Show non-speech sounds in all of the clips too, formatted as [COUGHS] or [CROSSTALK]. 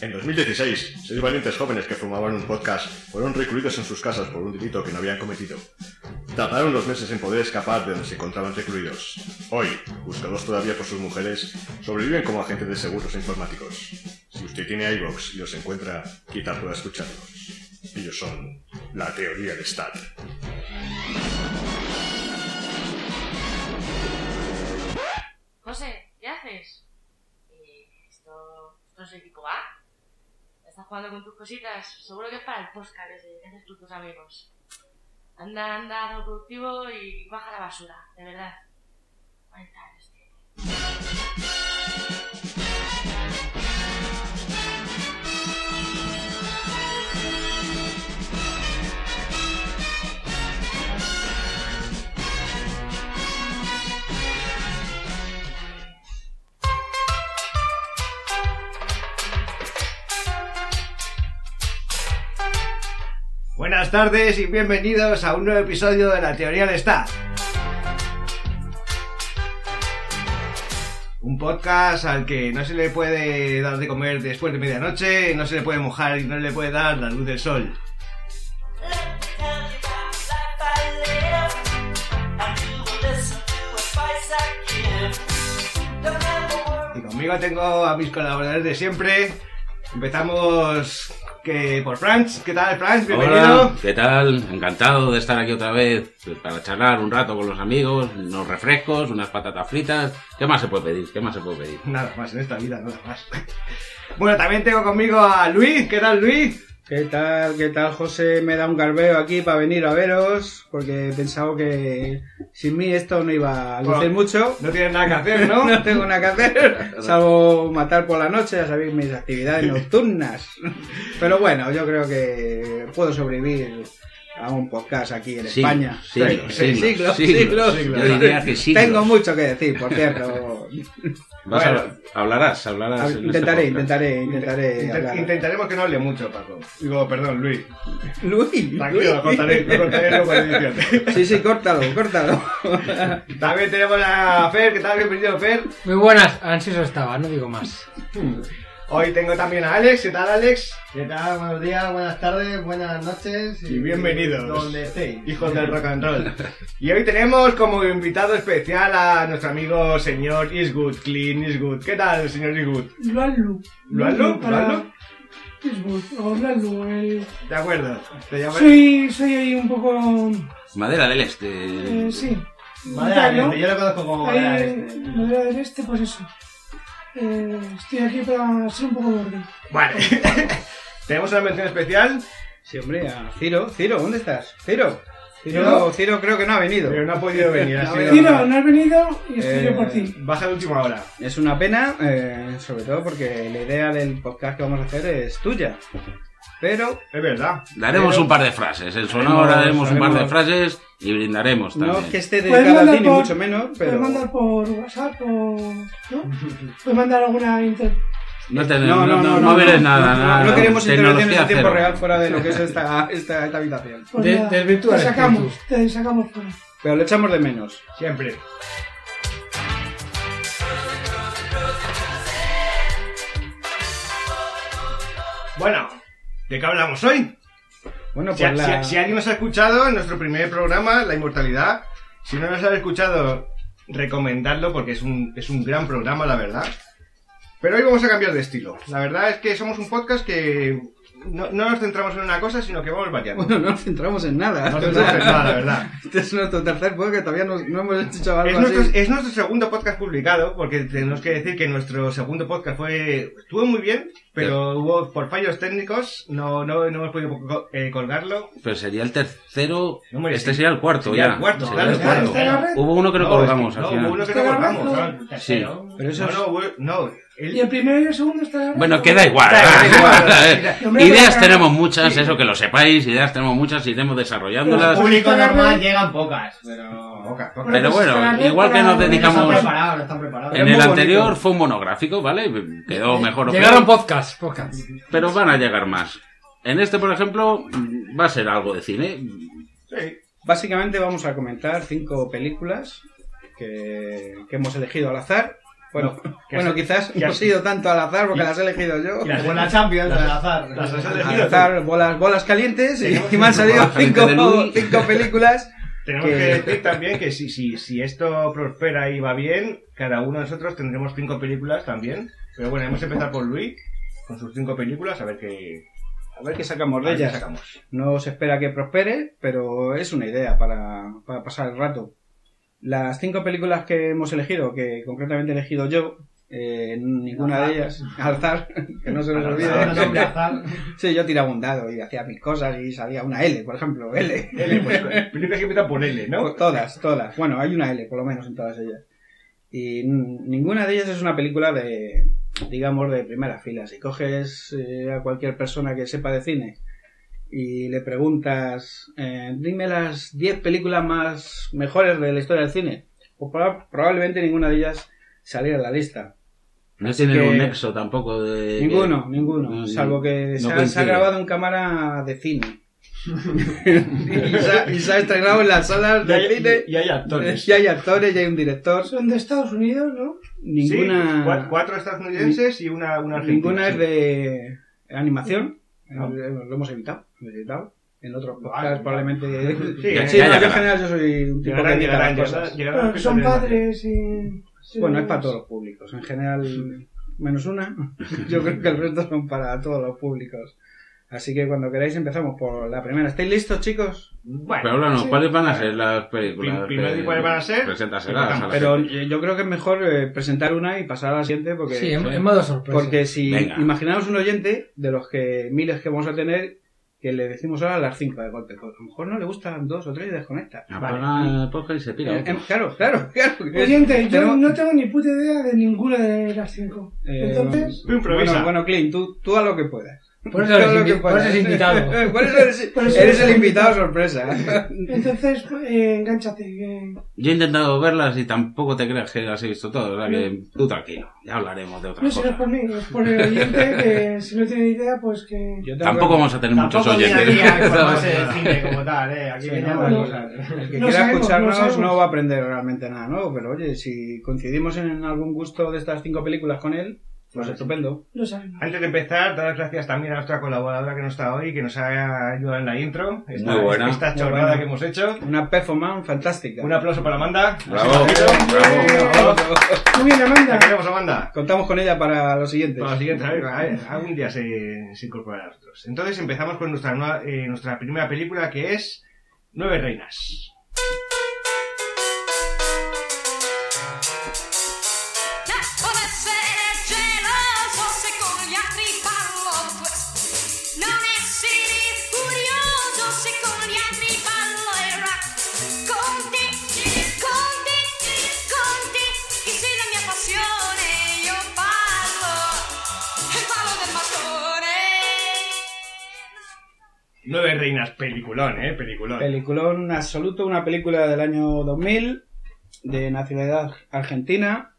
En 2016, seis valientes jóvenes que formaban un podcast fueron recluidos en sus casas por un delito que no habían cometido. Tardaron unos meses en poder escapar de donde se encontraban recluidos. Hoy, buscados todavía por sus mujeres, sobreviven como agentes de seguros informáticos. Si usted tiene iVox y los encuentra, quizá pueda escucharlos. Ellos son la teoría de Stat. José, ¿qué haces? Eh, ¿Esto, ¿Esto es equipo A? ¿Estás jugando con tus cositas? Seguro que es para el podcast ese que haces tú tus amigos. Anda, anda, algo productivo y baja la basura, de verdad. Años tiene. Buenas tardes y bienvenidos a un nuevo episodio de la teoría del Stat. Un podcast al que no se le puede dar de comer después de medianoche, no se le puede mojar y no le puede dar la luz del sol. Y conmigo tengo a mis colaboradores de siempre. Empezamos que por Franz. ¿Qué tal, Franz? Bienvenido. Hola, ¿qué tal? Encantado de estar aquí otra vez para charlar un rato con los amigos, unos refrescos, unas patatas fritas. ¿Qué más se puede pedir? ¿Qué más se puede pedir? Nada más en esta vida, nada más. [LAUGHS] Bueno, también tengo conmigo a Luis. ¿Qué tal, Luis? ¿Qué tal? ¿Qué tal, José? Me da un garbeo aquí para venir a veros, porque he pensado que sin mí esto no iba a lucir Bueno, mucho. No tienes nada que hacer, ¿no? [LAUGHS] No tengo nada que hacer, [LAUGHS] salvo matar por la noche, ya sabéis, mis actividades [LAUGHS] nocturnas. Pero bueno, yo creo que puedo sobrevivir a un podcast aquí en Sí, España. sí, [LAUGHS] Sí. Tengo mucho que decir, por cierto. [LAUGHS] Vas a- hablarás, hablarás. este Intentaré, intentaré, intentaré. Intentaremos que no hable mucho, Paco. Digo, perdón, Luis. Luis, Tranquilo, lo cortaré, lo cortaré luego en edición. [LAUGHS] Sí, sí, córtalo, córtalo. También tenemos a Fer. ¿Qué tal? Bienvenido, Fer. Muy buenas, ansioso estaba, no digo más. Hoy tengo también a Alex. ¿Qué tal, Alex? ¿Qué tal? Buenos días, buenas tardes, buenas noches Y bienvenidos. Donde estéis. Hijos del rock and roll. Y hoy tenemos como invitado especial a nuestro amigo señor Eastwood, Clean Eastwood. ¿Qué tal, señor Eastwood? Luallu. ¿Luallu? para ¿Luallu? Facebook, o Luallu, el... De acuerdo. ¿Te llamas? Soy, soy ahí un poco... Madera del Este. Eh, sí. Madera del. Este, yo lo conozco como Madera del Este. Madera del Este, pues eso. Eh, estoy aquí para ser un poco verde. Vale. [LAUGHS] tenemos una mención especial, Sí, hombre, a Ciro. Ciro, ¿dónde estás? Ciro. Ciro, Ciro. Ciro creo que no ha venido. pero no ha podido venir. Ha [LAUGHS] sido- Tiro, no has venido y estoy Eh, yo por ti. Baja de última hora. Es una pena, eh, sobre todo porque la idea del podcast que vamos a hacer es tuya. Pero Es verdad. Daremos Pero- un par de frases. En su honor Haremos- haremos un par de frases y brindaremos no es que esté Puedes dedicada a mandar ti, ni por- mucho menos, Puedes pero... mandar por WhatsApp o... ¿no? Puedes mandar alguna inter... No, te- no, no, no no, nada. no queremos intervenciones en tiempo real fuera de lo que es esta, [LAUGHS] esta, esta habitación. Pues te sacamos, te sacamos fuera. Pero lo echamos de menos. Siempre. Bueno, ¿de qué hablamos hoy? Bueno, Si, pues la... si- si alguien nos ha escuchado en nuestro primer programa, La Inmortalidad, si no nos ha escuchado, recomendarlo porque es un, es un gran programa, la verdad. Pero hoy vamos a cambiar de estilo. La verdad es que somos un podcast que no, no nos centramos en una cosa, sino que vamos variando. Bueno, no nos centramos en nada. No nos [LAUGHS] centramos en nada, la verdad. Este es nuestro tercer podcast, todavía no, no hemos hecho algo Es así. nuestro, es nuestro segundo podcast publicado, porque tenemos que decir que nuestro segundo podcast fue estuvo muy bien, pero hubo por fallos técnicos, no, no, no hemos podido eh, colgarlo. Pero sería el tercero. No, este sí. sería el cuarto Sería ya. el cuarto, Sería claro, el claro. cuarto. ¿Está la red? Hubo uno que no, No, es colgamos que- al no, final. hubo uno que no colgamos. ¿no? Tercero. Pero eso No, es- no, hubo- no. El- Y el primero y el segundo está... Bueno, queda [LAUGHS] igual. Ideas tenemos muchas, eso que lo sepáis, ideas tenemos muchas, iremos desarrollándolas. Pero- Público normal llegan pocas, pero. Poca, poca. Pero bueno, igual que nos No están dedicamos. preparados, no están preparados. En el bonito. anterior fue un monográfico, ¿vale? Quedó mejor o Llegaron peor, podcast, podcast. pero van a llegar más. En este, por ejemplo, va a ser algo de cine. Sí. Básicamente vamos a comentar cinco películas que, que hemos elegido al azar Bueno, ¿qué has- bueno quizás no ha sido tanto al azar porque las he elegido yo. Y las- Champions, al azar. las has Al elegido azar, bolas, bolas calientes y, [LAUGHS] me han salido cinco, cinco películas. [LAUGHS] Tenemos que- que decir también que si, si, si esto prospera y va bien, cada uno de nosotros tendremos cinco películas también. Pero bueno, vamos a empezar por Luis, con sus cinco películas, a ver qué, A ver qué sacamos de ellas. sacamos. No se espera que prospere, pero es una idea para, para pasar el rato. Las cinco películas que hemos elegido, que concretamente he elegido yo, eh, ninguna de ellas, [LAUGHS] al azar, que no se nos olvide. Sí, yo tiraba un dado y hacía mis cosas y salía una L, por ejemplo, L. L, pues, películas que empiezan por L, ¿no? Todas, todas. Bueno, hay una L, por lo menos, en todas ellas. Y ninguna de ellas es una película de, digamos, de primera fila. Si coges eh, a cualquier persona que sepa de cine y le preguntas, eh, dime las 10 películas más mejores de la historia del cine, pues proba- probablemente ninguna de ellas saliera en la lista. No que- un nexo tampoco de... Ninguno, ninguno. no, salvo que no se, ha, se ha coincide. grabado en cámara de cine. [LAUGHS] y, se ha, y se ha estrenado en las salas Y de hay, cine. y hay actores. Y hay actores, y hay un director. Son de Estados Unidos, ¿no? Ninguna, Sí, cuatro estadounidenses y una, una argentina. ninguna es de animación. No. Lo hemos evitado. lo hemos evitado. En otros podcasts probablemente... Sí, Ya- Sí, ya no, yo en general yo soy un tipo que evita las cosas. los son padres y... Bueno, es para todos los públicos. En general, menos una. [LAUGHS] Yo creo que el resto son para todos los públicos. Así que cuando queráis empezamos por la primera. ¿Estáis listos, chicos? Bueno, Pero háblanos, Sí. ¿cuáles van a ser las películas? Prim- primero cuáles van a ser, Preséntaselas Pero yo creo que es mejor eh, presentar una y pasar a la siguiente porque... Sí, en, en modo sorpresa. Porque si Venga. imaginaos un oyente de los que miles que vamos a tener que le decimos ahora las cinco de golpe, pues a lo mejor no le gustan dos o tres y desconecta. Apaga el podcast y se pira. Eh, eh, claro, claro, [LAUGHS] claro. Oyente, yo no tengo ni puta idea de ninguna de las cinco. Eh, Entonces, Tú. Bueno, bueno, Clint, tú, tú a lo que puedas. Por eso eres lo que invi- por eso puedas. eres invitado. [LAUGHS] Por eso eres, Por eso eres eres el invitado sorpresa. [LAUGHS] entonces eh, enganchate. que- Yo he intentado verlas y tampoco te creas que las he visto todas. O sea que tú tranquilo, ya hablaremos de otras No, si no es cosas. por mí, es por el oyente que [LAUGHS] si no tiene idea, pues que... Yo Tampoco que- vamos a tener muchos oyentes. como tal, eh. Aquí Sí, no, a no, cosas. El que No quiera sabemos, escucharnos no va a aprender realmente nada nuevo, pero oye, si coincidimos en algún gusto de estas cinco películas con él, pues estupendo. No sabemos. Antes de empezar, dar las gracias también a nuestra colaboradora que no está hoy, que nos ha ayudado en la intro. Esta, Muy buena. Esta chorrada buena. que hemos hecho. Una performance fantástica. Un aplauso para Amanda. Bravo, hacemos. bravo. Muy bien, Amanda. queremos, Amanda. Contamos con ella para los siguientes. Para la siguiente, a ver, a ver, algún día se, se incorporará a nosotros. Entonces empezamos con nuestra, nueva- eh, nuestra primera película que es Nueve Reinas. Nueve Reinas, peliculón, ¿eh? Peliculón. Peliculón absoluto, una película del año 2000 de nacionalidad argentina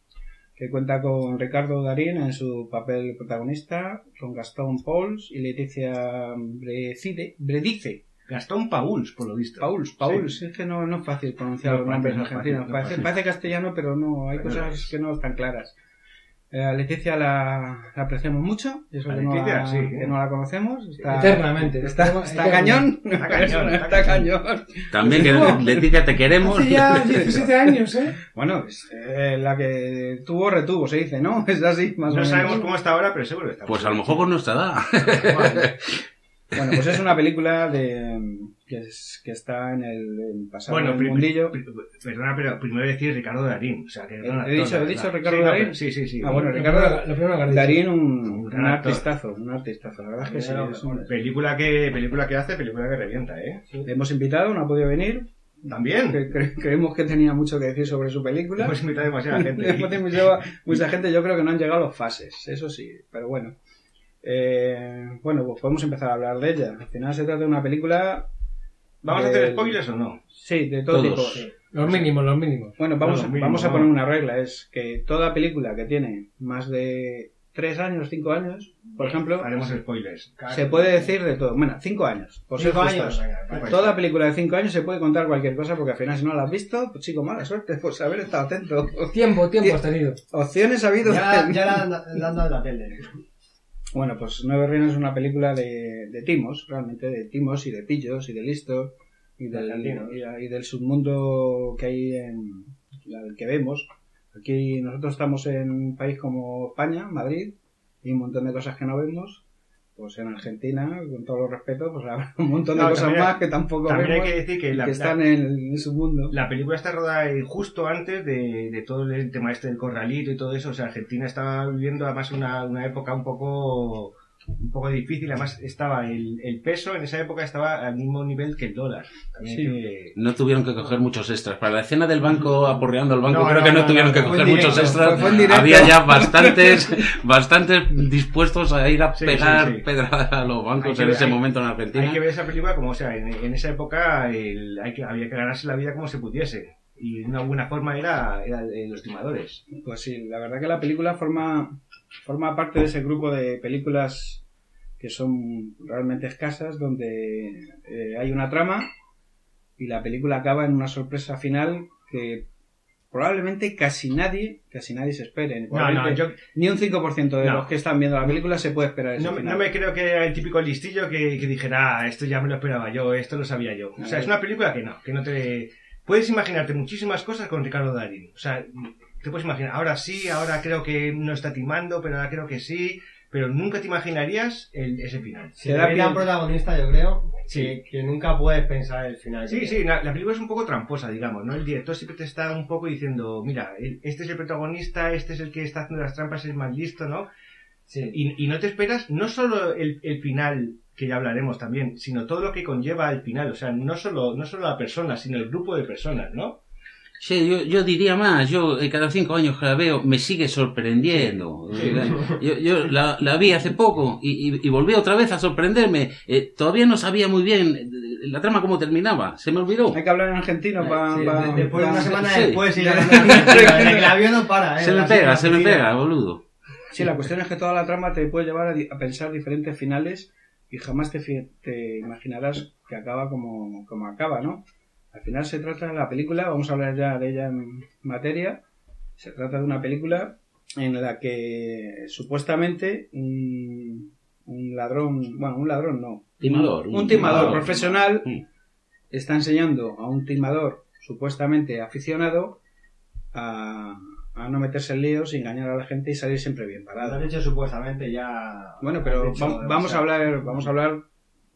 que cuenta con Ricardo Darín en su papel protagonista, con Gastón Pauls y Leticia Brecide, Bredice. Gastón Pauls, por lo visto. Pauls, Pauls, es que no, no es fácil pronunciar No los es nombres argentinos. no parece, castellano, pero no, hay Pero cosas es. que no están claras. Eh, a Leticia la, la apreciamos mucho, y eso que no, Leticia, la, sí, que ¿eh? no la conocemos. Está, Eternamente. Está, está Eternamente. cañón. Está [LAUGHS] cañón, está cañón. También que [LAUGHS] Leticia te queremos. Hace ya 17 años, ¿eh? [LAUGHS] Bueno, es, eh, la que tuvo, retuvo, se dice, ¿no? Es así, más o No menos. sabemos cómo está ahora, pero seguro que está. Pues a lo mejor con nuestra edad. Bueno, pues es una película de que, es- que está en el, pasado Bueno, del mundillo. perdona, pero primero decir Ricardo Darín. O sea, que He- gran he dicho- he dicho. Ricardo Sí, no, Darín. Sí, sí, sí. Ah, bueno, Lo Ricardo primero- lo primero que has dicho. Darín, un, Un un artistazo, un artistazo. La verdad es que sí. es Película que, película que hace, película que revienta, ¿eh? Le hemos invitado, no ha podido venir. También. que cre- creemos que tenía mucho que decir sobre su película. Hemos invitado demasiada [LAUGHS] gente. Hemos invitado [LAUGHS] mucha gente, yo creo que no han llegado los fases, eso sí, pero bueno. Eh, bueno, pues podemos empezar a hablar de ella. Al final se trata de una película. ¿Vamos a hacer spoilers o no? Sí, de todo Todos. tipo. Los mínimos, los mínimos. Bueno, vamos, mínimo, vamos a poner una regla, es que toda película que tiene más de tres años, cinco años, por ejemplo, Haremos spoilers. se puede decir de todo. Bueno, cinco años. Por ser Cinco justos. años. venga, venga. Toda película de cinco años se puede contar cualquier cosa porque al final si no la has visto, pues chico, mala suerte, pues haber estado atento. Tiempo, tiempo has tenido. Opciones ha habido. Ya, ya la han dando en la tele. Bueno, pues Nueve Reinos es una película de, de timos, realmente, de timos y de pillos y de listos y del, y, y del submundo que hay en el que vemos. Aquí nosotros estamos en un país como España, Madrid, y un montón de cosas que no vemos. Pues en Argentina, con todos los respetos, pues habrá un montón de No, cosas también- más que tampoco También hay que decir que la, que la- están en, el submundo. la película está rodada justo antes de, de todo el tema este del corralito y todo eso. O sea, Argentina estaba viviendo además una, una época un poco un poco difícil. Además, estaba el, el peso en esa época estaba al mismo nivel que el dólar. También Sí. que- No tuvieron que coger muchos extras. Para la escena del banco aporreando al banco, No, creo no, que no, no, tuvieron no, que coger muchos extras. Había ya [LAUGHS] bastantes, bastantes dispuestos a ir a Sí, pegar sí, sí. pedradas a los Hay bancos que en ver- ese hay- momento en Hay Argentina. que ver esa película como, o sea, en, en esa época el- hay que, había que ganarse la vida como se pudiese. Y una buena forma era, era de los timadores. Pues sí, la verdad que la película forma, forma parte de ese grupo de películas que son realmente escasas, donde eh, hay una trama y la película acaba en una sorpresa final que probablemente casi nadie, casi nadie se espere. No, no, Probablemente yo Ni un 5% de No. los que están viendo la película se puede esperar ese no, me- final. no me creo que era el típico listillo que, que dijera, ah, esto ya me lo esperaba yo, esto lo sabía yo. O sea, es una película que no, que no te... Puedes imaginarte muchísimas cosas con Ricardo Darín. O sea, te puedes imaginar, ahora sí, ahora creo que no está timando, pero ahora creo que sí, pero nunca te imaginarías el- ese final. Si da pie- tan protagonista, yo creo, Sí. que, que nunca puedes pensar el final. Sí, sí, la, la película es un poco tramposa, digamos, ¿no? El director siempre te está un poco diciendo, mira, este es el protagonista, este es el que está haciendo las trampas, es el más listo, ¿no? Sí. Y, y no te esperas no solo el, el final, que ya hablaremos también, sino todo lo que conlleva el final. O sea, no solo, no solo la persona, sino el grupo de personas, ¿no? Sí, yo, yo diría más, yo eh, cada cinco años que la veo me sigue sorprendiendo. [LAUGHS] Yo, yo la, la vi hace poco y, y, y volví otra vez a sorprenderme. Eh, todavía no sabía muy bien eh, la trama cómo terminaba, se me olvidó. Hay que hablar en argentino para... Sí, después, una semana sí. después, y Ya. [LAUGHS] la [LAUGHS] vio no para, ¿eh? Se me pega, se me pega, boludo. Sí, la cuestión es que toda la trama te puede llevar a, di- a pensar diferentes finales y jamás te, te imaginarás que acaba como, como acaba, ¿no? Al final se trata de la película, vamos a hablar ya de ella en materia, se trata de una película en la que supuestamente un, un ladrón, bueno, un ladrón no, Timador, un, un timador timador. profesional Mm. está enseñando a un timador supuestamente aficionado a, a no meterse en líos engañar a la gente y salir siempre bien Lo parado. han dicho supuestamente ya. Bueno, pero va- vamos a hablar, vamos a hablar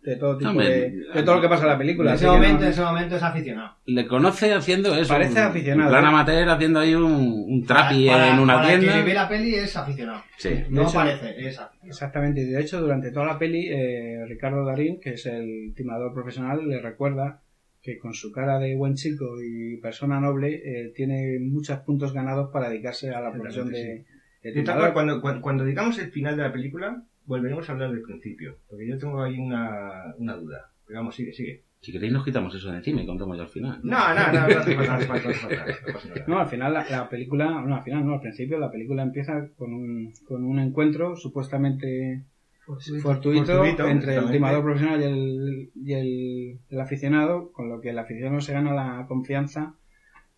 de todo tipo Hombre, de, de todo lo que pasa en la película. En ese momento, no- en ese momento es aficionado. Le conoce haciendo eso. Parece un- aficionado, Un plan ¿eh? amateur haciendo ahí un, un trapi Para- en una para tienda. que ve la peli es aficionado. Sí. No hecho- parece, es aficionado. Exactamente, y de hecho durante toda la peli eh, Ricardo Darín, que es el timador profesional, le recuerda que con su cara de buen chico y persona noble eh, tiene muchos puntos ganados para dedicarse a la profesión de, tal timador. cuando, cuando, cuando digamos el final de la película, volveremos a hablar del principio. Porque yo tengo ahí una, una duda. Pero vamos, sigue, sigue. Si queréis nos quitamos eso de encima y contamos ya al final. No, no, no, no hace falta, no hace falta, no hace no al final la, la película, no, al final no, al principio la película empieza con un, con un encuentro supuestamente fortuito, Fortuito, entre el timador profesional y el, y el, el aficionado, con lo que el aficionado se gana la confianza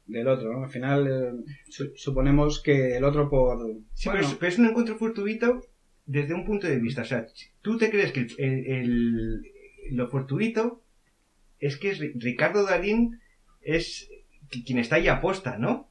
del otro. ¿no? Al final eh, su- suponemos que el otro por... Sí, bueno, pero, es, pero es un encuentro fortuito desde un punto de vista. O sea, tú te crees que el, el- lo fortuito es que es Ricardo Darín es qui- quien está ahí aposta, ¿no?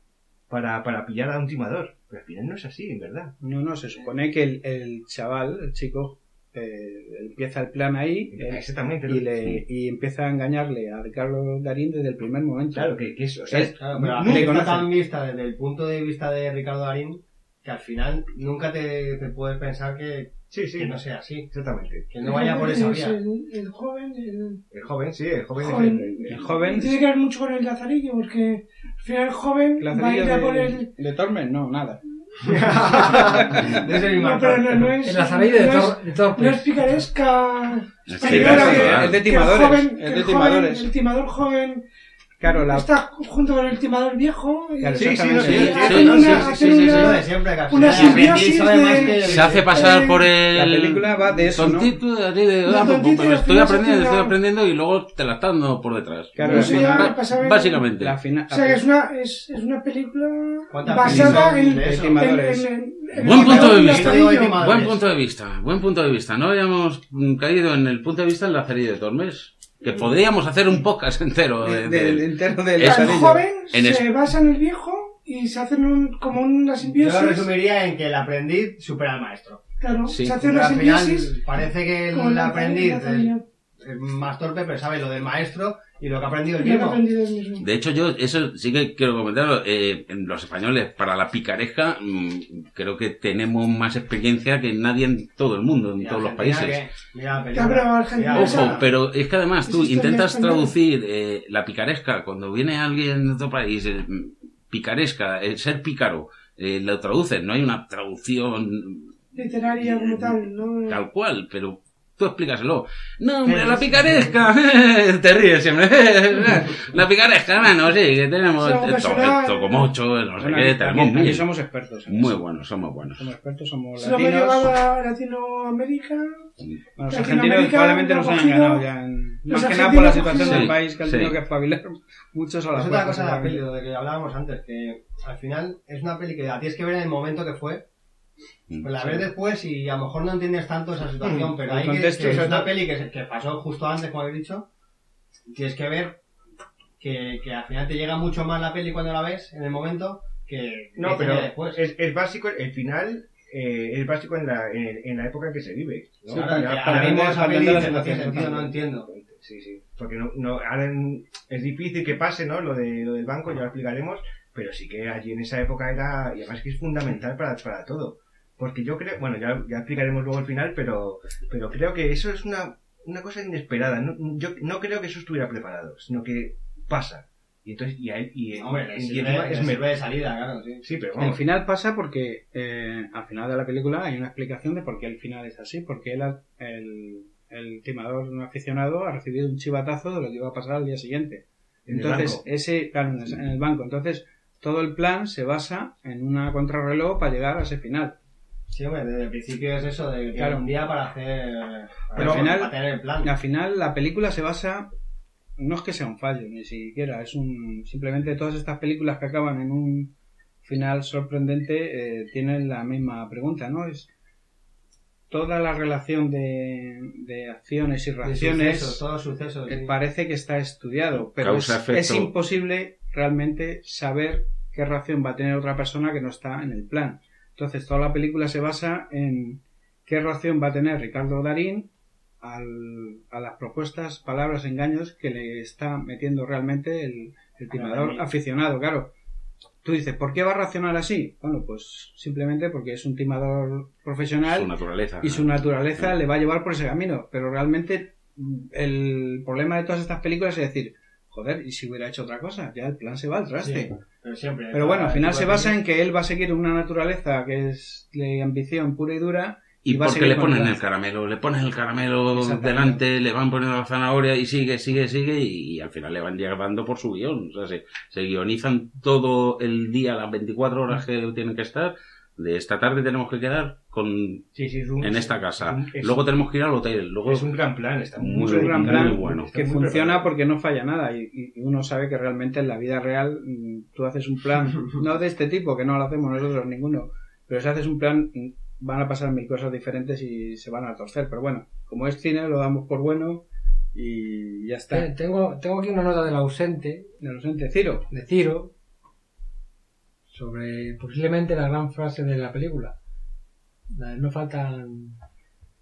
Para, para pillar a un timador. Pero al final no es así, en verdad. no, no, se supone que el, el chaval, el chico, eh, empieza el plan ahí eh, Exactamente. y, le, y empieza a engañarle a Ricardo Darín desde el primer momento. Claro, que, que es... O sea, Es- Claro, pero tan vista desde el punto de vista de Ricardo Darín que al final nunca te, te puedes pensar que, sí, sí, que no sea así. exactamente. Que no vaya por esa Es vía. El, el joven, el, El joven, sí, el joven, Joven. es el- el- joven... tiene que ver mucho con el lazarillo, porque al final el joven va a ¿Lazarillo ir a de, por el... de Torment? No, nada. [LAUGHS] De ese No, pero no, no es... El lazarillo de, es- Tor- de Torpes. No es picaresca Es que- ¿verdad? Es de que el timadores. joven- es de el joven- timadores. el timador joven Claro, la, Está junto con el timador viejo. y- Claro, Sí, sí, no, sí, hacen sí, una- hacen una- simbiosis de- Se hace pasar Eh, por el... la película va de eso, ¿no? La estoy aprendiendo, estoy aprendiendo y luego te la están dando por detrás. Claro, en- Básicamente. la final, O sea que es una, es, es una película ¿Cuántas basada en, en, en- en- en Buen punto de vista. Buen punto de vista, buen punto de vista. No habíamos mm, caído en el punto de vista del Lazarillo de Tormes. Que podríamos hacer un podcast entero de, de- de- del entero del Es- El joven En se es- basa en el viejo y se hacen un, como una Yo simbiosis. lo resumiría en que el aprendiz supera al maestro. Claro, Sí. se hace una al final simbiosis. parece que el la- aprendiz es más torpe, pero sabe lo del maestro y lo que ha aprendido el mismo. aprendido él mismo. De hecho, yo eso sí que quiero comentarlo. eh, en los españoles, para la picaresca, mm, creo que tenemos más experiencia que nadie en todo el mundo, en Y todos los países. que- mira película. Mira, Ojo, pero es que además tú intentas traducir eh, la picaresca cuando viene alguien de otro país, eh, picaresca, el ser pícaro, eh, lo traduces, no hay una traducción literaria como tal, ¿no? tal cual, pero tú explícaselo. No, hombre, la picaresca, [LAUGHS] te ríes siempre. [LAUGHS] la picaresca, bueno, sí, que tenemos Sí, algo eh, personal. to- tocomocho, no sé Bueno, qué, tenemos mil. somos expertos. en Muy eso. buenos, somos buenos. Somos expertos, somos Se lo hemos latinos. llevado a Latinoamérica. Bueno, los argentinos probablemente nos ha hayan cogido- ganado ya. En, más que nada por la situación del país que han tenido que espabilar [LAUGHS] muchos a la Es otra cosa de la peli, de que hablábamos antes, que al final es una peli que la tienes que ver en el momento que fue. Pues la ves después y a lo mejor no entiendes tanto esa situación, Mm, pero hay que, que es una peli que, se- que pasó justo antes, como habéis dicho. Tienes que ver que, que al final te llega mucho más la peli cuando la ves en el momento que No, que pero después. es, es básico, el final eh, es básico en la, en, en la época en que se vive. ¿no? Sí, para ahora mismo esa peli no tiene sentido, no entiendo. Sí, sí. Porque no, no, ahora en- es difícil que pase, ¿no? Lo, de, lo del banco, ya lo explicaremos. Pero sí que allí en esa época era, y además que es fundamental para, para todo. Porque yo creo, bueno, ya, ya explicaremos luego el final, pero, pero creo que eso es una, una cosa inesperada. No, yo no creo que eso estuviera preparado, sino que pasa. Y entonces, y, ahí- y, Hombre, y sirve, encima le es sirve de salida, claro, sí. Sí, pero El vamos. final pasa porque eh, al final de la película hay una explicación de por qué el final es así, porque él el, el timador no aficionado ha recibido un chivatazo de lo que iba a pasar al día siguiente. En el Entonces, banco. ese, claro, en el- en el banco. Entonces, todo el plan se basa en una contrarreloj para llegar a ese final. Sí, hombre, desde el principio es eso, de que Claro. un día para hacer. Para, Pero al final- para tener el plan. Al final, la película se basa. No es que sea un fallo, ni siquiera. Es un. Simplemente todas estas películas que acaban en un final sorprendente eh, tienen la misma pregunta, ¿no? Es. Toda la relación de, de acciones y reacciones sucesos, eh, sí. parece que está estudiado, pero es, es imposible realmente saber qué reacción va a tener otra persona que no está en el plan. Entonces, toda la película se basa en qué reacción va a tener Ricardo Darín al- a las propuestas, palabras, engaños que le está metiendo realmente el, el timador aficionado. Claro, tú dices, ¿por qué va a reaccionar así? Bueno, pues simplemente porque es un timador profesional Su naturaleza. y su naturaleza le va a llevar por ese camino. Pero realmente mm, el problema de todas estas películas es decir, joder, ¿y si hubiera hecho otra cosa? Ya el plan se va al traste. Sí, pero siempre. Pero bueno, al final se basa en que él va a seguir una naturaleza que es de ambición pura y dura. Y va a porque le ponen el el caramelo, le ponen el caramelo delante, le van poniendo la zanahoria y sigue, sigue, sigue y, al final le van llevando por su guion. O sea, se, se guionizan todo el día, las 24 horas que tienen que estar. De esta tarde tenemos que quedar con Sí, sí, es un, en es esta casa. es- Luego tenemos que ir al hotel. Luego es un gran plan, está muy, Muy Es un gran muy plan bueno. que funciona porque no falla nada y, y uno sabe que realmente en la vida real mm, tú haces un plan, [LAUGHS] no de este tipo, que no lo hacemos nosotros ninguno, pero si haces un plan mm, van a pasar mil cosas diferentes y se van a torcer, pero bueno, como es cine lo damos por bueno y ya Eh, está. Tengo, tengo aquí una nota del ausente, De los entes, Ciro, de Ciro, sobre posiblemente la gran frase de la película. No faltan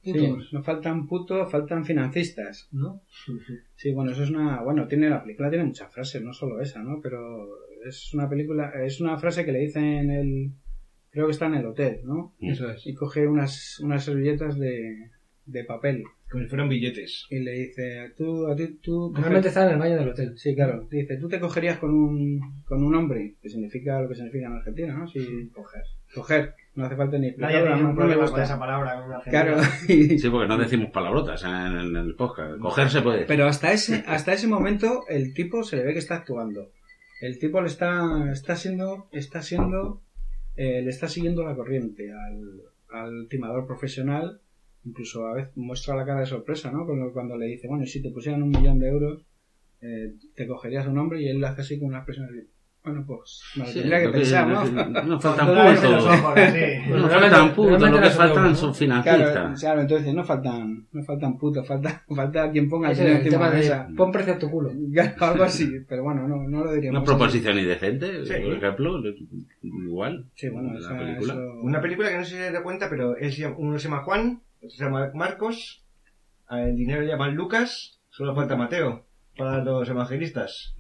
Sí, putos, no faltan putos, faltan financistas. ¿no? Sí, bueno, eso es una. Bueno, tiene la película tiene muchas frases, no solo esa, ¿no? Pero es una película, es una frase que le dice en el. Creo que está en el hotel, ¿no? Eso es. Y coge unas, unas servilletas de, de papel Como si fueran billetes. y le dice: Tú, a ti, tú. Realmente está en el baño del hotel. Sí, claro. Dice: Tú te cogerías con un, con un hombre, que significa lo que significa en Argentina, ¿no? Sí, coger. Coger. No hace falta ni Nadie explicarlo, tiene no, un no me problema gusta. con esa palabra. una Claro. [LAUGHS] Sí, porque no decimos palabrotas en, en el podcast. Cogerse puede. pero hasta ese, hasta ese momento el tipo se le ve que está actuando. El tipo le está, está siendo, está siendo, eh, le está siguiendo la corriente al, al timador profesional. Incluso a veces muestra la cara de sorpresa, ¿no? Cuando, cuando le dice, bueno, si te pusieran un millón de euros, eh, te cogerías un hombre y él le hace así con una expresión así. Bueno, pues Sí, tendría que pensar, ¿no? [LAUGHS] faltan puntos. así. No faltan putos, lo que faltan son financistas. claro, entonces no faltan, no faltan putos, falta, [LAUGHS] falta quien ponga el el tema de pon precio a tu culo. [LAUGHS] Algo así, pero bueno, no, no lo diríamos. Una proposición indecente, Sí. por ejemplo, igual. Sí, bueno, de esa- la película. eso- Una película que no sé si se da cuenta, pero él se llama- uno se llama Juan, otro se llama Marcos, el dinero le llaman Lucas, solo falta Mateo para los evangelistas.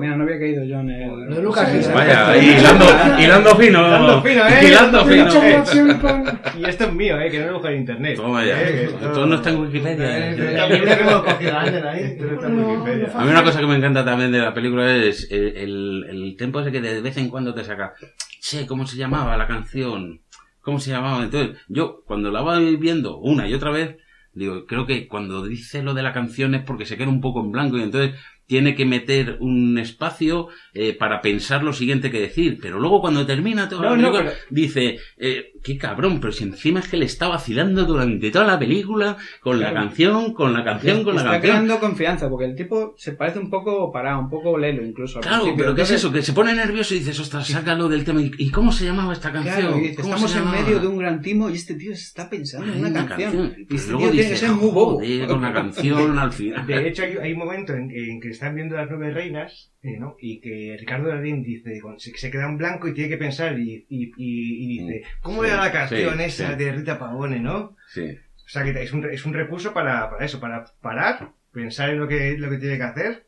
Mira, no había caído yo en el... Lo de Lucas, Sí, Vaya, ahí, hilando, [LAUGHS] hilando fino. Hilando fino, ¿eh? Hilando fino. Con... Y esto es mío, eh, que no lo busco en internet. Toma ya. Eh, esto- Todo no está en Wikipedia. El libro que hemos cogido antes ahí. Esto no está en Wikipedia. A mí una cosa que me encanta también de la película es el, el, el tempo ese que de vez en cuando te saca. Che, ¿cómo se llamaba la canción? ¿Cómo se llamaba? Entonces, yo cuando la voy viendo una y otra vez, digo, creo que cuando dice lo de la canción es porque se queda un poco en blanco y entonces tiene que meter un espacio eh, para pensar lo siguiente que decir. Pero luego cuando termina toda No, la no, película, pero- dice, eh, qué cabrón, pero si encima es que le está vacilando durante toda la película con la Claro. canción, con la canción, con la está canción. creando confianza, porque el tipo se parece un poco parado, un poco lelo incluso. al Claro, principio. pero ¿qué es Entonces, eso? Que se pone nervioso y dices, ostras, sácalo del tema. ¿Y cómo se llamaba esta canción? Claro, dice, ¿Cómo estamos en medio de un gran timo y este tío se está pensando en una, canción. Y este luego tío tiene que dices, ser muy bobo. joder, con la canción al final. De hecho, hay, hay un momento en, en que están viendo las nueve reinas, eh, ¿no? Y que Ricardo Darín dice, con- se, se queda en blanco y tiene que pensar y, y, y- y dice, ¿cómo Sí, era la canción sí, esa sí. de Rita Pavone, no? Sí. O sea, que es un, es un recurso para, para eso, para parar, pensar en lo que, lo que tiene que hacer.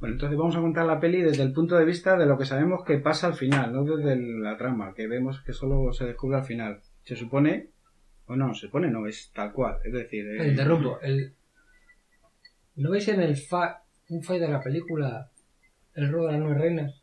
Bueno, entonces vamos a contar la peli desde el punto de vista de lo que sabemos que pasa al final, no desde la trama, que vemos que solo se descubre al final. Se supone, o no, se supone no, es tal cual. Es decir, eh, Te interrumpo. El... ¿No veis en el fa... un fallo de la película El robo de las nueve reinas?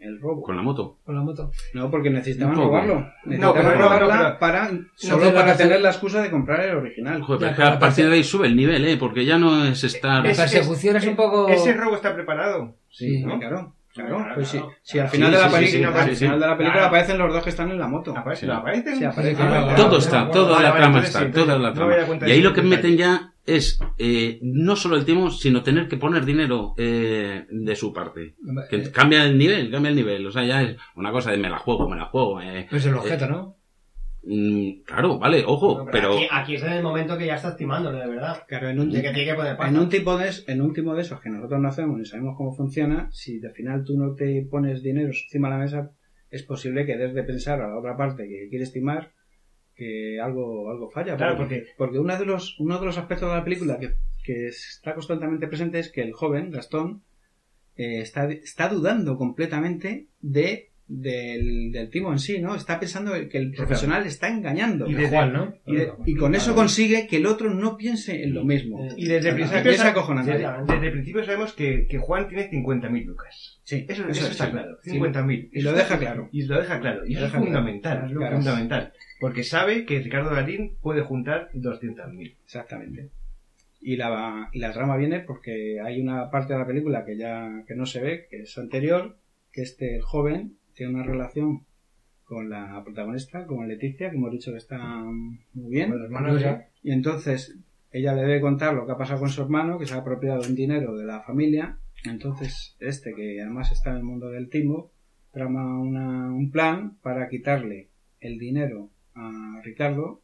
El robo. Con la moto. Con la moto. No, porque necesitaban robarlo. Necesitaban pero no, robarla no, pero- para, solo pero para tener la excusa de comprar el original. Joder, pero Ya, es que pero a partir la de ahí sube el nivel, ¿eh? Porque ya no es estar... La Es- persecución es, un poco... Ese robo está preparado. Sí. ¿no? Claro, claro. Claro, Pues sí, si al Sí, de la película, al final de la película Claro. aparecen los dos que están en la moto. Aparece, Sí. ¿no aparecen? Sí, aparecen. Ah, Todo vale, está, toda la trama está, toda la trama. y ahí lo que meten ya es eh, no solo el timo, sino tener que poner dinero eh, de su parte. Que Eh, cambia el nivel, cambia el nivel. O sea, ya es una cosa de me la juego, me la juego. eh. Pues el objeto, ¿no? Mm, claro, vale, ojo, No, pero... Aquí, aquí es en el momento que ya estás timándolo, de verdad. Claro, en un, De que tiene que poner en un tipo de es- en un tipo de esos que nosotros no hacemos ni sabemos cómo funciona, si al final tú no te pones dinero encima de la mesa, es posible que des de pensar a la otra parte que quiere estimar que algo algo falla. Claro, porque, porque uno de los uno de los aspectos de la película que, que está constantemente presente es que el joven Gastón eh, está, está dudando completamente de del, del timo en sí, ¿no? Está pensando que el profesional está engañando. Y De desde- Juan, ¿no? Y, de- y con eso consigue que el otro no piense en lo mismo. Y desde el Y principio, desde, desde el principio sabemos que, que Juan tiene 50.000 lucas. Sí, Eso, eso eso es, está sí. claro. Sí. 50.000. Y lo deja claro. Y lo deja claro. Y Lo eso es fundamental. Claro. Fundamental. Porque sabe que Ricardo Darín puede juntar 200.000. Exactamente. Y la, y la trama viene porque hay una parte de la película que ya que no se ve, que es anterior, que este joven tiene una relación con la protagonista, con Leticia, que hemos dicho que está muy bien. Con los hermanos ya. Y entonces ella le debe contar lo que ha pasado con su hermano, que se ha apropiado un dinero de la familia. Entonces este, que además está en el mundo del timo, trama una- un plan para quitarle el dinero a Ricardo,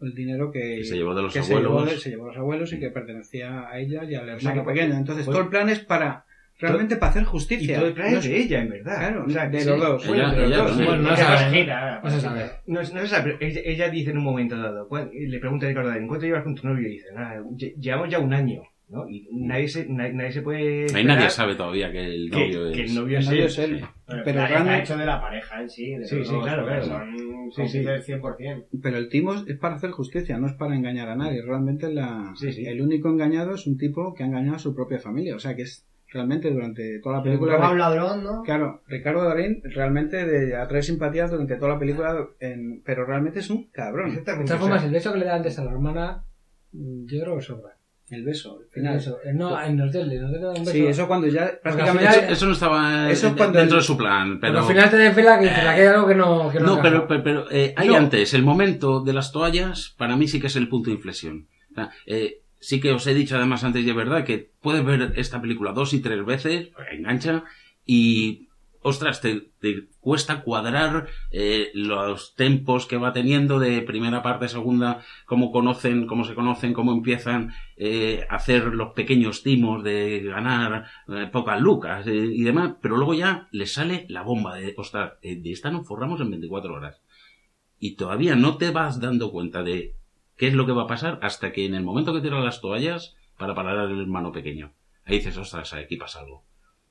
el dinero que, Que se llevó de los que se abuelos. llevó de- se llevó a los abuelos y que pertenecía a ella y al hermano que- pequeño. Entonces pues- todo el plan es para realmente para hacer Y justicia. todo el plan No es de ella, en verdad. Claro, O sea, de sí. los dos. Bueno, Ella- de los dos. Bueno, no Ella sabe, es ¿no? gira, No se sabe. No, no se sabe, pero ella, ella dice en un momento dado, ¿cuál- le pregunta a Ricardo Darín, ¿cuánto llevas con tu novio? Y dice, nada, lle- llevamos ya un año, ¿no? Y nadie se, nadie, nadie se puede... Ahí nadie sabe todavía que el que, novio que es... el novio El novio él. es él. Sí. Pero, Pero está hecho de la pareja en sí. De Sí, sí, dos, claro, claro. Son Sí, sí. cómplices 100%. Pero el timo es para hacer justicia, no es para engañar a nadie. Realmente la, Sí, sí. el único engañado es un tipo que ha engañado a su propia familia. O sea, que es, realmente durante toda la Película película. un ladrón, ¿no? Claro, Ricardo Darín realmente de, atrae simpatías durante toda la película, en- pero realmente es un cabrón. De todas formas, el beso que le da antes a la hermana, mm, yo creo que sobra. El beso, el El final. beso. Eh, No, en el hotel, en el hotel le da un beso. Sí, eso cuando ya al prácticamente... final- Eso no estaba Eso es cuando dentro el- de su plan, Pero al final te desvela que dices, aquí hay algo que no, que no, No, pero, pero, pero, eh, hay No. antes, el momento de las toallas, para mí sí que es el punto de inflexión. O sea, eh, sí que os he dicho además antes es verdad que puedes ver esta película dos y tres veces, engancha, y ostras, te, te cuesta cuadrar eh, los tempos que va teniendo de primera parte, segunda, cómo conocen, cómo se conocen, cómo empiezan eh, a hacer los pequeños timos de ganar eh, pocas lucas eh, y demás, pero luego ya les sale la bomba de, ostras, eh, de esta nos forramos en 24 horas. Y todavía no te vas dando cuenta de qué es lo que va a pasar hasta que en el momento que tiran las toallas para parar al hermano pequeño. Ahí dices, ostras, aquí pasa algo.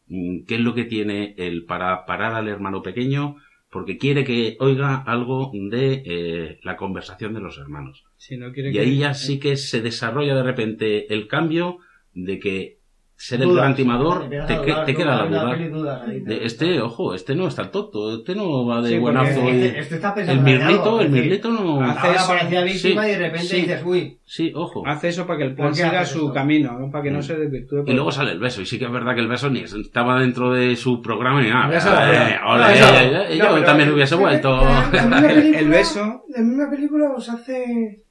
Mm, ¿Qué es lo que tiene él para parar al hermano pequeño? Porque quiere que oiga algo de eh, la conversación de los hermanos. Si no Y que- ahí ya sí que se desarrolla de repente el cambio de que ser el gran timador te, queda la duda. De te- este, ojo, este no está tonto, este no va de Sí, buenazo. Este, este está pensando el mirlito, el mirlito no. hace eso, parecía víctima sí, y de repente sí. dices, uy, Sí, ojo. Hace eso para que el plan ¿Por qué siga su camino, ¿no? para que no Mm. se desvirtúe. Y luego sale el beso, y sí que es verdad que el beso ni estaba dentro de su programa ni nada. Eh, yo también hubiese vuelto. La, la [LAUGHS] El beso. La misma película os hace.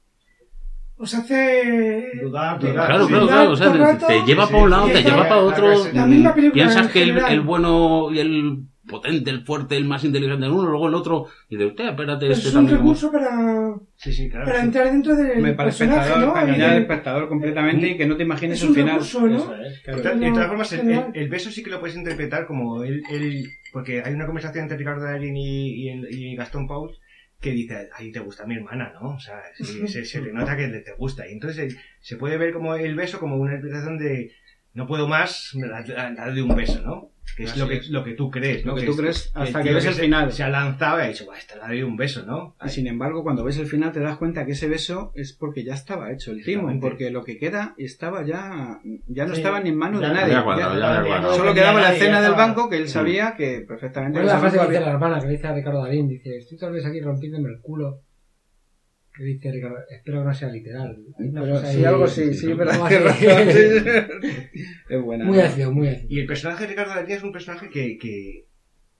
Os hace. dudar, Dudar, dudar. Claro, Sí, claro, claro. O sea, te, rato. te lleva Sí, para un lado, sí, te lleva para otro. la Piensas en que el, el bueno y el potente, el fuerte, el más inteligente del uno, luego el otro. Y de usted, espérate, este Es un también. recurso para, Sí, sí, claro. para sí. entrar dentro del Me para espectador, ¿no? para engañar al el- espectador completamente y que no te imagines es el final. recurso, ¿no? Eso es, De claro. todas- de No, todas formas, el, genial. el- el beso sí que lo puedes interpretar como él, él- porque hay una conversación entre Ricardo Darín y, y, el- y Gastón Paul que dice, ahí te gusta mi hermana, ¿no? O sea, sí, se, se [LAUGHS] le nota que le- te gusta. Y entonces eh, se puede ver como el beso como una interpretación de, no puedo más, me la, la- la de un beso, ¿no? Que es lo que, es. lo que tú crees, ¿no? Lo que tú es- crees hasta que ves el se- final. Se ha lanzado y ha dicho, "Buah, esta la de un beso, ¿no? Y sin embargo, cuando ves el final te das cuenta que ese beso es porque ya estaba hecho el timo, porque lo que queda estaba ya, ya no Sí, estaba ni en manos de nadie. cuadrado, Ya- ya. Solo quedaba la escena del banco que él sabía que perfectamente... ¿Cuál es la frase que dice la hermana que dice a Ricardo Darín? Dice, estoy tal vez aquí rompiéndome el culo. Que dice Ricardo, espero que no sea literal. Pero sí, algo sí, sí, sí. [LAUGHS] [LAUGHS] Es buena. Muy ácido, muy ácido. Y el personaje de Ricardo Darín es un personaje que, que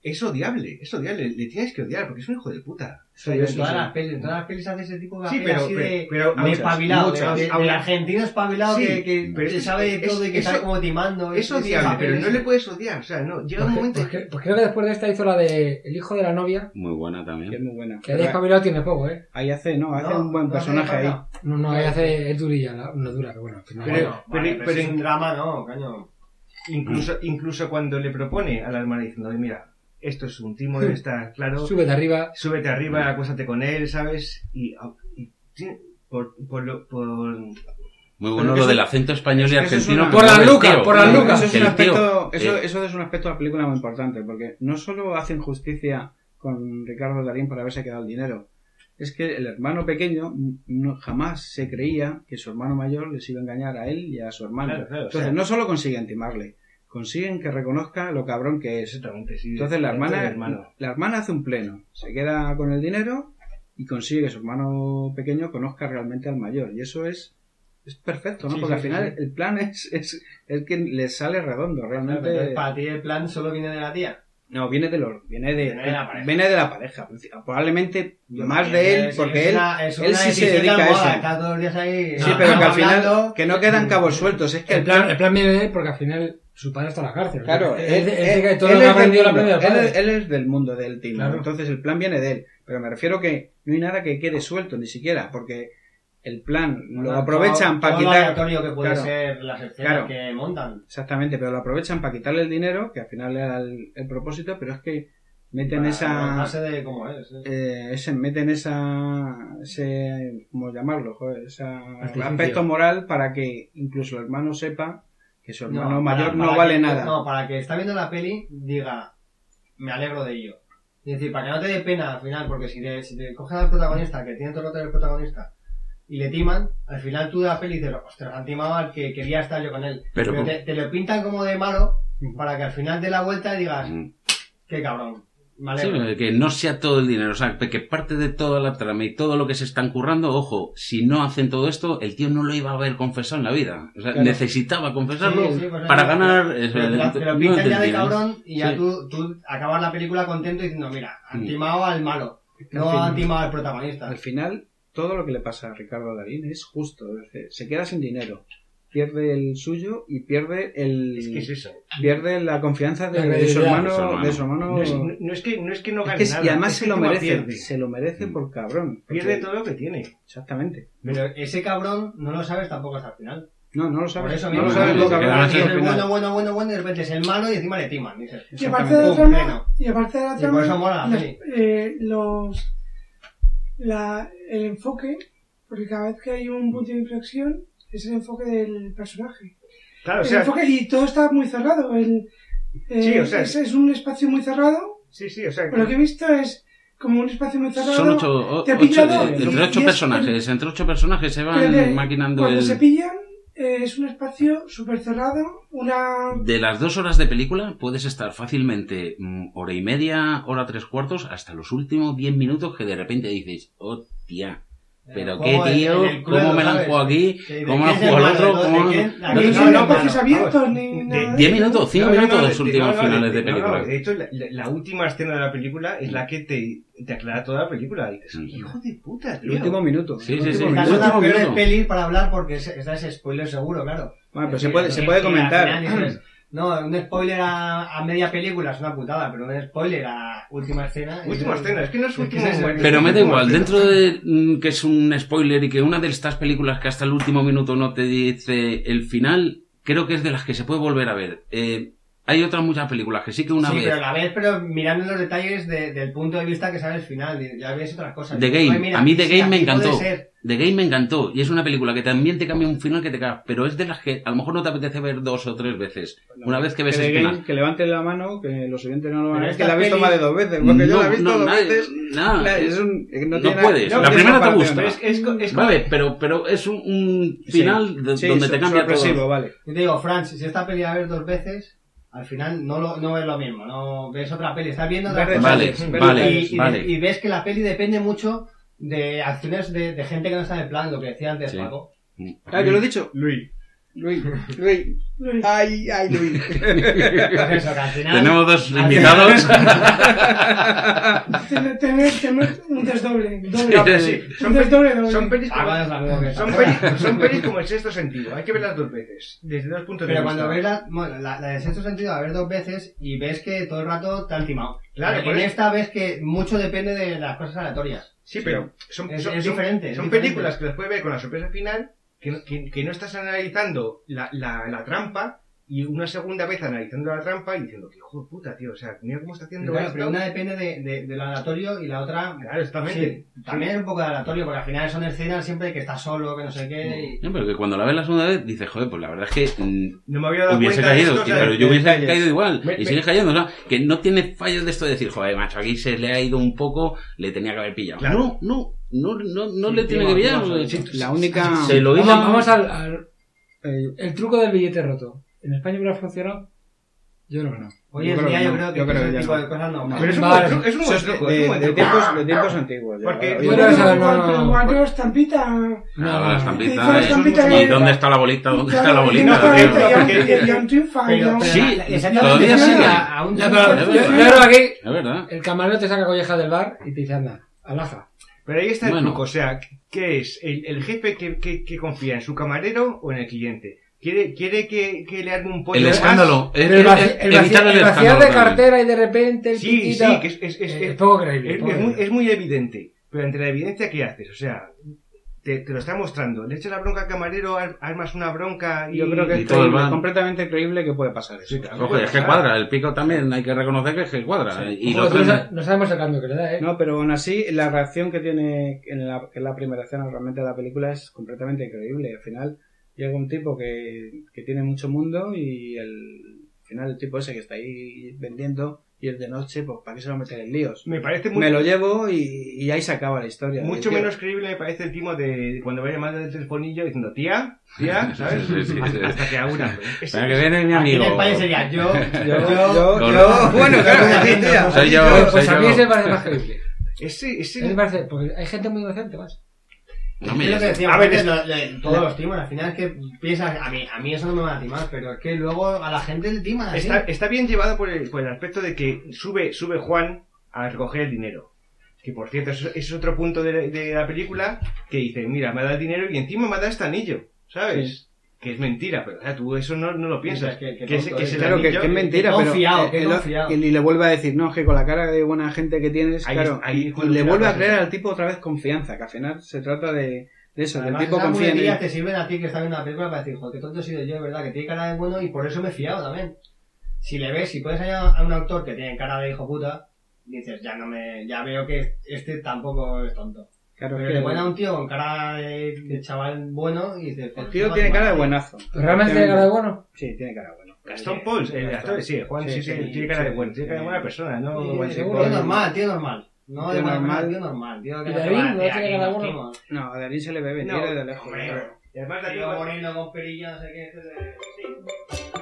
es odiable, es odiable, le tienes que odiar porque es un hijo de puta. Sí, en todas las pelis, en todas las pelis hace ese tipo de Sí, pero- así pero- de, pero de muchas, espabilado, muchas. de, de Habla- argentino espabilado Sí, que, que pero es- sabe es- todo y que eso- sabe como timando. Es ese odiable, pero no le puedes odiar, o sea, no, llega un momento... porque- porque creo que después de esta hizo la de El hijo de la novia, Muy buena Que es también. muy buena. que ahí espabilado tiene poco, ¿eh? Ahí hace, no, hace No, un buen no personaje ahí. No, no, ahí hace, es durilla, la- no dura, pero bueno, al final. Pero- Bueno, vale, pero- es un drama, no, coño. Incluso, incluso cuando le propone a la hermana diciendo, mira, esto es un timo, debe estar claro, Súbete arriba. súbete arriba, acuéstate con él, ¿sabes? Y, y por, por, lo- por, Muy bueno eso- lo del acento español y eso es argentino. una- Por las lucas, por las lucas. Eso es, aspecto, eso, eh, eso es un aspecto de la película muy importante, porque no solo hacen justicia con Ricardo Darín por haberse quedado el dinero, es que el hermano pequeño no, jamás se creía que su hermano mayor les iba a engañar a él y a su hermano. Claro, claro, o Entonces, sea- no solo consiguen timarle, consiguen que reconozca lo cabrón que es. Exactamente, sí. Entonces, la hermana, hermano. la hermana hace un pleno, se queda con el dinero y consigue que su hermano pequeño conozca realmente al mayor. Y eso es, es perfecto, ¿no? Sí, Porque sí, al final sí. el plan es, es, es que les sale redondo, realmente. Entonces, para ti el plan solo viene de la tía. No, viene de los, viene de, Viene de la pareja. viene de la pareja. Probablemente más de él, porque él, una- él sí se dedica a eso. Está todos los días ahí. Sí, pero que al final que no quedan cabos sueltos. Es que El plan, el plan viene de él porque al final su padre está en la cárcel. Claro, él, lo es del lo mundo, del team. Claro. Entonces el plan viene de él. Pero me refiero que no hay nada que quede suelto, ni siquiera, porque el plan lo aprovechan todo- para todo lo quitar. aleatorio que puede Claro. ser las escenas Claro. que montan. Exactamente, pero lo aprovechan para quitarle el dinero, que al final era el, el propósito, pero es que meten Para esa. base de cómo es. ¿eh? eh, ese, meten esa, ese, ¿cómo llamarlo? Joder, Artificio. aspecto moral para que incluso el hermano sepa que su hermano mayor para- no vale que- nada. No, para que está viendo la peli diga, me alegro de ello. Es decir, para que no te dé pena al final, porque si te, si te cogen al protagonista, que tiene todo el rato del protagonista, y le timan, al final tú de la peli dices, ostras, han timado al que quería estar yo con él. Pero te, te lo pintan como de malo para que al final de la vuelta digas, Mm. qué cabrón. Vale, Sí, que no sea todo el dinero, o sea, que parte de toda la trama y todo lo que se están currando, ojo, si no hacen todo esto, el tío no lo iba a haber confesado en la vida. O sea, Claro. necesitaba confesarlo Sí, sí, pues para ganar. Pero, eso, te, lo- te lo no pintan ya de cabrón y ya Sí. tú, tú acabas la película contento diciendo, mira, han Mm. timado al malo, no han timado al protagonista. Al final, todo lo que le pasa a Ricardo Darín es justo. es decir, se queda sin dinero, pierde el suyo y pierde el Es que es eso. pierde la confianza de, La de su hermano, De su hermano. de su hermano. No es, no- no es que, no es que no Es gane que es- nada. y además es se que lo merece, pierde. se lo merece Mm. por cabrón. porque- Pierde todo lo que tiene. Exactamente. Pero ese cabrón no lo sabes tampoco hasta el final. No, no lo Por sabes. eso no lo sabes no, que es el el final. bueno, bueno, bueno, bueno, y de repente es el malo y encima le timan. Dices, Y aparte de la trama, y aparte de la trama, por eso mola eh, los, la, el enfoque, porque cada vez que hay un punto de inflexión, es el enfoque del personaje. Claro, o El sea, enfoque, y todo está muy cerrado. El, eh, Sí, o sea, es, es un espacio muy cerrado. sí, sí, o sea, lo que he visto es como un espacio muy cerrado. Son ocho, o- te entre ocho personajes, entre ocho personajes se van de- maquinando Cuando el... se pillan, eh, es un espacio súper cerrado. Una. De las dos horas de película puedes estar fácilmente mm, hora y media, hora tres cuartos, hasta los últimos diez minutos que de repente dices, hostia, pero El qué tío, el cómo me la han jugado aquí, ¿de cómo la han jugado al el otro, cómo... ¿De? No, ¿De No, no, el abiertos ni de- nada. de 10 eso. minutos, 5 No, no, minutos no, los de- últimos finales de película. de hecho, la, la- la última escena de la película es la que te, te aclara toda la película. Y dices, hijo de puta, El tío. último minuto. Sí, el sí, sí. El minuto. pelis para hablar porque es- esta es spoiler seguro, claro. Bueno, pero se puede, se puede comentar. No, un spoiler a, a media película es una putada, pero un spoiler a última escena. Última es- escena, es que no es es que último es eso. momento, Pero me da última igual, escena. dentro de mm, que es un spoiler y que una de estas películas que hasta el último minuto no te dice el final, creo que es de las que se puede volver a ver. Eh, hay otras muchas películas que sí que una sí, vez... pero a la vez, pero mirando los detalles de- del punto de vista que sale el final, ya ves otras cosas. The Game, mira, a mí The sí, Game me encantó. The Game me encantó y es una película que también te cambia un final que te cagas, pero es de las que a lo mejor no te apetece ver dos o tres veces. Una vez que ves que, el de final. game, que levante la mano, que los oyentes no lo van a ver, que esta la he visto más de dos veces, porque yo la he visto no, dos nadie- veces. nada, La- es- es un, no, no tiene puedes. nada- La no primera te gusta. Es, es, es, Vale, pero, pero es un, un Sí. final de- Sí, donde so- te cambia todo. vale. Yo te digo, Franz, si esta peli a ver dos veces, al final no, lo, no ves lo mismo, no ves otra peli, estás viendo otra Vale, vale, y, ves que la peli depende mucho de acciones de, de gente que no está en el plan, lo que decía antes Sí. Paco. Ah, que lo he dicho. Luis. Luis, [LAUGHS] Luis. Luis. Ay, ay, Luis. Pues [LAUGHS] eso, que al final... Tenemos dos invitados. Tener, tener, tener un desdoble. Doble. No, pero sí, Un son, desdoble, pelis, doble. son pelis Ah, como, la son, pelis, son pelis como el sexto sentido. Hay que verlas dos veces, desde dos puntos Pero de cuando vista. ves la, bueno, la, la de sexto sentido, a ver dos veces y ves que todo el rato te han timado. Claro, en por eso- esta ves que mucho depende de las cosas aleatorias. Sí, pero son, Es- son, es son- diferente, es son diferente. películas que las puedes ver con la sorpresa final, que, no- que, que no estás analizando la, la, la trampa y una segunda vez analizando la trampa y diciendo que hijo de puta, tío, o sea, mira cómo está haciendo Claro, esto. pero una depende de, de, de lo aleatorio y la otra... Claro, exactamente. Sí, también es un poco de aleatorio, porque al final son escenas siempre que estás solo, que no sé qué... y- No, pero que cuando la ves la segunda vez dices, joder, pues la verdad es que mm, No me había dado hubiese cuenta de caído, esto, tío, o sea, pero yo de hubiese detalles. caído igual. Me- y me- sigue cayendo, o sea, que no tiene fallos de esto de decir, joder, macho, aquí se le ha ido un poco, le tenía que haber pillado. Claro. No, no, no, no, no le tiene que pillar. La única. Se lo Vamos, vamos al, al- eh, el truco del billete roto. ¿En España hubiera funcionado? Yo creo que no. Hoy en creo día yo creo que yo creo ese que ya tipo de cosas no. Pero es un Vale. buen truco, es un buen truco, de- tiempos, de tiempos antiguos. Porque- Hoy Yo en creo que día- esa no- Cuando no- cuando estampita. Ah, no. la eh. estampita ¿Y de- dónde está la bolita? ¿Dónde está la Claro, bolita? Sí, todavía sigue. Que aquí Es verdad. el camarero te saca collejas del bar y te dice, anda, alaja. Pero ahí está el Bueno. truco, o sea, ¿qué es? ¿El, el jefe que, que, que confía en su camarero o en el cliente? ¿Quiere, quiere que, que le haga un pollo El más? escándalo. El, el- vaci- el- el vaci- el el vaciar escándalo de cartera y de repente el Sí, piquito, sí, que es, es, es, eh, es- poco creíble. es- poco es muy, es muy evidente. Pero entre la evidencia, ¿qué haces? O sea, te, te lo está mostrando. Le echas la bronca al camarero, ar- armas una bronca y... Yo creo que Y es creíble, completamente creíble que puede pasar eso. Sí, claro. Ojo, es que cuadra, el pico también hay que reconocer que es que cuadra. Y no, sabemos el cambio que le da, ¿eh? No, pero aún así, la reacción que tiene en la, en la primera escena realmente de la película es completamente creíble. Al final, llega un tipo que, que tiene mucho mundo y el, al final el tipo ese que está ahí vendiendo y es de noche, pues ¿para qué se va a meter en líos? Me parece muy, Me lo llevo y, y ahí se acaba la historia. mucho menos creíble, me parece el timo de cuando va llamando del telefonillo diciendo tía, tía, [LAUGHS] ¿sabes? Sí, sí, sí. hasta, hasta que a una. Para que viene mi en amigo. España sería yo, Yo, yo, yo, yo- bueno, claro, sí, tía. Soy yo, Pues, pues soy a mí yo. ese me parece más creíble. ese, ese- me parece, porque hay gente muy inocente más. No Es me lo que decíamos A ver, antes, es- lo- lo- todos los timos, al final es que piensas, a mí, a mí eso no me va a timar, pero es que luego a la gente le timan está, está bien llevado por el, por el aspecto de que sube, sube Juan a recoger el dinero. Que por cierto, eso, es otro punto de, de la película que dice, mira, me ha dado el dinero y encima me ha dado este anillo, ¿sabes? Que es mentira, pero o sea, tú eso no, no lo piensas. Que es, que es Claro que, que es mentira, pero confiado, qué él lo- confiado. y le vuelve a decir, no, es que con la cara de buena gente que tienes, Ahí claro, ahí y, y le vuelve a creer al tipo otra vez confianza, que al final se trata de, de eso, Además, del tipo confía en te sirven a ti que estás viendo la película para decir, joder, qué tonto he sido yo, es verdad, que tiene cara de bueno y por eso me he fiado también. Si le ves, si puedes hallar a un actor que tiene cara de hijo puta, dices, ya no me, ya veo que este tampoco es tonto. Claro, Pero le que ponen a el, un tío con cara de, de chaval bueno y dices, el "Joder, tío tiene cara de timar". buenazo. ¿Realmente tiene cara de bueno? Sí, tiene cara de bueno. Gastón Pauls, el actor, sí, Juan sí, Sí, tiene- cara de sí, buena, tiene cara de buena persona, ¿no? Tío normal, tío normal. No Tío de normal. tío normal. Tío que ¿Y no tiene cara de bueno? No, a Darín se le ve venir desde lejos. Y además de Tío aquí, moreno con perilla, no sé qué, este de- sí.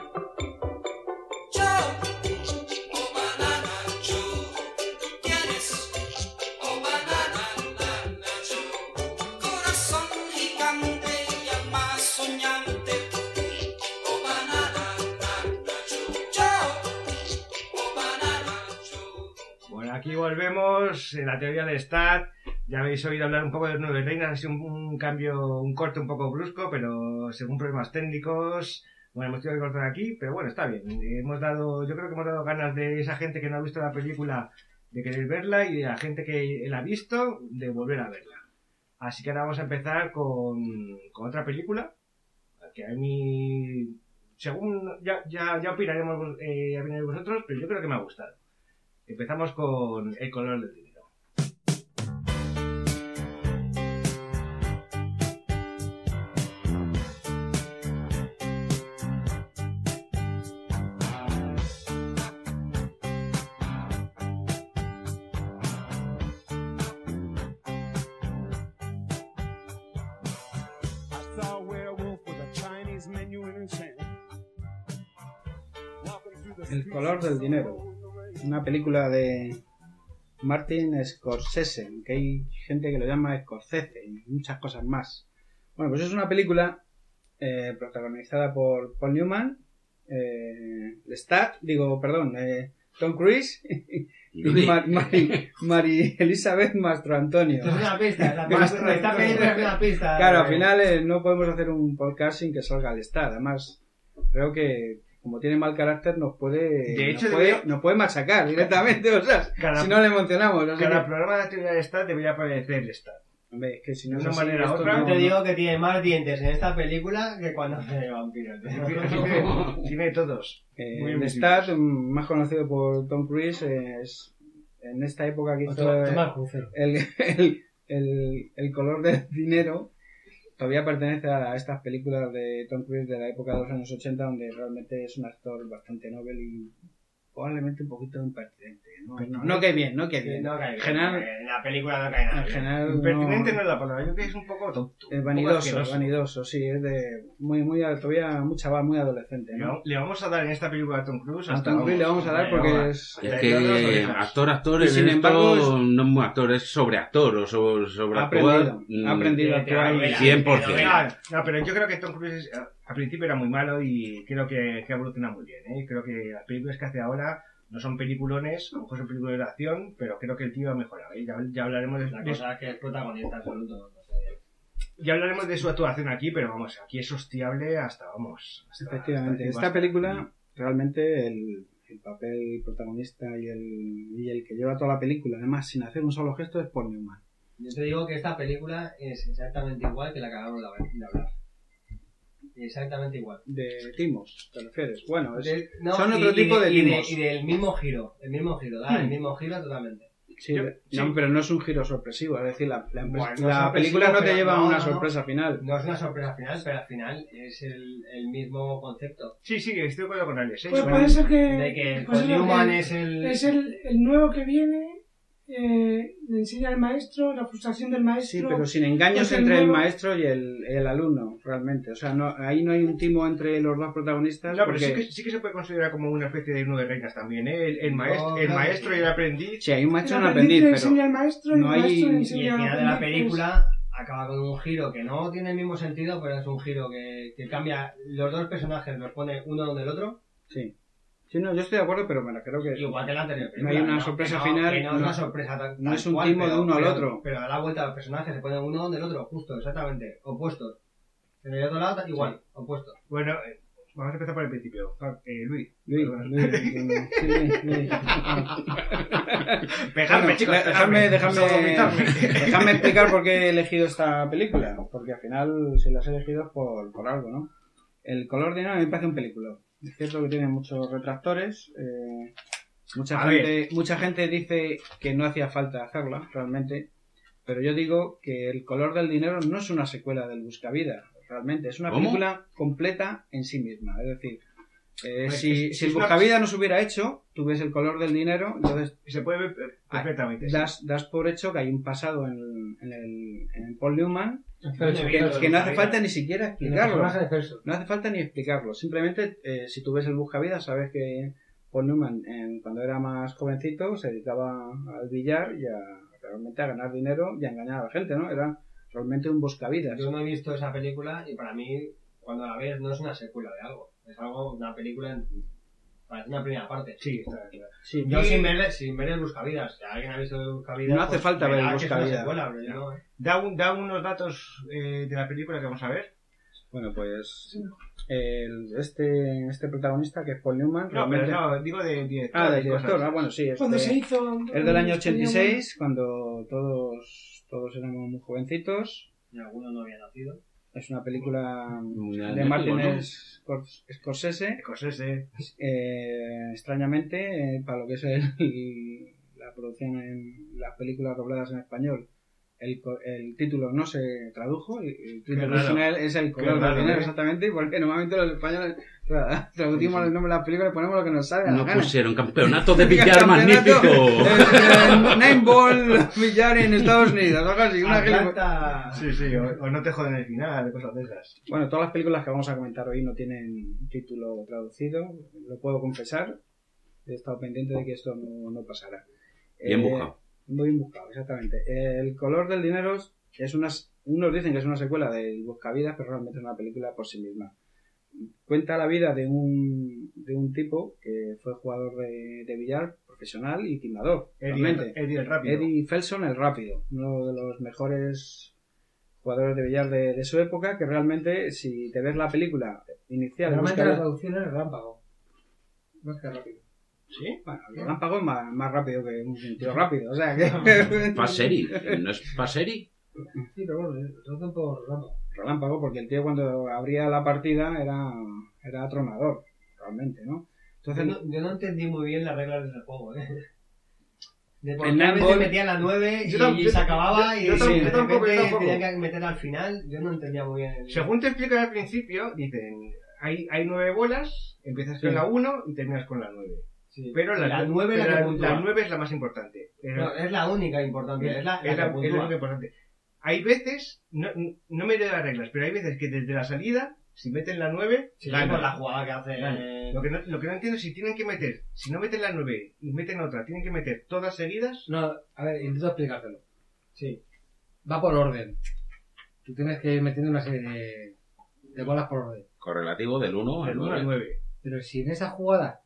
Volvemos en la teoría del STAT. Ya habéis oído hablar un poco de nueve reinas, ha sido un, cambio, un corte un poco brusco, pero según problemas técnicos, bueno, hemos tenido que cortar aquí, pero bueno, está bien. Hemos dado, yo creo que hemos dado ganas de esa gente que no ha visto la película de querer verla y de la gente que la ha visto de volver a verla. Así que ahora vamos a empezar con, con otra película, que a mí, según, ya, ya, ya opinaremos, eh, opinaréis vosotros, pero yo creo que me ha gustado. Empezamos con El color del dinero. El color del dinero. Una película de Martin Scorsese, que hay gente que lo llama Scorsese y muchas cosas más. Bueno, pues es una película eh, protagonizada por Paul Newman, eh, Lestat, digo, perdón, eh, Tom Cruise [LAUGHS] y Mar- Mari, Mari Elizabeth Mastro Antonio. Esto es una pista, la [LAUGHS] pista, esta película es una pista. Claro, al final eh, no podemos hacer un podcast sin que salga el Estado. Además, creo que como tiene mal carácter nos puede, De hecho, nos puede, debería- nos puede machacar directamente, [LAUGHS] o sea, Cada- si no le emocionamos. así Cada que- programa de teoría del STAT debería aparecer el STAT. Hombre, es que si no De una así, manera otra, no- Te digo que tiene más dientes en esta película que cuando hace de vampiro. tío. [LAUGHS] Tiene, tiene todos. Eh, mm, más conocido por Tom Cruise, eh, es en esta época que hizo el, el, el, el color del dinero, todavía pertenece a estas películas de Tom Cruise de la época de los años 80, donde realmente es un actor bastante noble y probablemente un poquito impertinente. No, no, no que bien, no que bien. No cae en bien, general, En la película no cae nada. en general Impertinente no no, es la palabra, yo creo que es un poco tonto. es vanidoso, asqueroso. vanidoso, sí, es de muy, muy, todavía muy chaval, muy adolescente. Le ¿no? Le vamos a dar en esta película a Tom Cruise A hasta Tom Cruise le vamos a dar porque es... Es que actor, actor, Y sin esto embargo es- no es muy actor, es sobre actor o sobre, sobre Ha aprendido, ha aprendido a actuar. va a y- ver. 100%. No, pero yo creo que Tom Cruise es- al principio era muy malo y creo que, que evoluciona muy bien. ¿eh? Creo que las películas que hace ahora no son peliculones, a lo mejor son películas de acción, pero creo que el tío ha mejorado. ¿eh? Ya, ya hablaremos de, La de- cosa es que es protagonista absoluto. no sé. ya hablaremos de su actuación aquí, pero vamos, aquí es hostiable hasta, vamos. hasta- Efectivamente, hasta- esta película realmente el, el papel protagonista y el, y el que lleva toda la película, además sin hacer un solo gesto, es Paul Newman. Yo te digo que esta película es exactamente igual que la que acabamos de hablar. Exactamente igual. De Timos, ¿te refieres? Bueno, es- De- no, son y- otro y tipo de y timos. Y del mismo giro, el mismo giro, da, el Hmm. mismo giro totalmente. Sí, Yo- no, sí. pero no es un giro sorpresivo. Es decir, la, la, Bueno, la sorpresivo, película no te lleva a no, una no, no. sorpresa final. No es una sorpresa final, pero al final es el, el mismo concepto. Sí, sí, estoy de acuerdo con Alex. ¿eh? Pues Bueno, puede ser que. De que Newman que es el... es el, el nuevo que viene, eh, le enseña al maestro, la frustración del maestro. Sí, pero sin engaños Pues el entre el maestro y el, el alumno, realmente. O sea, no, ahí no hay un timo entre los dos protagonistas. No, pero porque sí que, sí que se puede considerar como una especie de nueve reinas también, ¿eh? El, el, No, maestro, el claro. maestro y el aprendiz. sí, hay un maestro y el un aprendiz pero enseña al maestro y no el maestro hay- le Y enseña el al final de la aprendiz, película acaba con un giro que no tiene el mismo sentido, pero es un giro que, que cambia los dos personajes, los pone uno donde el otro, sí. Sí, no, yo estoy de acuerdo, pero me refiero que igual que la anterior No hay una sorpresa no- final, no, es una sorpresa no es un cual, timo de pero- uno al otro. Pero da la vuelta a los personajes, se ponen uno donde el otro, justo, exactamente, opuestos. En el otro lado, igual, opuestos. Bueno, eh, vamos a empezar por el principio. Eh, Luis. Luis. Luis, [LAUGHS] sí, Luis, Luis. Pegadme, Bueno, chicos, dejadme, dejadme, dejadme explicar por qué he elegido esta película. Porque al final, si las he elegido es por, por algo, ¿no? El color de dinero a mí me parece un película. Es cierto que tiene muchos retractores. eh, mucha, A gente, mucha gente dice que no hacía falta hacerla, realmente. Pero yo digo que El color del dinero no es una secuela del Buscavida, realmente. Es una ¿Cómo? película completa en sí misma. Es decir, eh, Pues si, es- si es el una- Buscavida no se hubiera hecho, tú ves El color del dinero, entonces Se puede ver eh, perfectamente. das, das por hecho que hay un pasado en, en el, en el Paul Newman que, no hace falta ni siquiera explicarlo. No hace falta ni explicarlo. Simplemente, eh, si tú ves el Buscavidas, sabes que Paul Newman, en- cuando era más jovencito, se dedicaba al billar y a, realmente a ganar dinero y a engañar a la gente, ¿no? Era realmente un Buscavidas. Yo no he visto esa película y para mí, cuando la ves, no es una secuela de algo. Es algo, una película, parece una primera parte. Sí, está claro. Sí, Yo y- sin ver, sin ver el Buscavidas, si alguien ha visto el Buscavidas... No hace pues falta ver el es Buscavidas. secuela, pero yo no, ¿eh? Da, un- da unos datos eh, de la película que vamos a ver. Bueno, pues el- este, este protagonista, que es Paul Newman, No, realmente... pero no, digo de director. Ah, y del director. Ah, bueno, sí. este- Cuando se hizo. Es del año 86, cuando todos, todos éramos muy jovencitos. Y alguno no había nacido. Es una película de Martin Scorsese. Scorsese. Eh, extrañamente, eh, para lo que es el- la producción en las películas dobladas en español, el, co- el título no se tradujo. y El título original es El color del dinero, ¿eh? exactamente, porque normalmente los españoles [LAUGHS] traducimos el nombre de las películas y ponemos lo que nos sale a la No gana. pusieron campeonato [LAUGHS] de billar magnífico. eh, Nine Ball [LAUGHS] Billar en Estados Unidos, algo así, una. Atlanta... Sí, sí, o, o no te joden el final, cosas de esas. Bueno, todas las películas que vamos a comentar hoy no tienen título traducido, lo puedo confesar. He estado pendiente de que esto no, no pasara. Bien Eh, buscado. Muy bien buscado, exactamente. El color del dinero es una, unos dicen que es una secuela de Buscavidas, pero realmente es una película por sí misma. Cuenta la vida de un, de un tipo que fue jugador de, de billar profesional y timador. Eddie, Eddie el rápido. Eddie Felson el rápido, uno de los mejores jugadores de billar de, de su época, que realmente si te ves la película inicial, Realmente la traducción es relámpago. Más que rápido. ¿Sí? bueno, el relámpago es más, más rápido que un tío rápido, o sea que Paseri. ¿No es Paseri? Sí, pero bueno, lo traducen por relámpago. relámpago porque el tío cuando abría la partida era era atronador, realmente, ¿no? Yo Entonces no, yo no entendí muy bien las reglas de ese juego, ¿eh? De por El qué a nine veces ball- metía la 9 y, Yo tam- y yo- se acababa yo- y de tampoco, repente tenía que meter al final. Yo no entendía muy bien. el- Según te explican al principio, dicen, hay, hay nueve bolas, empiezas con la 1 y terminas con la 9. Sí. Pero la, la 9 es pero la que la, la 9 es la más importante. Pero- No, es la única importante. Es la, es la la, que es única importante. Hay veces, no, no me leo las reglas, pero hay veces que desde la salida, si meten la 9, Sí, ganan. la jugada que hace. Eh, Lo que, no, lo que no entiendo es si tienen que meter, si no meten la 9 y meten otra, tienen que meter todas seguidas. No, a ver, intento explicártelo. Sí. Va por orden. Tú tienes que ir metiendo una serie de, de bolas por orden. Correlativo del 1 al Del 1 al 9. 9. Pero si en esa jugada,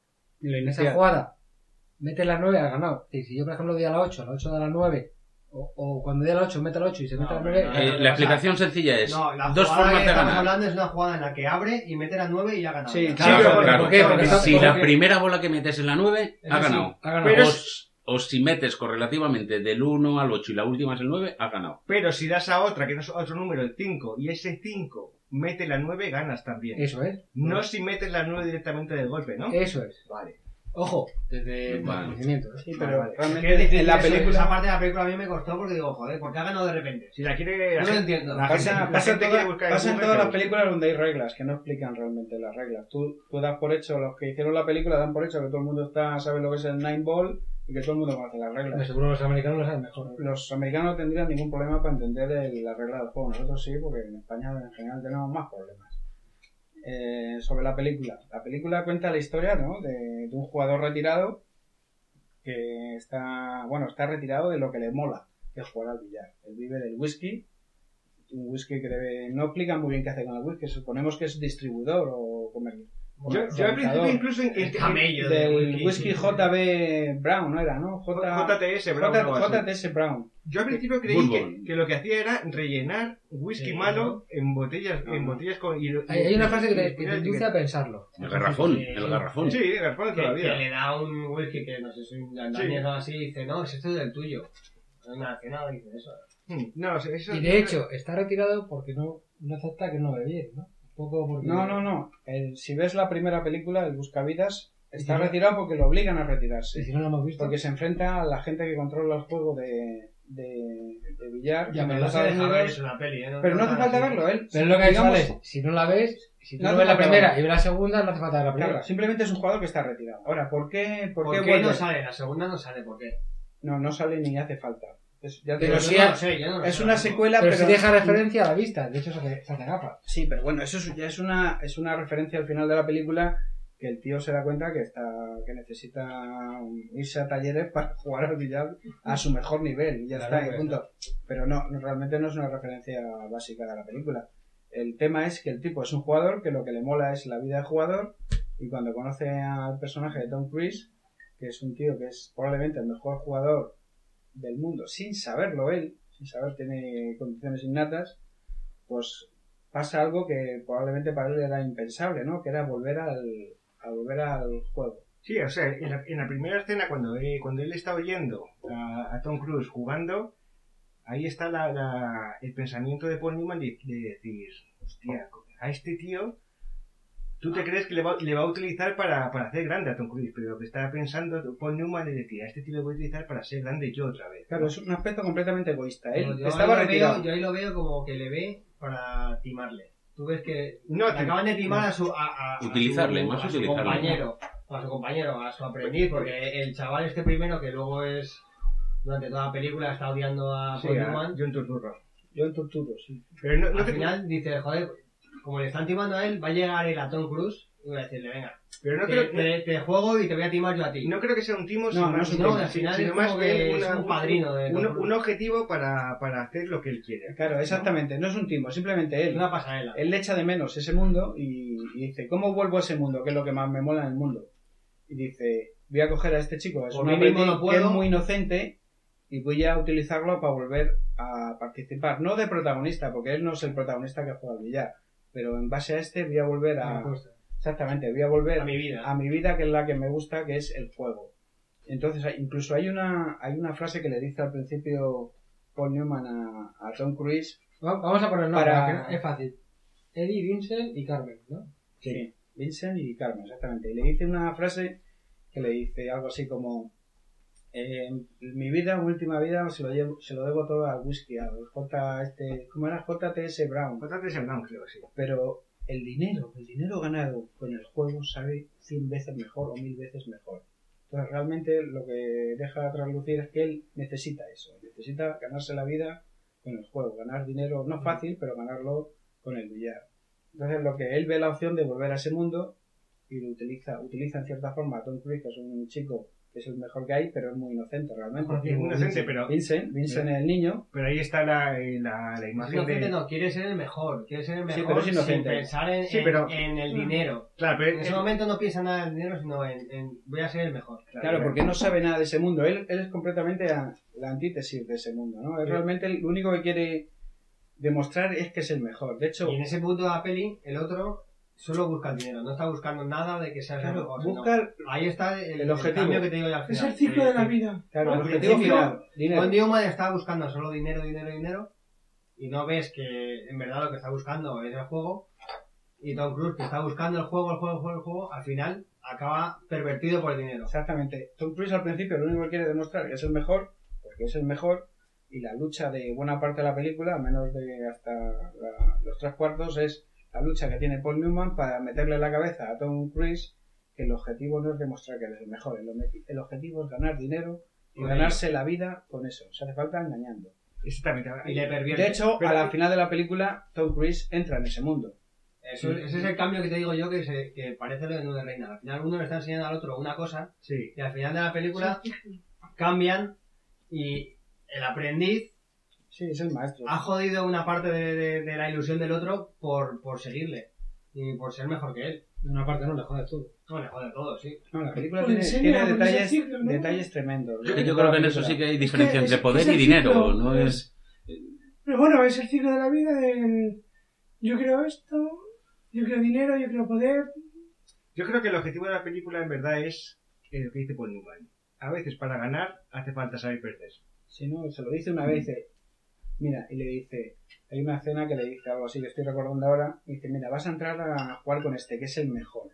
la en esa jugada, metes la 9, has ganado. Y si yo, por ejemplo, doy a la 8, a la 8 da la 9, o, o cuando doy a la 8, mete la 8 y se mete No, la pero 9, no, Eh, no, la o explicación sencilla es No, la dos formas que de estamos ganar. hablando es una jugada en la que abre y mete la 9 y ya ha ganado. Sí, Ya. claro, pero pero Claro, ¿por qué? Porque si está- la primera bola que metes en la 9, ha sí, ganado. ha ganado. Pero o, es- o si metes correlativamente del 1 al 8 y la última es el 9, ha ganado. Pero si das a otra, que no es otro número, el 5, y ese 5 mete la 9, ganas también. Eso es. No si metes la 9 directamente del golpe, ¿no? Eso es. Vale. Ojo, desde el Vale. conocimiento. ¿eh? Sí, Vale, pero vale. realmente es difícil en la película Esa parte de la película a mí me costó porque digo, joder, ¿por qué ha ganado de repente? Si la quiere... No lo entiendo. la gente- pasa, la pasa en gente toda- quiere buscar en pasa en Google, todas las películas donde hay reglas que no explican realmente las reglas. Tú, tú das por hecho, los que hicieron la película dan por hecho que todo el mundo está sabe lo que es el nine ball y que todo el mundo conoce las reglas. seguro los americanos lo saben mejor. ¿no? Los americanos no tendrían ningún problema para entender el- la regla del juego. Nosotros sí, porque en España en general tenemos más problemas. Eh, sobre la película. La película cuenta la historia ¿no? de, de un jugador retirado que está, bueno, está retirado de lo que le mola, que es jugar al billar. Él vive del whisky, un whisky que debe, no explican muy bien qué hace con el whisky, suponemos que es distribuidor o comer. Yo, yo al principio incluso... en- en- camello de del whisky. whisky JB Brown, ¿no era, no? J- JTS, Brown, así. JTS Brown. Yo al principio creí que, que lo que hacía era rellenar whisky Sí, malo en botellas, en botellas con... y- Hay, hay una frase que te, que te induce a pensarlo. El garrafón, el garrafón. Sí, garrafón de Que, toda la que le da un whisky que no sé si un danés o así y dice, no, es este del tuyo. No me hace nada, dice eso. Hmm, No, eso... Y de hecho, está retirado porque no, no acepta que no bebe bien, ¿no? Porque... No, no, no. El- si ves la primera película, el Buscavidas, está ¿Y si no? retirado porque lo obligan a retirarse. si no lo hemos visto... Porque se enfrenta a la gente que controla el juego de, de, de billar. Ya, pero No se deja ver en la peli, ¿eh? Pero no hace falta verlo, él. Pero es lo que digamos- Alex, si no la ves, si tú No no, ves la primera y ves la segunda, no hace falta ver la primera. Claro, simplemente es un jugador que está retirado. Ahora, ¿por qué, por ¿Por qué qué no sale? La segunda no sale, ¿por qué? No, no sale ni hace falta. Es, ya Pero sí no sé, no es una secuela, pero, pero, si deja referencia a la vista, de hecho se hace, se hace gafa. Sí, pero bueno, eso es- ya es una, es una referencia al final de la película que el tío se da cuenta que está que necesita irse a talleres [LAUGHS] para jugar al billar a su mejor nivel y ya Claro, está, punto. Pero no, no, realmente no es una referencia básica de la película. El tema es que el tipo es un jugador que lo que le mola es la vida de jugador y cuando conoce al personaje de Tom Cruise, que es un tío que es probablemente el mejor jugador del mundo, sin saberlo él, sin saber tiene condiciones innatas, pues pasa algo que probablemente para él era impensable, ¿no? Que era volver al, volver al juego. Sí, o sea, en la, en la primera escena, cuando, cuando él está oyendo a, a Tom Cruise jugando, ahí está la, la- el pensamiento de Paul Newman de, de decir, hostia, a este tío, tú te crees que le va, le va a utilizar para, para hacer grande a Tom Cruise, pero lo que está pensando Paul Newman es decir, a este tío le voy a utilizar para ser grande yo otra vez. Claro, es un aspecto completamente egoísta. Él No, yo estaba ahí lo retirado. Veo, yo ahí lo veo como que le ve para timarle. Tú ves que No, te- acaban de timar a su, a, a- a Utilizarle, su- más a su utilizarle. compañero, a su compañero, a su aprendiz, porque el chaval este primero que luego es durante toda la película está odiando a Sí, Paul a Newman, John Turturro. Yo en Turturro, sí. Pero no, no al te- final dice, joder, como le están timando a él, va a llegar el a Tom Cruise y va a decirle, venga, pero no te, creo, te- te juego y te voy a timar yo a ti. no creo que sea un timo, No, sino no más es al final sino es como que es una- un padrino de un, objetivo para, para hacer lo que él quiere. Claro, exactamente. No es un timo, simplemente Es él. una pasarela. Él le echa de menos ese mundo y, y dice, ¿cómo vuelvo a ese mundo? Que es lo que más me mola en el mundo. Y dice, voy a coger a este chico, es un no que es muy inocente y voy a utilizarlo para volver a participar. No de protagonista, porque él no es el protagonista que juega al billar. Pero en base a este voy a volver a... Exactamente, voy a volver A mi vida. a mi vida, que es la que me gusta, que es el juego. Entonces, incluso hay una, hay una frase que le dice al principio Paul Newman a, a Tom Cruise. Va- Vamos a poner nombre, Para- al final es fácil. Eddie, Vincent y Carmen, ¿no? Sí, Vincent y Carmen, exactamente. Y le dice una frase que le dice algo así como: eh, Mi vida, mi última vida, se lo, llevo, se lo debo todo al whisky, al J. Este, ¿Cómo era? JTS Brown. Bastante semblante, creo, sí. Pero el dinero, el dinero ganado con el juego sabe 100 veces mejor o 1000 veces mejor. Entonces realmente lo que deja traslucir es que él necesita eso, necesita ganarse la vida con el juego, ganar dinero no fácil, pero ganarlo con el billar. Entonces lo que él ve la opción de volver a ese mundo y lo utiliza, utiliza en cierta forma a Tom Cruise, que es un chico que es el mejor que hay, pero es muy inocente realmente. Es muy inocente, pero, Vincent, Vincent es el niño, pero ahí está la, la, la Es imagen inocente de... no, quiere ser el mejor, quiere ser el Sí, mejor pero es sin inocente. pensar en, Sí, en- pero- en el dinero. Claro, pero En ese es- momento no piensa nada en el dinero, sino en, en voy a ser el mejor. Claro, porque no sabe nada de ese mundo. Él, él es completamente la antítesis de ese mundo, ¿no? Él Sí. realmente lo único que quiere demostrar es que es el mejor. De hecho, Y en ese punto de la peli, el otro solo busca el dinero, no está buscando nada de que sea el claro, mejor. busca Ahí está el, el objetivo. que te digo al Es final. el ciclo de la vida. claro, el objetivo final, dinero. Paul Newman está buscando solo dinero, dinero, dinero, y no ves que en verdad lo que está buscando es el juego, y Tom Cruise que está buscando el juego, el juego, el juego, el juego, al final acaba pervertido por el dinero. Exactamente. Tom Cruise al principio lo único que quiere demostrar que es el mejor, porque es el mejor, y la lucha de buena parte de la película, a menos de hasta la- los tres cuartos, es la lucha que tiene Paul Newman para meterle en la cabeza a Tom Cruise que el objetivo no es demostrar que eres el mejor, el, el objetivo es ganar dinero y ganarse la vida con eso. Se hace falta engañando. Exactamente. Y le. De hecho, Pero- a la final de la película, Tom Cruise entra en ese mundo. Eso- ese es el cambio que te digo yo que, se, que parece lo de Nude Reina. Al final uno le está enseñando al otro una cosa Sí. y al final de la película cambian y el aprendiz Sí, es el maestro. ha jodido una parte de, de- de la ilusión del otro por, por seguirle y por ser mejor que él. De una parte no, le jode todo. No, le jode todo, sí. No, la película Pues tiene, enseña, tiene pues detalles, ese ciclo, ¿no? detalles tremendos. Yo, yo creo que en eso sí que hay diferencia que entre poder es y dinero. ciclo, No es-. Pero bueno, es el ciclo de la vida del yo quiero esto, yo quiero dinero, yo quiero poder. Yo creo que el objetivo de la película en verdad es lo que dice Paul Newman. A veces para ganar hace falta saber perder. Si no, se lo dice una vez, dice, mira, y le dice, hay una escena que le dice algo así que estoy recordando ahora, y dice, mira, vas a entrar a jugar con este, que es el mejor.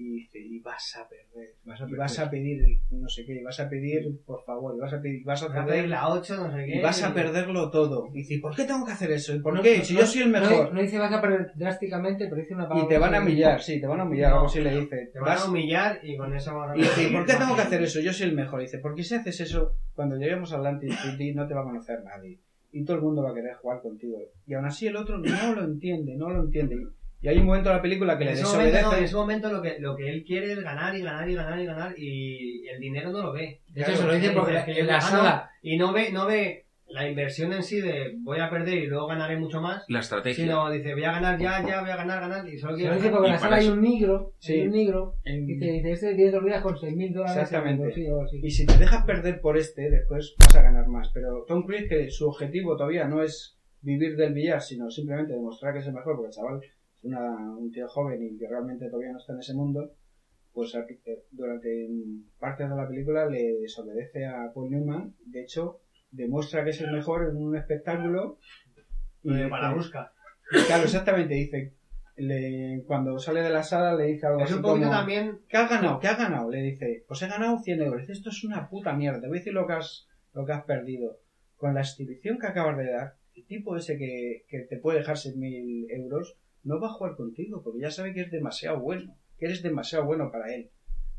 Y dice, y vas a perder, Vas a y vas a pedir no sé qué, y vas a pedir, por favor, y vas a pedir, vas a perder, la 8, no sé qué. y vas a perderlo todo. Y dice, ¿y por qué tengo que hacer eso? ¿Y por No, qué? no, Si no, yo soy el mejor. No, dice vas a perder drásticamente, pero dice una palabra. Y te van a humillar, sí, te van a humillar, No, algo así le dice. Te van Vas- a humillar y con eso van a... Y dice, ¿y por qué tengo que hacer eso? Yo soy el mejor. Y dice, porque si haces eso, cuando lleguemos a Atlantic City no te va a conocer nadie. Y todo el mundo va a querer jugar contigo. Y aún así el otro no lo entiende, no lo entiende. Y hay un momento en la película que En le ese, momento, no, desobedece. en ese momento lo que, lo que él quiere es ganar y ganar y ganar y ganar y el dinero no lo ve. De hecho, se lo dice porque la gano saga. Y no ve, no ve la inversión en sí de voy a perder y luego ganaré mucho más, La estrategia. sino dice voy a ganar ya, ya, voy a ganar, ganar y solo Se quiero lo dice porque en la saga hay un negro. Sí. Hay un negro. En- Y te dice, este tiene dos días con 6.000 dólares. Exactamente. o así. Y si te dejas perder por este, después vas a ganar más. Pero Tom Cruise, que su objetivo todavía no es vivir del billar, sino simplemente demostrar que es el mejor, porque el chaval una- un tío joven y que realmente todavía no está en ese mundo, pues eh, durante parte de la película le desobedece a Paul Newman. De hecho, demuestra que es el mejor en un espectáculo. Lo de dice- para busca. Claro, exactamente, dice. le- cuando sale de la sala le dice algo Es así un poquito como, también ¿Qué has ganado? ¿Qué has ganado? Le dice, pues he ganado 100 euros. Esto es una puta mierda. Te voy a decir lo que has, lo que has perdido. Con la exhibición que acabas de dar, el tipo ese que, que te puede dejar 6.000 euros no va a jugar contigo porque ya sabe que es demasiado bueno. Que eres demasiado bueno para él.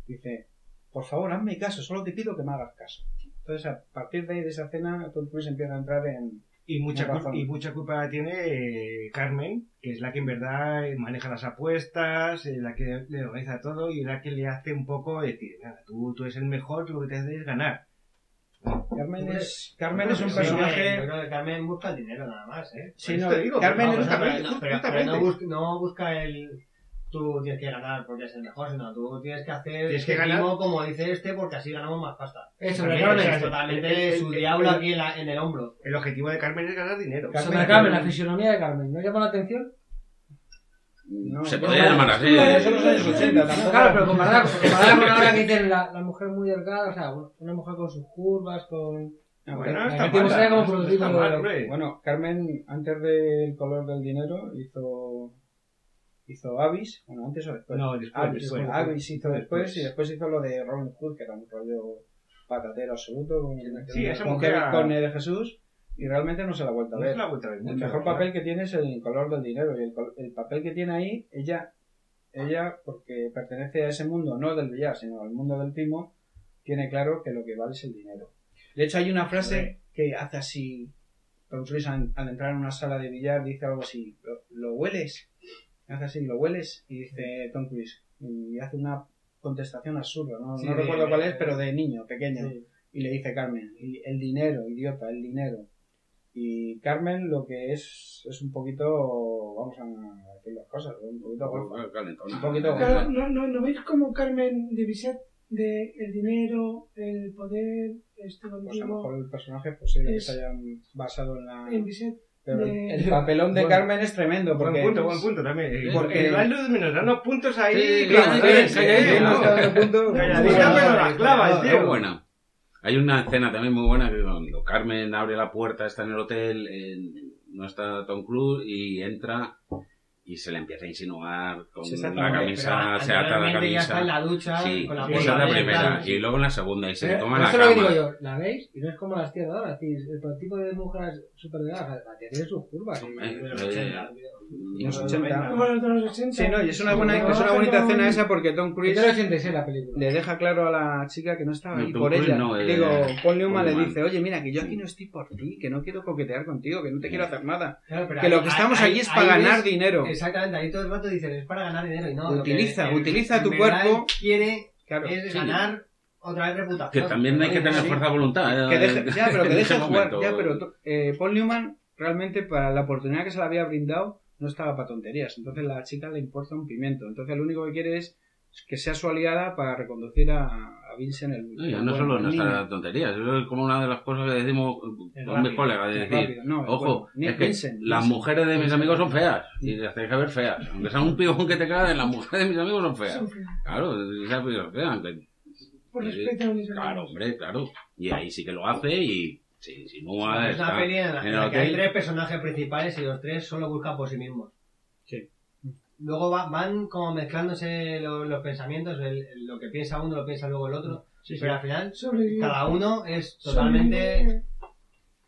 Dice, por favor, hazme caso. Solo te pido que me hagas caso. Entonces, a partir de ahí, de esa cena, Tom Cruise empieza a entrar en... Y mucha, y mucha culpa tiene eh, Carmen, que es la que en verdad maneja las apuestas, eh, la que le organiza todo y la que le hace un poco decir, nada, tú, tú eres el mejor, tú lo que te haces es ganar. Carmen es, Carmen es un personaje... Yo creo que Carmen busca el dinero nada más, ¿eh? Sí, no, eso te digo, Carmen es pero, no, busca, no busca el tú tienes que ganar porque es el mejor, sino tú tienes que hacer Tienes que este ganar. como dice este porque así ganamos más pasta. Eso, es totalmente su diablo aquí en, la- en el hombro. El objetivo de Carmen es ganar dinero. Carmen, la fisionomía de Carmen. ¿No llama la atención? No, Se no, podría no, llamar así. no, son los años 80, tampoco- Claro, pero comparada, [LAUGHS] con ahora que dicen la, la mujer muy delgada, o sea, una mujer con sus curvas, con... Ah, Bueno, bueno, no está el mal, como no prototipo está mal, de-. Bueno, Carmen, antes del color del dinero, hizo hizo Avis, bueno, antes o después. No, después, Avis, después, bueno, Avis hizo después, después. y después hizo lo de Robin Hood, que era un rollo patatero absoluto con, Sí, esa con, mujer con, eh, de Jesús y realmente no se la ha vuelto a No ver. se la ha vuelto a ver El mejor ¿verdad? papel que tiene es el color del dinero y el, el papel que tiene ahí, ella, ella, porque pertenece a ese mundo, no del billar, sino al mundo del timo, tiene claro que lo que vale es el dinero. De hecho, hay una frase que hace así, Tom Cruise al, al entrar en una sala de billar dice algo así, ¿lo, lo hueles? Hace así, ¿lo hueles? Y dice Tom Cruise, y hace una contestación absurda, no, Sí, no recuerdo cuál es, pero de niño, pequeño. Sí. Y le dice Carmen, el dinero, idiota, el dinero. Y Carmen lo que es es un poquito, vamos a decir las cosas, un poquito golfa. Calentona. Un poquito Claro, ¿no, no, ¿no veis como Carmen de Bisset de el dinero, el poder, este Pues a lo mejor el personaje es posible que se hayan basado en la... en Bisset? Pero el- de- el papelón de Bueno, Carmen es tremendo Buen porque... punto, buen punto también. Eh, Porque- nos da unos puntos ahí. Sí, sí, sí, sí, sí, No, sí, dando Hay una escena también muy buena que cuando Carmen abre la puerta, está en el hotel, no está Tom Cruise y entra y se le empieza a insinuar con Sí, la camisa, pero se ata la anteriormente ya camisa. está en la ducha, sí, con la esa bolsa es la primera. sí. Y luego en la segunda, y se le Pero- toma la eso es lo cama. digo yo, la veis y no es como las tías de ahora, es decir, el tipo de mujeres súper delgadas, la tía tiene sus curvas. y- Eh, los eh, 80. Los 80. Como los de los 80. Sí, no, y es una, buena, es una bonita escena esa porque Tom Cruise del 86 la película. le deja claro a la chica que no estaba ahí por ella. eh, Digo, Paul Newman le dice, oye, mira, que yo aquí no estoy por ti, que no quiero coquetear contigo, que no te quiero hacer nada. Que lo que estamos ahí- aquí es para ganar dinero. Exactamente, ahí todo el rato dicen, es para ganar dinero y no. lo que Utiliza, utiliza tu cuerpo. quiere Claro. es sí. ganar otra vez reputación. Que también hay que tener Sí. fuerza de voluntad. eh, Que deje- ya, pero que deje jugar. momento. Ya, pero eh, Paul Newman realmente para la oportunidad que se le había brindado no estaba para tonterías. Entonces la chica le importa un pimiento. Entonces lo único que quiere es que sea su aliada para reconducir a, el, No, no solo niño. estas tonterías, eso es como una de las cosas que decimos El con mis colegas, de decir, no, ojo, bueno. Es que Vincent, las Vincent. mujeres de mis amigos son feas, y las tenéis que ver feas, aunque sean un pibón que te cae, las mujeres de mis amigos son feas. Son feas. Claro, esas son feas, aunque- Por Sí, respeto a mis Claro, hermanos. hombre, claro. Y ahí sí que lo hace y sí, si no va a Es una estar peli en la, en que hay tres personajes principales y los tres solo buscan por sí mismos. Luego va- van como mezclándose lo- los, pensamientos, el- el- lo que piensa uno lo piensa luego el otro, pero al final Sobrevive. cada uno es totalmente Sobrevive.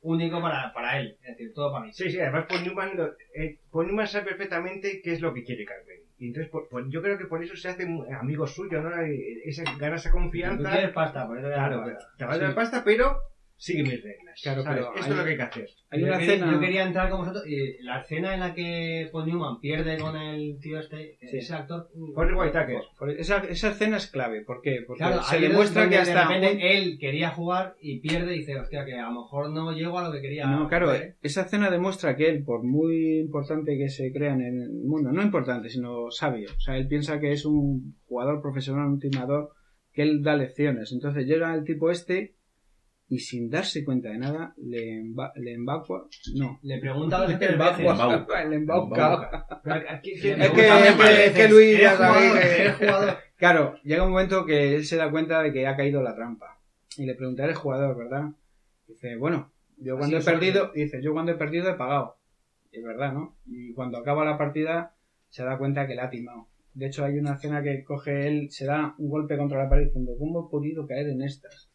único para, para él, es decir, todo para mí. Sí, sí, además Paul Newman, lo- eh, Paul Newman sabe perfectamente qué es lo que quiere Carmen. Y entonces, por- por- yo creo que por eso se hace mu- amigo suyo, ¿no? Eh, Esa, gana esa Tú confianza. quieres pasta, por eso te Claro, te vas a dar pasta, pero sigue mis reglas. Claro, ¿sabes? pero Esto hay- es lo que hay que hacer. Hay yo, una quería, escena... yo quería entrar con vosotros y la escena en la que Paul Newman pierde con el tío este, Sí. ese actor. Forrest Whitaker. Por- Esa, esa escena es clave. ¿Por qué? Porque Claro, se demuestra que de hasta... repente un- él quería jugar y pierde y dice, hostia, que a lo mejor no llego a lo que quería. No, claro, ¿eh? esa escena demuestra que él, por muy importante que se crean en el mundo, no importante, sino sabio, o sea, él piensa que es un jugador profesional, un timador, que él da lecciones. Entonces llega el tipo este y sin darse cuenta de nada, le, emba- le embacua, no, Le pregunta [LAUGHS] le embacua, le embauca. Es que- es que- veces, es que Luis ya. [LAUGHS] Claro, llega un momento que él se da cuenta de que ha caído la trampa. Y le pregunta, ¿eres jugador, verdad? Dice, bueno, yo cuando Así he perdido, dice, yo cuando he perdido he pagado. Y es verdad, ¿no? Y cuando acaba la partida se da cuenta que la ha timado. De hecho, hay una escena que coge él, se da un golpe contra la pared diciendo, ¿cómo he podido caer en estas?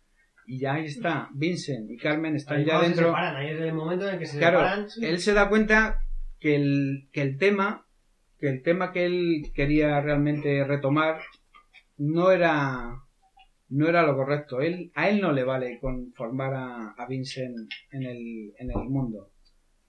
Y ya ahí está, Vincent y Carmen están Ahí ya se dentro. separan, ahí es el momento en el que se Claro, separan. él se da cuenta que el, que el tema que el tema que él quería realmente retomar no era no era lo correcto. Él, a él no le vale conformar a, a Vincent en el, en el mundo.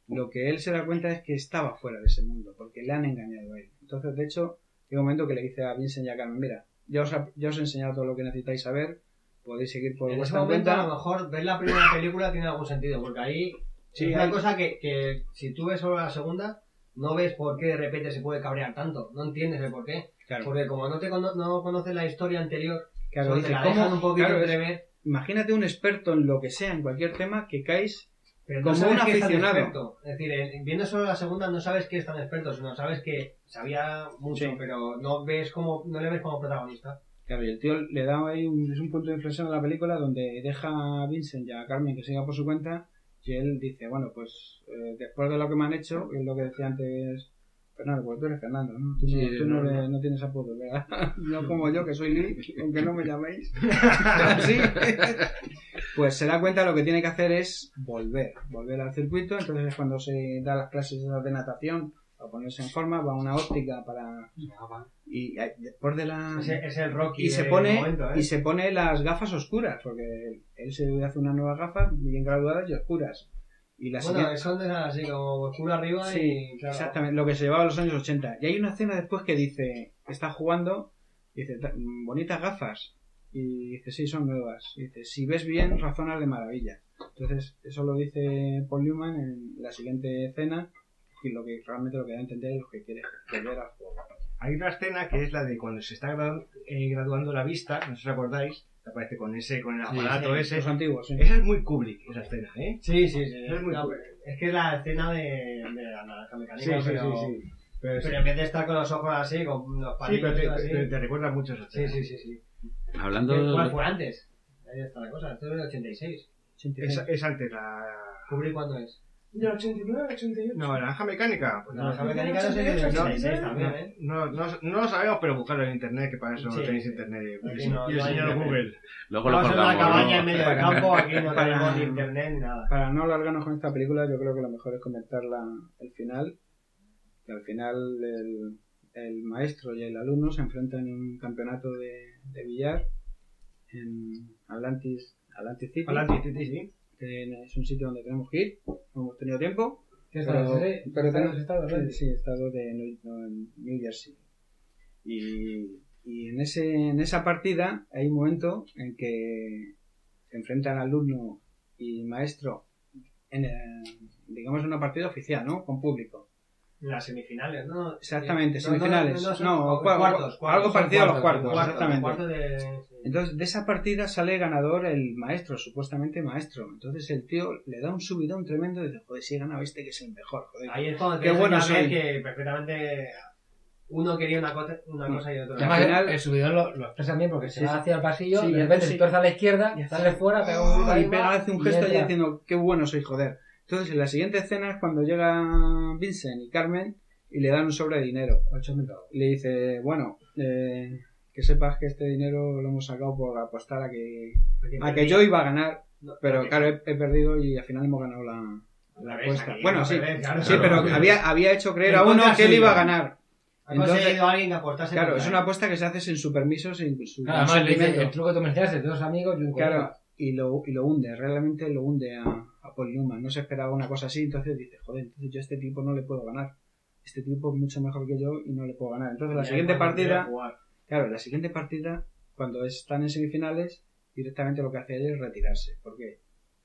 Lo que él se da cuenta es que estaba fuera de ese mundo, porque le han engañado a él. Entonces, de hecho, hay un momento que le dice a Vincent y a Carmen, mira, ya os, ha- ya os he enseñado todo lo que necesitáis saber, podéis seguir por En ese vuestra momento, a lo mejor ver la primera película tiene algún sentido, porque ahí Sí, es una hay- cosa que, que si tú ves solo la segunda, no ves por qué de repente se puede cabrear tanto, no entiendes el por qué. Claro, Porque como no te cono- no conoces la historia anterior, claro, dice, te la un poquito Claro, es- Imagínate un experto en lo que sea, en cualquier tema, que caes pero no como un aficionado. Es decir, en- viendo solo la segunda no sabes que es tan experto, sino sabes que sabía mucho, Sí. pero no ves como no le ves como protagonista. Claro, y el tío le da ahí un, es un punto de inflexión a la película donde deja a Vincent y a Carmen que siga por su cuenta y él dice, bueno, pues eh, después de lo que me han hecho, es lo que decía antes Fernando, porque tú eres Fernando, ¿no? Tú, no- Sí, tú no, no, eres- no tienes apodo, ¿verdad? [LAUGHS] no como yo, que soy Lee, aunque no me llaméis. [LAUGHS] ¿Sí? pues se da cuenta lo que tiene que hacer es volver, volver al circuito, entonces es cuando se da las clases de natación para ponerse en forma, va a una óptica para... Y eh, después de la... Es el Rocky y se pone momento, ¿eh? y se pone las gafas oscuras porque él, se hace unas nuevas gafas bien graduadas y oscuras. Y la Bueno, siguiente- son de esas así como oscuro arriba sí y claro, exactamente lo que se llevaba a los años 80 y hay una escena después que dice está jugando y dice "Ta- bonitas gafas y dice sí son nuevas y dice si ves bien razonas de maravilla entonces eso lo dice Paul Newman en la siguiente escena y lo que realmente lo que da a entender es lo que quiere volver al juego Hay una escena que es la de cuando se está gradu- eh, graduando la vista, no sé si os acordáis, que aparece con ese, con el aparato sí, ese. los antiguos sí. Esa es muy Kubrick, esa escena, ¿eh? Sí, sí, sí. Es muy No, es que es la escena de, de la naranja mecánica, Sí, sí, pero, sí, sí. Pero, pero en vez de estar con los ojos así, con los sí, palillos pero te, así. te- te recuerda mucho esa Sí, escena. sí, sí, sí. Hablando ¿Qué- ¿Cuál de... fue antes? Ahí está la cosa, esto es del 86. Es, es antes la... ¿Kubrick cuándo es? Del 89, 88. No, Naranja Mecánica. Pues Naranja Mecánica no sé si es del 86 también, ¿eh? no, no, no lo sabemos, pero buscarlo en internet, que para eso Sí. tenéis internet. Aquí no- y el no hay señor internet. Google. Luego lo Vamos en una colgamos. cabaña en medio del campo, aquí no Para- [LAUGHS] tenemos ni internet ni nada. Para no alargarnos con esta película, yo creo que lo mejor es comentar la- el final. Que al final el, el maestro y el alumno se enfrentan en un campeonato de, de billar en Atlantis, Atlantis City. Atlantis City, sí. Que es un sitio donde tenemos que ir. No hemos tenido tiempo. ¿Qué Pero, tenemos estado, ¿no? sí, estado de New, Jersey. Y, y en, ese, en esa partida hay un momento en que se enfrentan alumno y maestro en, digamos, en una partida oficial, ¿no? Con público. Las semifinales, ¿no? Exactamente, semifinales. No, cuartos, cuartos. algo parecido a los cuartos, cuartos, exactamente. De... Entonces, de esa partida sale ganador el maestro, supuestamente maestro. Entonces, el tío le da un subidón tremendo y dice, joder, si he ganado este que es el mejor, joder. Ahí es cuando Qué te bueno bueno soy. que perfectamente uno quería una cosa, una cosa y otro. Al Además, final- el subidón lo, lo expresa bien porque se Sí, va sí. hacia el pasillo Sí, y de repente sí. se tuerce a la izquierda, sale fuera, pega un grito y pega, hace un gesto y diciendo, qué bueno soy, joder. Entonces, en la siguiente escena es cuando llega Vincent y Carmen y le dan un sobre de dinero. 8.000 pavos. Y le dice, bueno, eh, que sepas que este dinero lo hemos sacado por apostar a que, a que yo iba a ganar, pero claro, he, he perdido y al final hemos ganado la, la apuesta. Bueno, sí, sí, pero había, había hecho creer a uno que él iba a ganar. Ha Entonces, conseguido a alguien que apostase claro, es una apuesta que se hace sin su permiso, sin su Claro, además le dice consentimiento. el truco que tú me enseñaste, dos amigos y un Claro, y lo, y lo hunde, realmente lo hunde a Paul Newman. No se esperaba una cosa así, entonces dice, joder, entonces yo a este tipo no le puedo ganar. Este tipo es mucho mejor que yo y no le puedo ganar. Entonces la Y siguiente partida, claro, la siguiente partida, cuando están en semifinales, directamente lo que hace él es retirarse. ¿Por qué?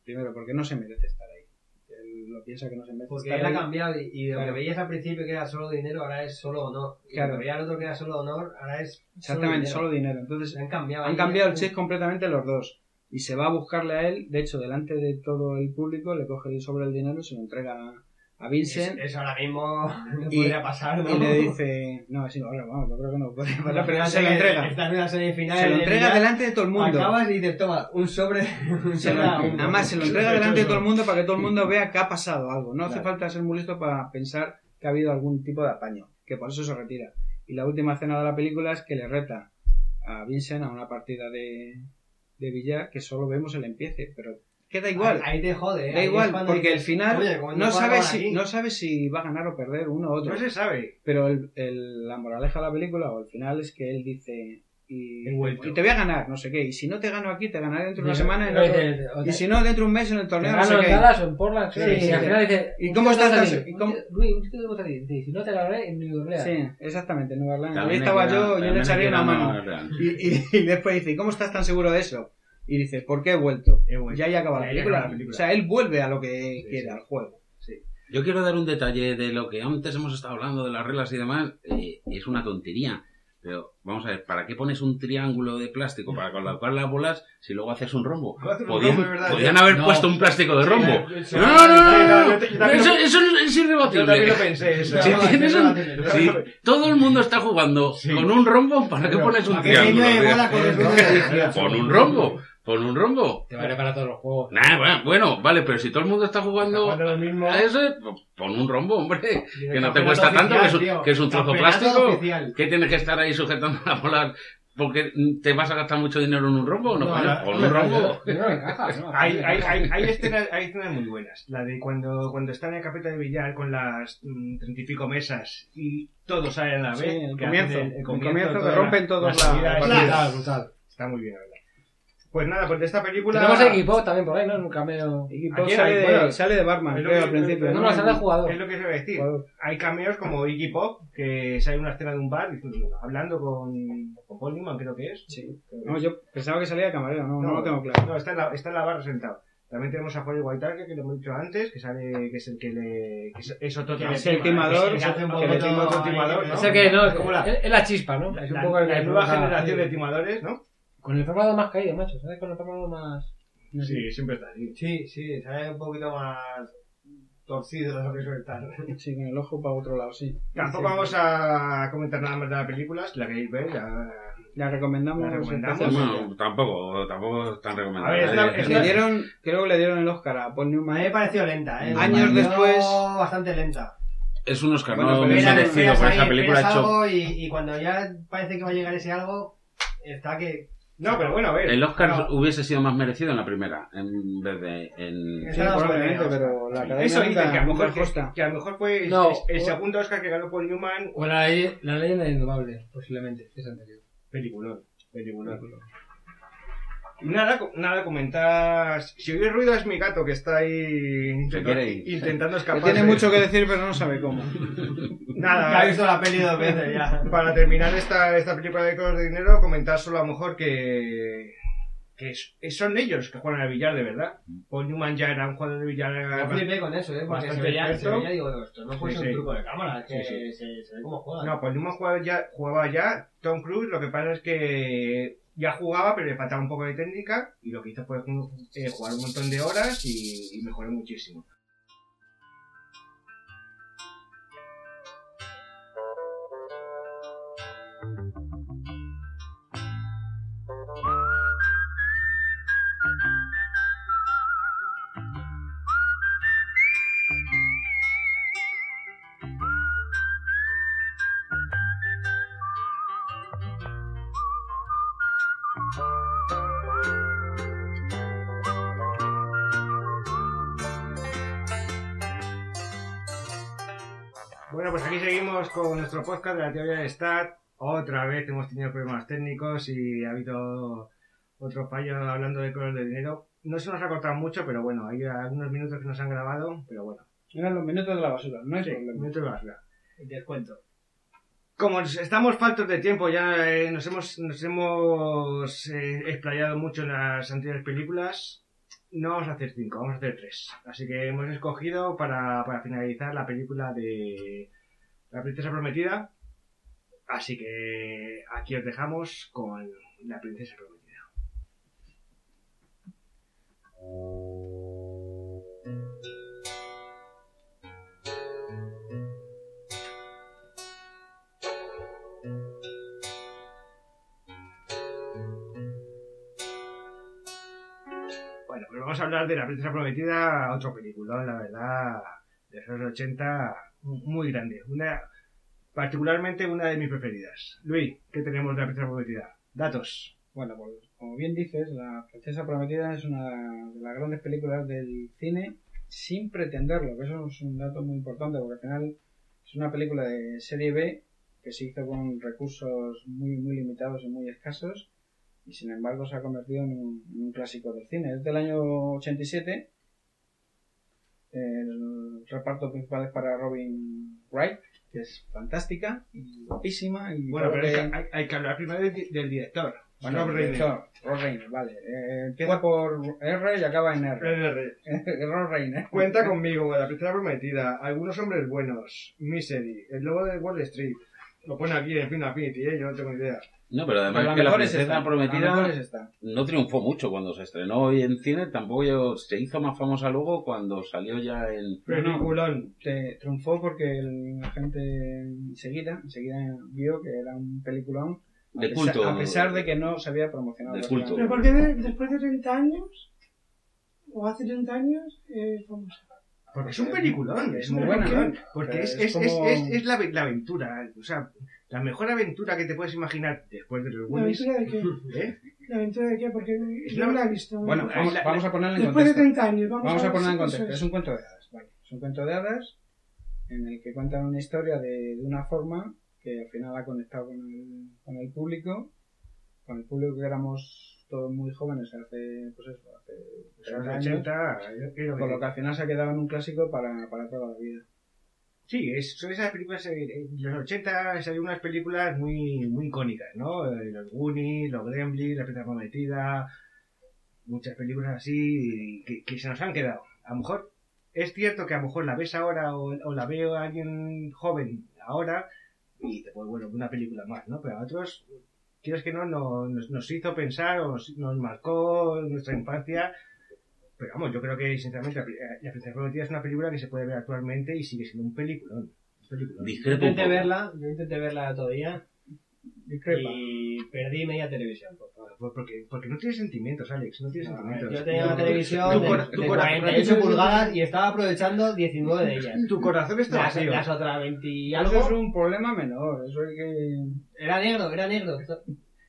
Primero, porque no se merece estar ahí. Él lo piensa que no se merece Porque estar él ha ahí. cambiado y, y lo que veías al principio que era solo dinero, ahora es solo honor. Y Claro. lo que veía el otro que era solo honor, ahora es Exactamente, solo solo dinero. Entonces, Han cambiado. han cambiado el chip completamente los dos. Y se va a buscarle a él, de hecho, delante de todo el público, le coge el sobre el dinero se lo entrega a, a Vincent. Eso ahora mismo [LAUGHS] no Y- podría pasar, ¿no? Y le dice, no, sí, ahora vamos, yo creo que no puede pasar, pero se lo entrega. Estás en una semifinal. Se lo entrega delante de todo el mundo. Acabas y dices, toma, un sobre. [LAUGHS] Un Se lo- además, se lo entrega delante de todo el mundo para que todo el mundo vea que ha pasado algo. No hace Claro. falta ser muy listo para pensar que ha habido algún tipo de apaño, que por eso se retira. Y la última escena de la película es que le reta a Vincent a una partida de, de billar que solo vemos el empiece, pero queda igual. Ahí, ahí te jode. ¿eh? Da Ahí igual, porque dices, final "Oye, ¿cómo no sabe, si, aquí?". no sabe si va a ganar o perder uno u otro. No se sabe. Pero el, el- la moraleja de la película o el final es que él dice y, te voy a ganar, no sé qué. Y si no te gano aquí, te ganaré dentro de una semana. en no, otro- dice, o y si no, dentro de un mes en el torneo, no sé en qué. Dallas o en Portland, Sí, sí, sí, y al final dice, ¿Y cómo estás y cómo- Luis, un título de dice, si no te la ganaré en New Orleans. Sí, exactamente, en Nueva Orleans. Ahí estaba yo, yo le echaría una mano. [LAUGHS] Y, después dice, ¿y cómo estás tan seguro de eso? Y dice, ¿por qué he vuelto? He vuelto. Ya ahí acaba la película. O sea, él vuelve a lo que sí. al juego. Yo quiero dar un detalle de lo que antes hemos estado hablando, de las reglas y demás. eh, es una tontería. Pero vamos a ver, ¿para qué pones un triángulo de plástico para colocar las bolas si luego haces un rombo? Podían, rombo, es verdad, podían sí. haber No. puesto un plástico de rombo. Sí, No, no, no, no, Eso, es Yo irrebatible. también lo pensé, eso. Si tienes un- todo el mundo está jugando Sí. con un rombo, ¿para qué pones un ¿a qué señor triángulo? con Pon un rombo, pon un rombo. Te vale para todos los juegos. Nah, bueno, bueno, vale, pero si todo el mundo está jugando Cuando lo mismo. a eso, pues pon un rombo, hombre. Que no te cuesta tanto, que es, un- que es un trozo plástico. oficial. ¿Qué tienes que estar ahí sujetando la bola? Porque te vas a gastar mucho dinero en un rombo, ¿no? La- Pon un rombo. No, no encaja, ¿no? Hay, hay, hay, hay, escenas, hay escenas muy buenas. La de cuando, cuando están en el capeta de billar con las mm, treinta y pico mesas y todos salen a la vez. Sí, el que comienzo. El comienzo que toda rompen todos la- la brutal. Está muy bien, la verdad. Pues nada, pues de esta película. Tenemos a Iggy también por ahí, ¿no? En un cameo. Y ¿A Pop sale, de, Bueno, sale de Batman, es lo creo, que- al principio. No, no, sale de jugador. Es lo que se va a decir. Jugador. Hay cameos como Iggy Pop, que sale en una escena de un bar hablando con, con Paul Newman, creo que es. Sí. No, es. yo pensaba que salía de camarero, no, no, lo tengo claro. No, está en, la, está en la barra sentado. También tenemos a Jorge Whitaker, que lo hemos dicho antes, que sale, que es el que le, que es, es otro Que es el timador, otro ahí, timador, ¿no? ¿no? O sea que no, Es como la, es, es la chispa, ¿no? Es un la- poco el la nueva generación de timadores, ¿no? Con el formado más caído, macho, ¿sabes? Con el formado más... Sí, siempre está así. Sí, sí, sale un poquito más torcido de lo que suele estar. [LAUGHS] Sí, con el ojo para otro lado, sí. Tampoco vamos a comentar nada más de la película, si la queréis ver, ya La recomendamos. La recomendamos. Bueno, tampoco, tampoco tan recomendable. A ver, es Le dieron, creo que le dieron el Oscar a Paul Newman. me pareció lenta, ¿eh? Me Años pareció después- bastante lenta. Es un Oscar, Bueno, no era- merecido por esa película hecho. algo y, y cuando ya parece que va a llegar ese algo, está que... No, pero bueno, a ver. El Oscar No. hubiese sido más merecido en la primera, en vez de en... Es- Sí, Esa no probablemente, pero la academia Eso dice nunca- que a lo mejor, que, a lo mejor fue No. el, el segundo Oscar que ganó Paul Newman. O la, ley- la leyenda indomable, posiblemente, es anterior. Peliculón, peliculón. Y nada, nada, comentar. Si oís ruido es mi gato que está ahí intentando, queréis. intentando escapar. tiene mucho que decir, pero no sabe cómo. Nada, Ya ha visto la peli dos veces ya. para terminar esta, esta película de Color de Dinero, comentar solo a lo mejor que, que es- son ellos que juegan al billar de verdad. Paul Newman ya era un jugador de billar. Yo flipé con eso, ¿eh? Porque se Bastante veía, se experto. veía, digo, esto no puede Sí, ser sí. un truco de cámara, es que Sí, Se, se ve cómo juega. No, Paul Newman jugaba ya, jugaba ya, Tom Cruise, lo que pasa es que ya jugaba, pero le faltaba un poco de técnica, y lo que hizo fue eh, jugar un montón de horas y, y mejoró muchísimo. Con nuestro podcast de la teoría de Stat. Otra vez hemos tenido problemas técnicos y ha habido otro fallo hablando de color de dinero. No se nos ha cortado mucho, pero bueno, hay algunos minutos que nos han grabado, pero bueno. Eran los minutos de la basura, no hay Sí, problema. minutos de basura. Descuento. Como estamos faltos de tiempo, ya eh, nos hemos, nos hemos eh, explayado mucho en las anteriores películas. No vamos a hacer cinco, vamos a hacer tres. Así que hemos escogido para, para finalizar la película de La Princesa Prometida. Así que aquí os dejamos con La Princesa Prometida. Bueno, pues vamos a hablar de La Princesa Prometida, otro película, la verdad, de los años 80, muy grande. Una, particularmente una de mis preferidas. Luis, ¿qué tenemos de La Princesa Prometida? Datos. Bueno, pues como bien dices, La Princesa Prometida es una de las grandes películas del cine sin pretenderlo, que eso es un dato muy importante porque al final es una película de serie B que se hizo con recursos muy, muy limitados y muy escasos y sin embargo se ha convertido en un, en un clásico del cine. Es del año 87. El reparto principal es para Robin Wright, que es fantástica y guapísima. Y Bueno, pero hay que- hay- hay que hablar primero del, del director. bueno, Rob Reiner. Rob Reiner, vale. Eh, empieza por R y acaba en R. RR. Rob Reiner. Cuenta conmigo, con La Princesa Prometida, Algunos Hombres Buenos, Misery, El Lobo de Wall Street. Lo pone aquí en Film Affinity, ¿eh? yo no tengo ni idea. No, pero además Pero la que la princesa esta, la prometida mejor es esta. no triunfó mucho cuando se estrenó hoy en cine, tampoco yo- se hizo más famosa luego cuando salió ya en... Peliculón. Te triunfó porque el- la gente enseguida, enseguida vio que era un peliculón. A, De pesar, culto. a pesar de que no se había promocionado. De prácticamente. Pero ¿por qué de- después de 30 años, o hace 30 años, es famosa? Porque es un peliculón, es Muy un buena. Porque es, es es, es, como- es- es la, la aventura, o sea, la mejor aventura que te puedes imaginar después de los ¿La Goonies. aventura de qué? [LAUGHS] ¿eh? ¿La aventura de qué? Porque yo la- no la he visto. Bueno, vamos, la- vamos a ponerla en después de contexto. 30 años, vamos, Vamos a ver ponerla en contexto. es. Es un cuento de hadas. Vale. Es un cuento de hadas en el que cuentan una historia de, de una forma que al final ha conectado con el, con el público, con el público que éramos todos muy jóvenes hace, pues eso, hace 60 años, 80, es- es lo que con lo te- que al final se ha quedado en un clásico para, para toda la vida. Sí, es, son esas películas, eh, en los 80 salieron unas películas muy, muy icónicas, ¿no? Eh, Los Goonies, Los Gremlins, La Princesa Prometida, muchas películas así que, que se nos han quedado. A lo mejor es cierto que a lo mejor la ves ahora o, o la veo a alguien joven ahora y te puede, bueno, una película más, ¿no? Pero a otros, quieres que no, no- nos, nos hizo pensar o nos, nos marcó nuestra infancia. Pero vamos, yo creo que sinceramente La, Pri- La Princesa Prometida es una película que se puede ver actualmente y sigue siendo un peliculón. Un peliculón. Discrepo Intenté verla, yo intenté verla todavía Discrepa. y perdí media televisión. Pues porque, porque no tienes sentimientos, Alex, no tienes sentimientos. Yo tenía una televisión tu de, cora- tu de cora- 48 [LAUGHS] pulgadas y estaba aprovechando 19 de ellas. Tu corazón está Las, vacío. las otras 20 y Eso es algo un problema menor. Eso es que. era negro, era negro.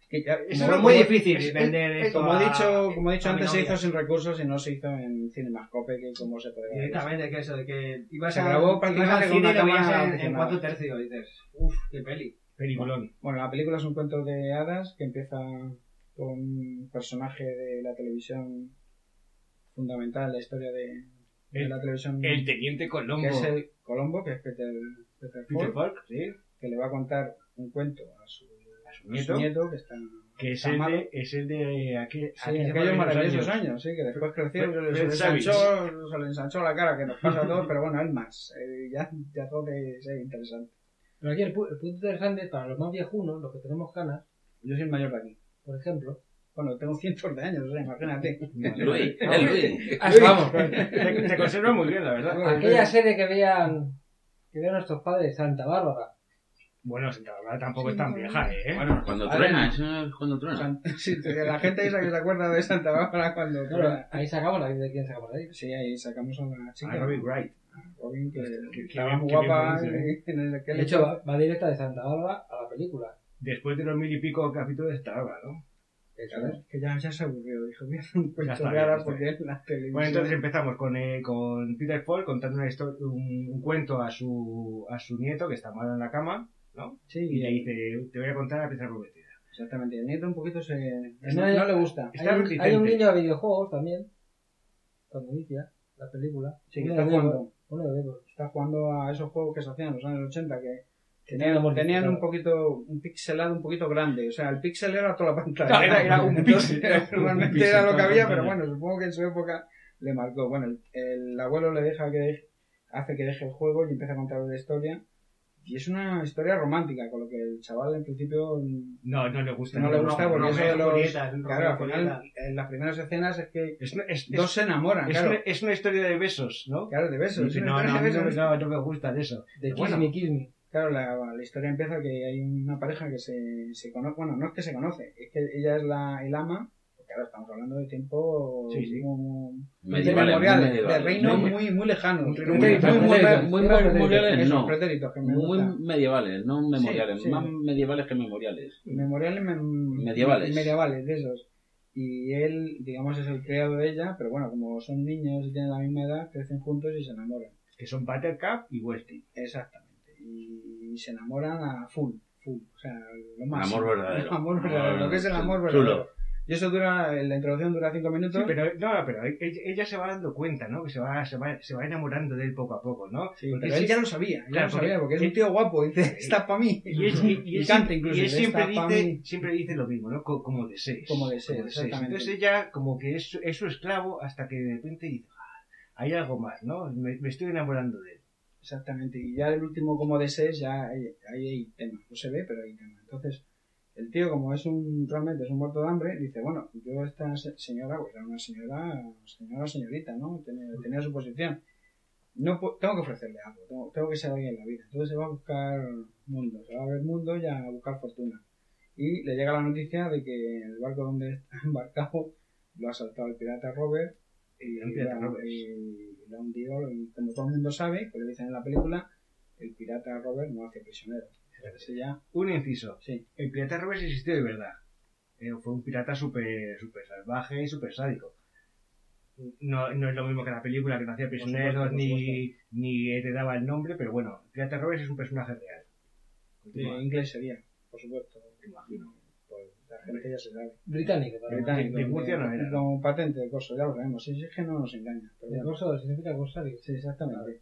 que ya- Eso como- es muy como- difícil es- vender es- esto Como a- he dicho, como he dicho a mi antes, se novia. hizo sin recursos y no se hizo en Cinemascope, que como se puede ver. Directamente, que eso, de que ibas Se a, grabó ibas prácticamente al con cine una y lo veías cámara en, en cuatro tercios y dices, uff, qué peli. Peliculón. Bueno, la película es un cuento de hadas que empieza con un personaje de la televisión fundamental en la historia de, de El- la televisión, El teniente Colombo. que es el Colombo, que es Peter, Peter Peter Falk, Falk, sí. que le va a contar un cuento a su, A su a nieto. su nieto, que está, Que es el, de, es el de aquel, Sí, aquellos aquellos maravillosos años. años. sí, que después creció, Fred- se ensanchó, se le ensanchó la cara, que nos pasa a todos, pero bueno, él más. Eh, ya, ya todo de ser interesante. Pero aquí el, pu- el punto interesante para los más viejunos, los que tenemos canas, Yo soy el mayor de aquí. por ejemplo. Bueno, tengo cientos de años, o sea, imagínate. Luis, el Luis. Ah, vamos, Te, te conserva muy bien, la verdad. aquella serie que veían que veían nuestros padres, Santa Bárbara. Bueno, Santa Bárbara tampoco es tan vieja, ¿eh? Bueno, cuando truena, eso es cuando truena. San- Sí, la gente esa que se acuerda de Santa Bárbara cuando... Claro, ahí sacamos la de quién sacamos ahí. Sí, ahí sacamos a una chica. A Robin Wright. Robin, que, Que- estaba muy guapa en el aquel De hecho, va, va directa de Santa Bárbara a la película. Después de los mil y pico capítulos de Star Wars, ¿no? Que ya, ya se aburrió, dijo, voy a hacer un cuento porque es la televisión. Bueno, entonces empezamos con, eh, con Peter Falk contando una historia, un, un cuento a su, a su nieto que está malo en la cama, ¿no? Sí, Y le dice, te voy a contar la pieza prometida. Exactamente, el nieto un poquito se... Es no, le gusta. Está Hay un, hay un guiño a videojuegos también. Cuando inicia la película. Sí, que está jugando. Bebo. Está jugando a esos juegos que se hacían en los años 80 que tenían tenían, un poquito, un pixelado un poquito grande. O sea, el pixel era toda la pantalla. Claro, era- era un un Normalmente [LAUGHS] era lo que había, pero bueno, supongo que en su época le marcó. Bueno, el, el abuelo le deja que deje- hace que deje el juego y empieza a contar la historia. Y es una historia romántica, con lo que el chaval en principio No, no le gusta. no le gusta porque no, eso de los... Claro, al final, en las primeras escenas es que Es, dos se enamoran, es claro. una, es una historia de besos, ¿no? Claro, de besos. No, no, de no, besos. no, no me gusta de eso. De Kiss Bueno. Me, Kiss Me. Claro, la, la historia empieza que hay una pareja que se, se conoce, bueno, no es que se conoce, es que ella es la, el ama, ahora estamos hablando de tiempo Sí, sí. memorial, muy de medievales. reino Muy- muy, muy lejano. Un reino muy, muy muy, lejano. muy, Pretéritos, muy, pretéritos. muy- Memoriales, no. Muy medievales, no memoriales. sí. Más medievales que memoriales. Memoriales mem- Medievales. medievales, de esos. Y él, digamos, es el criado de ella, pero bueno, como son niños y tienen la misma edad, crecen juntos y se enamoran. Que son Buttercup y Westy. Exactamente. Y se enamoran a full, full. O sea, lo más. [LAUGHS] Amor verdadero. amor verdadero. Lo que es el amor Chulo. Y eso dura, la introducción dura cinco minutos. Sí, pero, no, pero ella, ella se va dando cuenta, ¿no? Que se va, se va, se va enamorando de él poco a poco, ¿no? Sí, Porque pero sí- él ya lo sabía, ya Claro, lo sabía, porque es un tío guapo, dice, está para mí. Y, y, y canta incluso, y él siempre dice, siempre dice lo mismo, ¿no? Co- Como desees. Como desees, exactamente. Entonces ella como que es, es su esclavo hasta que de repente dice, "Ah, hay algo más, ¿no? Me, me estoy enamorando de él. Exactamente, y ya el último como desees, ya hay, ahí hay tema. No se ve, pero hay tema. Entonces, el tío, como es un, realmente es un muerto de hambre, dice, bueno, yo esta se- señora, pues era una señora, señora, señorita, ¿no? Tenía, tenía su posición. No tengo que ofrecerle algo, tengo, tengo que ser alguien en la vida. Entonces se va a buscar mundo, se va a ver mundo y a buscar fortuna. Y le llega la noticia de que el barco donde está [LAUGHS] embarcado lo ha asaltado el pirata Robert y, El pirata Robert. y hundido. Y como todo el mundo sabe, que lo dicen en la película, el pirata Robert no hace prisionero. Ya, Un inciso. sí, El pirata Robert existió de verdad. Eh, fue un pirata súper super salvaje y súper sádico. No, no es lo mismo que la película que no hacía prisioneros ni, ni te daba el nombre, pero bueno, el pirata Robert es un personaje real. de Continúa. inglés sería, por supuesto. Imagino. Pues la gente ya se sabe. Británico. para Británico, de Murcia no era, Como patente de coso, ya lo sabemos. Sí, es que no nos engaña. Pero El bueno. corso significa corsario. Sí, exactamente.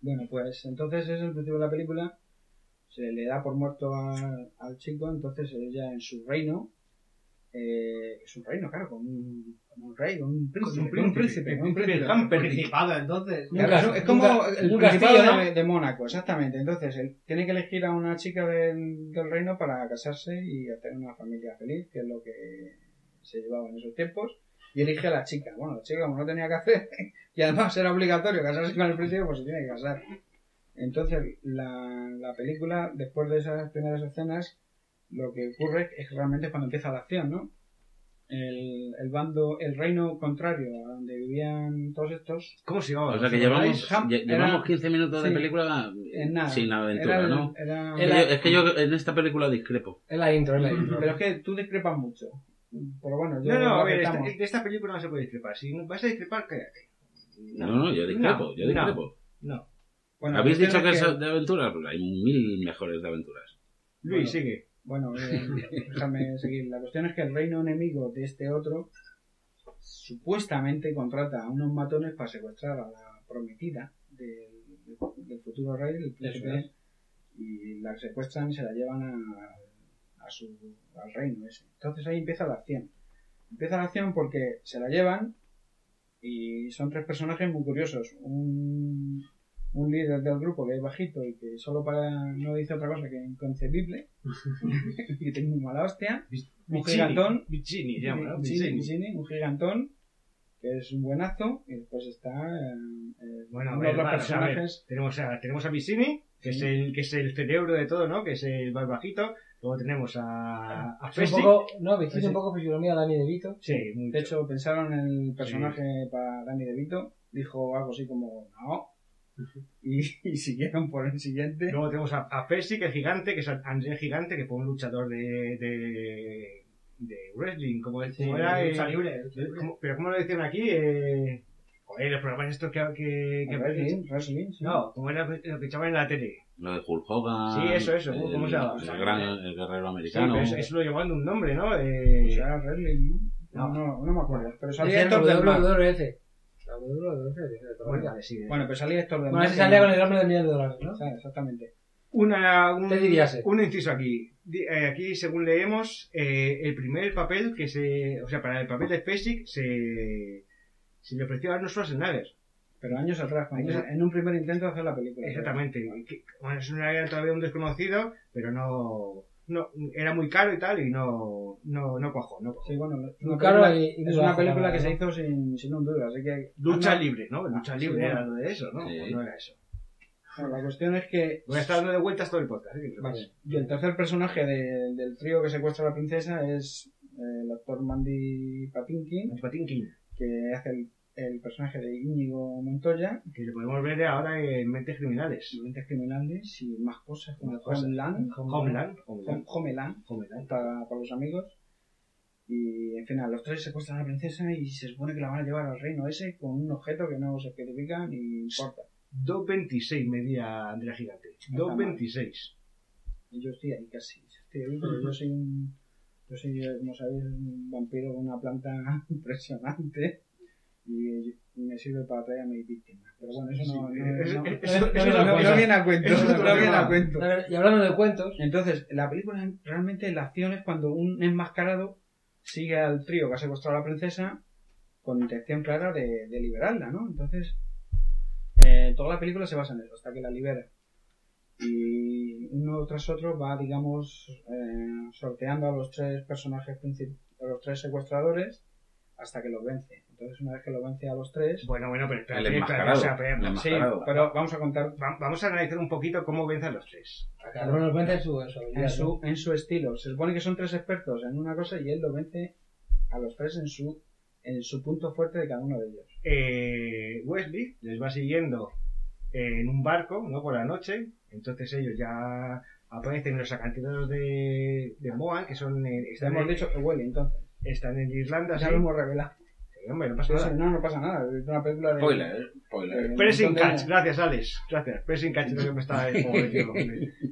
Bueno, pues entonces es el principio de la película. Se le da por muerto a- al chico, entonces ella en su reino. eh, es un reino, claro, con un, con un rey, con un príncipe. un con un príncipe, príncipe, con un príncipe. el Humperdinck. Principado, entonces. Un Claro, es como un ca- el un principado castillo, de, ¿no? de Mónaco, exactamente. Entonces, él tiene que elegir a una chica del, del reino para casarse y hacer una familia feliz, que es lo que se llevaba en esos tiempos. Y elige a la chica. Bueno, la chica como no tenía que hacer, [LAUGHS] y además era obligatorio casarse con el príncipe, pues se tiene que casar. Entonces, la, la película, después de esas primeras escenas, lo que ocurre es que realmente es cuando empieza la acción, ¿no? El, el bando, el reino contrario a donde vivían todos estos, ¿Cómo se llamaba? O sea que llevamos, llevamos 15 minutos de sí. película en nada. sin aventura, Era el- ¿no? era- Es que yo- Es que yo en esta película discrepo. Es la intro, es la intro. Pero es que tú discrepas mucho. Pero bueno, yo No, no, a ver, esta, de esta película no se puede discrepar. Si vas a discrepar, cállate. No, no, yo discrepo, yo no, discrepo. No. Bueno, ¿Habéis dicho que es de aventuras? Pues hay mil mejores de aventuras. Luis, Bueno. sigue. Bueno, eh, déjame seguir. La cuestión es que el reino enemigo de este otro supuestamente contrata a unos matones para secuestrar a la prometida del, del futuro rey, el príncipe, es. y la secuestran y se la llevan a, a su, al reino ese. Entonces ahí empieza la acción. Empieza la acción porque se la llevan y son tres personajes muy curiosos. Un, un líder del grupo que es bajito y que solo para no dice otra cosa que inconcebible [LAUGHS] y tiene muy mala hostia. Un gigantón. Vicini, llama, ¿no? Vicini, Vicini. Vicini, un gigantón que es un buenazo y después está eh, eh, Bueno, a uno ver, de los vale, o sea, a ver, personajes tenemos a, tenemos a Vicini, que, es el, que es el cerebro de todo, ¿no? Que es el más bajito. Luego tenemos a, a un poco, no, Sí. un poco fisionomía a Dani De Vito. Sí, mucho. de hecho pensaron en el personaje para Danny DeVito dijo algo así como no y, y siguieron por el siguiente Luego tenemos a, a Percy, que es gigante, que es André Gigante, que fue un luchador de, de, de wrestling, como, el- como era. eh, lucha libre, lucha eh, libre. como- pero ¿cómo lo decían aquí? Eh, joder, los programas estos que... que, que wrestling, wrestling, sí. no, como era lo que echaban en la tele. Lo de Hulk Hogan. Sí, eso, eso, El, ¿cómo se llama? El, gran, el guerrero Sí, americano. pero eso, eso lo llamaban de un nombre, ¿no? Pues Eh, era wrestling ¿no? No. No, me acuerdo pero salía Héctor del Mar De toda la bueno, vida. vale, sí. bueno pero salía Héctor del Bueno, que salía con el nombre del millón de dólares, ¿no? Exactamente Una, un, Te dirías, eh. un inciso aquí. Eh, aquí, según leemos, eh, el primer papel que se. O sea, para el papel de Spacek se. Se le ofreció a Arnold Schwarzenegger. pero años atrás Años- en un primer intento de hacer la película Exactamente. Que- bueno, es una era todavía un desconocido, pero no. No era muy caro y tal, y no. No, no cuajó. No cuajó. sí bueno es una caro película, y- y muy es una película que se hizo sin, sin un duro así que Lucha anda- libre, ¿no? Lucha Ah, libre sí, era bueno. lo de eso, ¿no? Sí. ¿O No era eso. bueno, la cuestión es que Voy a estar dando de vueltas todo el podcast. ¿eh? Vale. Y el tercer personaje de- del trío que secuestra a la princesa es eh, el actor Mandy Patinkin, Patinkin, que hace el, el personaje de Íñigo Montoya, que lo podemos ver ahora en Mentes Criminales. Mentes Criminales y más cosas como. Homeland, Homeland. Hom- Homeland. Homeland, para, para los amigos. Y en fin, a los tres secuestran a la princesa y se supone que la van a llevar al reino ese con un objeto que no se especifica ni importa. 2.26 medía Andrea Gigante. No está mal. 2.26. Y yo estoy ahí casi. Estoy ahí, pero yo soy un. Yo soy, como sabéis, un vampiro con una planta [LAUGHS] impresionante. Y me sirve para atraer a mis víctimas. Pero bueno, eso no, viene a cuento. Eso no viene a cuento. Y hablando de cuentos, Entonces, la película realmente la acción es cuando un enmascarado sigue al trío que ha secuestrado a la princesa con intención clara de, de liberarla, ¿no? Entonces, eh, toda la película se basa en eso, hasta que la libera. Y uno tras otro va, digamos, eh, sorteando a los tres personajes principales, a los tres secuestradores, hasta que los vence. Entonces, una vez que los vence a los tres, Bueno, bueno, pero espérate, El espérate, enmascarado. o sea, pero- El sí, pero vamos a contar va- vamos a analizar un poquito cómo vencen los tres. a cada uno nos cuenta en su, en su en su, en su estilo. Se supone que son tres expertos en una cosa y él lo vence a los tres en su, en su punto fuerte de cada uno de ellos. Eh, Wesley les va siguiendo en un barco, ¿no? Por la noche. Entonces ellos ya aparecen en los acantilados de, de Moan, que son eh, Ya están, hemos en, dicho que huele, entonces. están en Irlanda. Ya sí. lo hemos revelado. Hombre, no pasa nada. no, no pasa nada. Es una película de... Spoiler, spoiler. Eh, Pressing montón de- catch, gracias Alex, gracias. Pressing catch que me está joder, tío.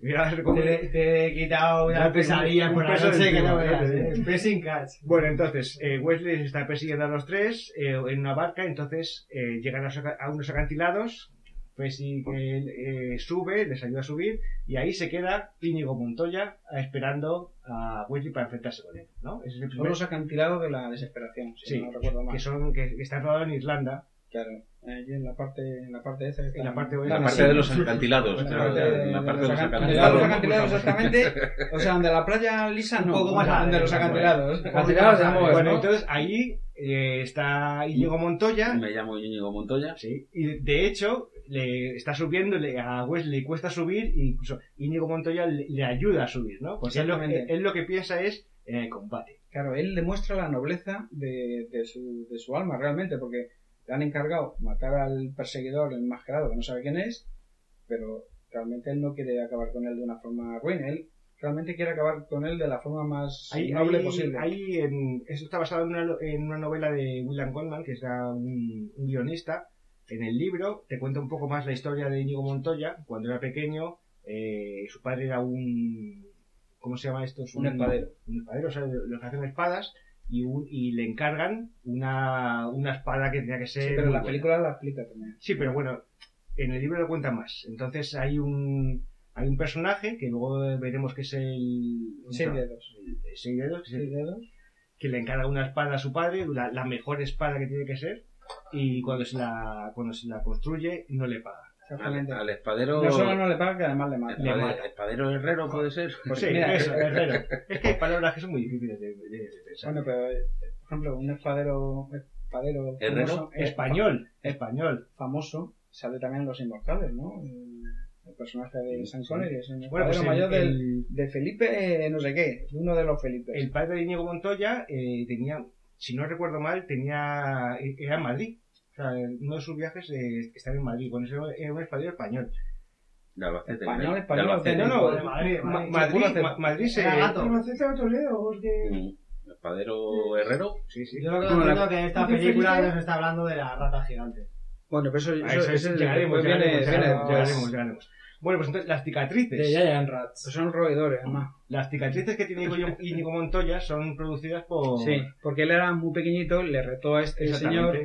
Mira, Te, te he quitado una pesadilla por la noche que no veas. Pressing catch. Bueno, entonces, eh, Wesley está persiguiendo a los tres eh, en una barca, entonces eh, llegan a unos acantilados, Percy que eh, sube, les ayuda a subir, y ahí se queda Íñigo Montoya eh, esperando a Wesley para enfrentarse con él, ¿no? Ese es el Son primer, los acantilados de la desesperación, si Sí, no recuerdo mal. que son, que, que están rodados en Irlanda, Claro. Allí en la parte, en la parte esa. En la parte La parte de los acantilados, En la claro, parte de, la parte de los acan- acantilados. de los acantilados, exactamente. O sea, donde la playa lisa Un no, poco más donde los bueno. acantilados. Acantilados Bueno, ¿no? entonces ahí eh, está Íñigo Montoya, Me llamo Íñigo Montoya. Sí, y de hecho, le está subiendo, le, a Wes le cuesta subir y incluso Íñigo Montoya le, le ayuda a subir, ¿no? Porque él lo, él lo que piensa es en el combate. Claro, él demuestra la nobleza de, de su, de su alma realmente, porque le han encargado matar al perseguidor enmascarado que no sabe quién es, pero realmente él no quiere acabar con él de una forma ruin. Él realmente quiere acabar con él de la forma más Ahí, noble ahí- posible. ahí en- eso está basado en una, en una novela de William Goldman, que es un, un guionista. En el libro te cuenta un poco más la historia de Íñigo Montoya. Cuando era pequeño, eh, su padre era un... ¿Cómo se llama esto? Es Un espadero. Un espadero, o sea, los que hacen espadas. Y, un- y le encargan una, una espada que tenía que ser... Sí, pero la buena. película la explica también. Sí, pero bueno, en el libro lo cuenta más. Entonces hay un hay un personaje que luego veremos que es el Seis dedos. el- el seis dedos, que, es el- Seis dedos. que le encarga una espada a su padre, la, la mejor espada que tiene que ser, y cuando se la cuando se la construye no le paga. Al, Exactamente. al espadero. No solo no le paga, que además le mata. Le mata. espadero herrero puede ser. Pues sí, [LAUGHS] mira, eso, herrero. Es que hay palabras que son muy difíciles de, de- de pensar. Bueno, pero, eh, por ejemplo, un espadero, espadero ¿Herrero? famoso, español, español. famoso sale también en Los Inmortales, ¿no? El, el personaje de Sean Connery es un Bueno, espadero pues el- mayor del, el- de Felipe, eh, no sé qué, uno de los Felipes. El padre de Íñigo Montoya eh, tenía, si no recuerdo mal, tenía era en Madrid. O sea, uno de sus viajes estaba en Madrid. Con eso era un espadero español. De Albacete. Español, ¿no? español, De Albacete. No, no, de Madrid, se... Albacete o Toledo, porque... Espadero herrero. Sí, sí. Yo lo que entiendo es que esta película nos está hablando de la rata gigante. Bueno, pero eso, A eso, eso es- eso es- llegaremos, llegaremos, llegaremos. Bueno, pues entonces las cicatrices. De Giant Rats. Pues son roedores, además. Las cicatrices que tiene Íñigo- [LAUGHS] Montoya son producidas por... Sí, porque él era muy pequeñito, le retó a este señor,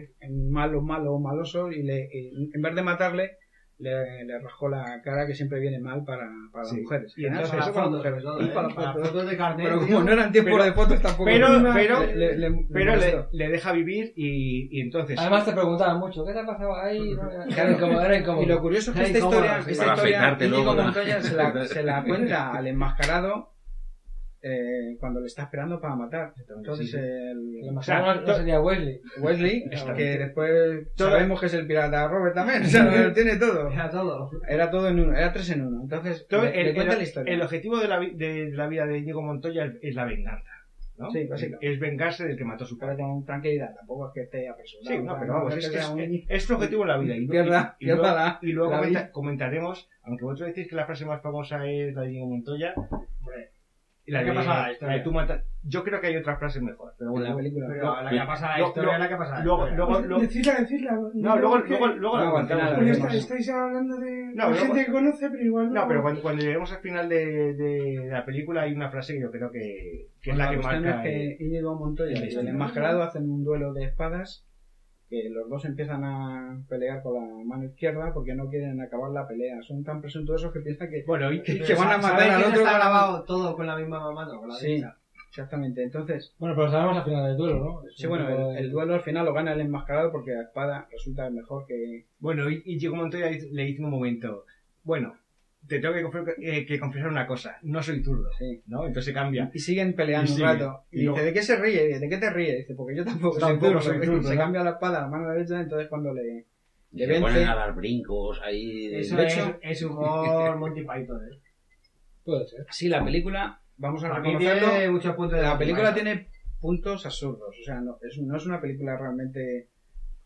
malo, malo, maloso, y le, y en vez de matarle, le, le rajó la cara que siempre viene mal para, para Sí. las mujeres. Y En entonces para las fotos, mujeres. sobre todo, Y ¿eh? para las Para fotos. de carnet. Pero como no eran tiempos de fotos tampoco. Pero, Una- pero, le, le- pero le, deja vivir y, y entonces... Además te preguntaban mucho, ¿qué te ha pasado ahí? Claro. Era incómodo, era incómodo. Y lo curioso es que esta historia, esta historia Íñigo. Montoya se la, se la cuenta al enmascarado eh, cuando le está esperando para matar. Entonces sí, sí. el, Lo más O sea, no sería Wesley. Wesley, [LAUGHS] que después Todo- sabemos que es el pirata Robert también, [LAUGHS] o sea, lo tiene todo. Era todo. Era todo en uno, era tres en uno. Entonces, Todo le, el, le cuenta el- la historia. el objetivo de la, de la vida de Íñigo Montoya es, es la venganza. ¿no? Sí, básicamente. Es vengarse del que mató a su padre. con tranquilidad, tampoco es que esté apresurado. Sí, no, pero vamos, es, que es, un- es su objetivo en la vida. Y, Pierda- y- y pierda luego, la- y luego la comenta- comentaremos, aunque vosotros decís que la frase más famosa es la de Íñigo Montoya. Y La ¿qué de, pasa la la historia? tú mata- Yo creo que hay otra frase mejor. Pero en bueno, la película. Pero la que pasa la historia la que pasa la luego- luego- luego- Decirla, decirla. no, luego, luego, luego la la vemos. estáis hablando de No, la gente que conoce, pero igual No, pero cuando, cuando lleguemos al final de, de la película hay una frase que yo creo que, que es la que cuestión marca. es que Íñigo Montoya y el enmascarado hacen un duelo de espadas que los dos empiezan a pelear con la mano izquierda porque no quieren acabar la pelea. Son tan presuntuosos que piensan que, Bueno, y, que van a ¿Sabes matar al otro. está grabado todo con la misma mano, con la Sí, derecha? exactamente. Entonces, Bueno, pero sabemos al final del duelo, ¿no? Es sí, bueno, el, de- el duelo al final lo gana el enmascarado porque la espada resulta mejor que... Bueno, y, y Diego Montoya le dice en un momento, bueno, te tengo que, confi- eh, que confesar una cosa, no soy zurdo, Sí. ¿no? Entonces se cambia. Y siguen peleando Y un rato. Y, Y luego- dice, ¿de qué se ríe? ¿De qué te ríes? Dice, porque yo tampoco, Tampoco soy soy zurdo. Se ¿no? cambia la espada a la mano derecha, entonces cuando le... Le vence. ponen a dar brincos ahí. de- Eso de es, hecho- es humor Monty Python, ¿eh? Puede ser. Sí, la película, vamos a reconocerlo, tiene muchos puntos de la Monty película tiene puntos absurdos. O sea, no es, no es una película realmente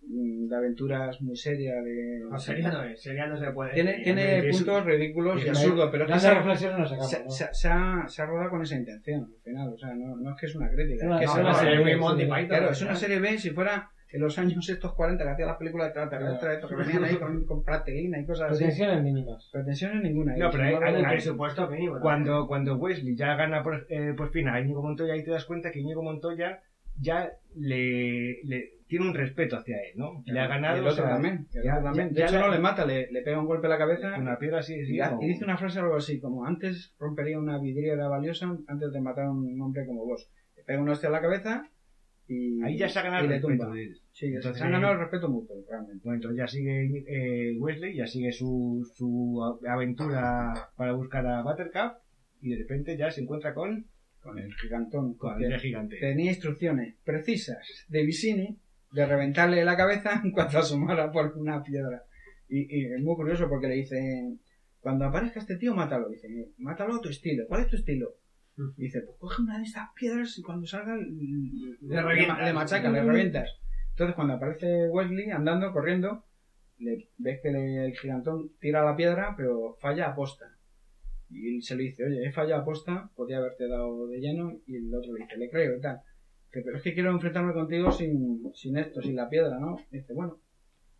de aventuras muy seria. De, No, seria no es, seria no se puede. Tiene, tiene puntos ridículos y absurdos, pero es que se, ha- reflexiones no sacamos, se, ¿no? se- se ha, se ha rodado con esa intención al final. O sea, no, no es que es una crítica. Una- es que no, se una serie B, Monty. Python. Claro, es una ¿no? serie B si fuera en los años estos 40 que hacía las películas de extraterrestres, estos que venían ahí con, con plastilina y cosas así. Pretensiones mínimas. Pretensiones ninguna. No, Y pero hay- hay- presupuesto mínimo. ¿no? Cuando, cuando Wesley ya gana por, eh, por fin a Íñigo Montoya, ahí te das cuenta que Íñigo Montoya ya le, le tiene un respeto hacia él, ¿no? Le ha ganado. Y el o otro sea, también. el ya- otro también. ya- De hecho, no le mata, le, le pega un golpe en la cabeza Una piedra así, y, como- dice una frase algo así, como antes rompería una vidriera valiosa antes de matar a un hombre como vos. Le pega una hostia en la cabeza y, Ahí ya se ha ganado el respeto tumba. de él. Sí, Entonces, se ha ganado el respeto mutuo, realmente. Bueno, entonces ya sigue eh, Wesley, ya sigue su, su aventura para buscar a Buttercup y de repente ya se encuentra con, Con el gigantón. con el gigante. tenía instrucciones precisas de Vicini de reventarle la cabeza en cuanto asomara por una piedra. Y, y es muy curioso porque le dicen, cuando aparezca este tío, mátalo. Dice, mátalo a tu estilo. ¿Cuál es tu estilo? Y dice, pues coge una de estas piedras y cuando salga le, le, machaca, le revientas. Entonces cuando aparece Wesley andando, corriendo, le, ves que le- el gigantón tira la piedra, pero falla a posta. Y él se le dice, oye, he fallado a posta, podía haberte dado de lleno. Y el otro le dice, le creo y tal. Que, pero es que quiero enfrentarme contigo sin, sin esto, sin la piedra, ¿no? Y dice, bueno,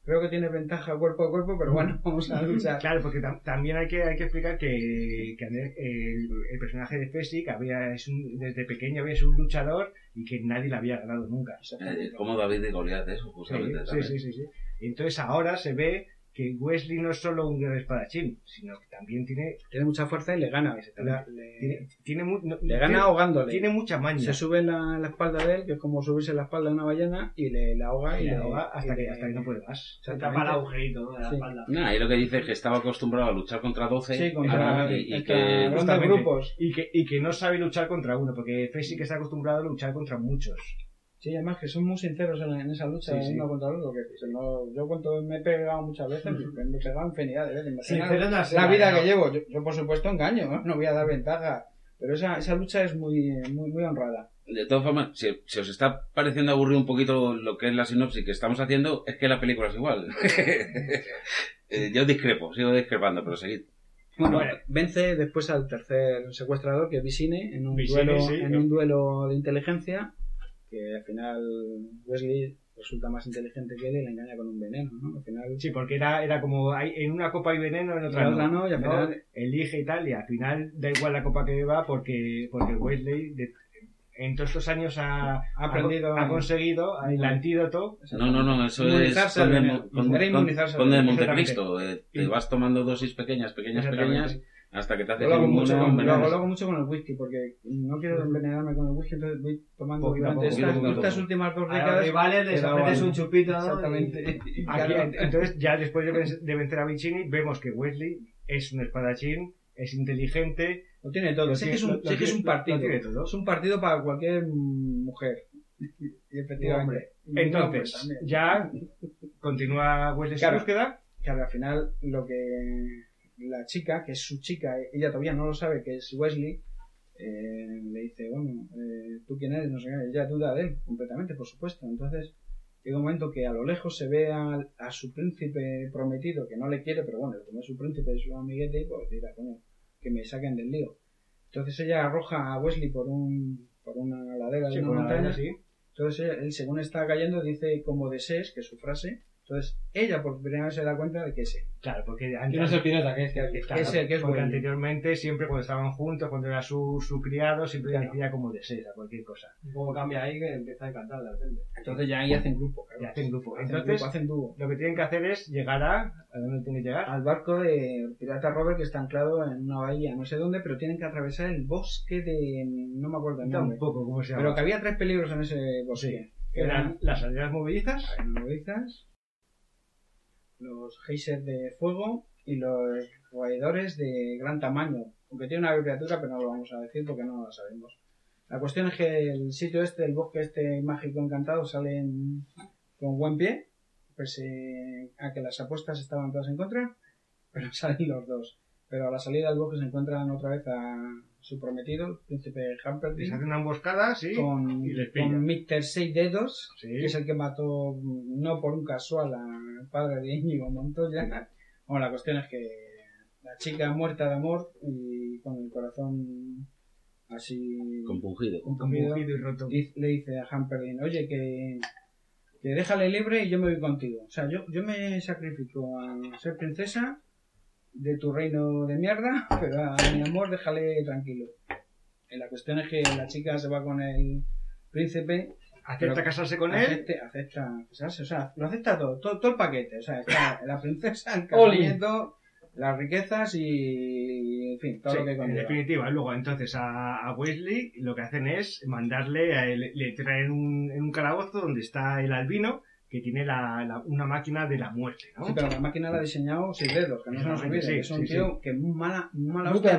creo que tienes ventaja cuerpo a cuerpo, pero bueno, [LAUGHS] vamos a luchar. Claro, porque tam- también hay que, hay que explicar que, que el, el personaje de Fesic había, es un- desde pequeño había sido un luchador y que nadie le había ganado nunca. Eh, como David y Goliat, eso, Sí, justamente. sí, también. sí, sí, sí. Entonces ahora se ve que Wesley no es solo un gran espadachín, sino que también tiene, Tiene mucha fuerza y le gana. la- Le, tiene, tiene, mu- no- le gana tiene- ahogándole. tiene mucha maña. Se sube en la, la espalda de él, que es como subirse en la espalda de una ballena, y le, le ahoga y, y le ahoga hasta y que, le- hasta que no puede más. Se tapa el agujerito ¿no? de la Sí. espalda. Nah, y lo que dice es que estaba acostumbrado a luchar contra 12 Sí, contra y, que grupos. Y que, y que no sabe luchar contra uno, porque Fesic está acostumbrado a luchar contra muchos. Sí, además que son muy sinceros en, en esa lucha, Sí, sí. uno contra el otro. Que si no- yo cuento, me he pegado muchas veces, me he pegado infinidad de veces. No la vida ¿no? que llevo. Yo, yo, por supuesto, engaño, ¿no? No voy a dar ventaja. Pero esa, esa lucha es muy, muy, muy honrada. De todas formas, si, si os está pareciendo aburrido un poquito lo que es la sinopsis que estamos haciendo, es que la película es igual. [LAUGHS] Eh, yo discrepo, sigo discrepando, pero seguid. Bueno, vence después al tercer secuestrador, que es Vicine, en un, Vicine, duelo, sí. en un duelo de inteligencia, que al final Wesley resulta más inteligente que él y le engaña con un veneno, ¿no? Al final Sí, porque era, era como hay, en una copa hay veneno, en otra otra no, y al final- elige y tal, y al final da igual la copa que beba porque, porque Wesley de- en todos estos años ha, Ha aprendido- ha, conseguido el antídoto. No, no, no, eso es Era inmunizarse al Conde de veneno, Montecristo. eh, te vas tomando dosis pequeñas, pequeñas, pequeñas, hasta que te haces lo hago, mucho con, un lo, hago- lo hago mucho con el whisky porque no quiero envenenarme con el whisky, entonces voy tomando Poquito a durante poco, estas, poco. estas últimas dos A los décadas. rivales les ofreces un chupito, ¿no? Exactamente. Y- Y Aquí, claro, entonces, ya después de, ven- de vencer a Vicini, vemos que Wesley es un espadachín, es inteligente. Lo tiene todo. Sé que es un, lo- lo sé que es un partido. lo tiene todo. Es un partido para cualquier mm, mujer. Y efectivamente. Y hombres Entonces, ya continúa Wesley su Claro. búsqueda. Claro, al final lo que la chica, que es su chica, ella todavía no lo sabe que es Wesley, eh, le dice, bueno, eh, ¿tú quién eres? No sé qué. Ella duda de él completamente, por supuesto. Entonces llega un momento que a lo lejos se ve a, a su príncipe prometido, que no le quiere, pero bueno, como es su príncipe, es su amiguete, y pues dirá, coño, que me saquen del lío. Entonces ella arroja a Wesley por un por una ladera de una montaña. sí. Entonces él, según está cayendo, dice como desees, que es su frase. Entonces ella por primera vez se da cuenta de que es él. Claro, porque Que antes, no es el pirata, que es que Claro, Ese que es porque bueno. anteriormente, siempre cuando estaban juntos, cuando era su, su criado, siempre le decía como desees a cualquier cosa. ¿Cómo cambia ahí que empieza a cantar de repente? Entonces ya ahí hacen grupo. claro. Y hacen grupo. Hacen Entonces, grupo, hacen dúo. lo que tienen que hacer es llegar a... ¿A dónde tienen que llegar? Al barco del pirata Robert que está anclado en una bahía, no sé dónde, pero tienen que atravesar el bosque de... no me acuerdo el nombre. Tampoco, ¿cómo se llama? Pero que había tres peligros en ese bosque. Que eran las aldeas movilizas. Las nodrizas, los geysers de fuego y los roedores de gran tamaño. Aunque tiene una abreviatura, pero no lo vamos a decir porque no lo sabemos. La cuestión es que el sitio este, el bosque este mágico encantado, salen con buen pie, pese a que las apuestas estaban todas en contra, pero [LAUGHS] salen los dos. Pero a la salida del bosque se encuentran otra vez a su prometido, el príncipe Les Humperdinck, hacen una emboscada, sí. con, y les con Mr. Seis Dedos, Sí. que es el que mató, no por un casual, al padre de Íñigo Montoya. Bueno, la cuestión es que la chica muerta de amor y con el corazón así Compungido. compungido, Compungido y roto. le dice a Humperdinck, oye, que, que déjale libre y yo me voy contigo. O sea, yo, yo me sacrifico a ser princesa de tu reino de mierda, pero a mi amor déjale tranquilo. Y la cuestión es que la chica se va con el príncipe Acepta casarse con él. Acepta casarse, o sea, lo acepta todo, todo, todo el paquete, o sea, está [LAUGHS] la princesa, el casamiento, las riquezas y, en fin, todo Sí, lo que en definitiva, luego entonces a, a Wesley lo que hacen es mandarle, a él- le traen un, en un calabozo donde está el albino que tiene la, la- una máquina de la muerte, ¿no? Sí, pero la máquina la ha diseñado sin dedos, que no se nos olvide, Sí, que es un sí, tío que muy mala, muy mala Muy hostia.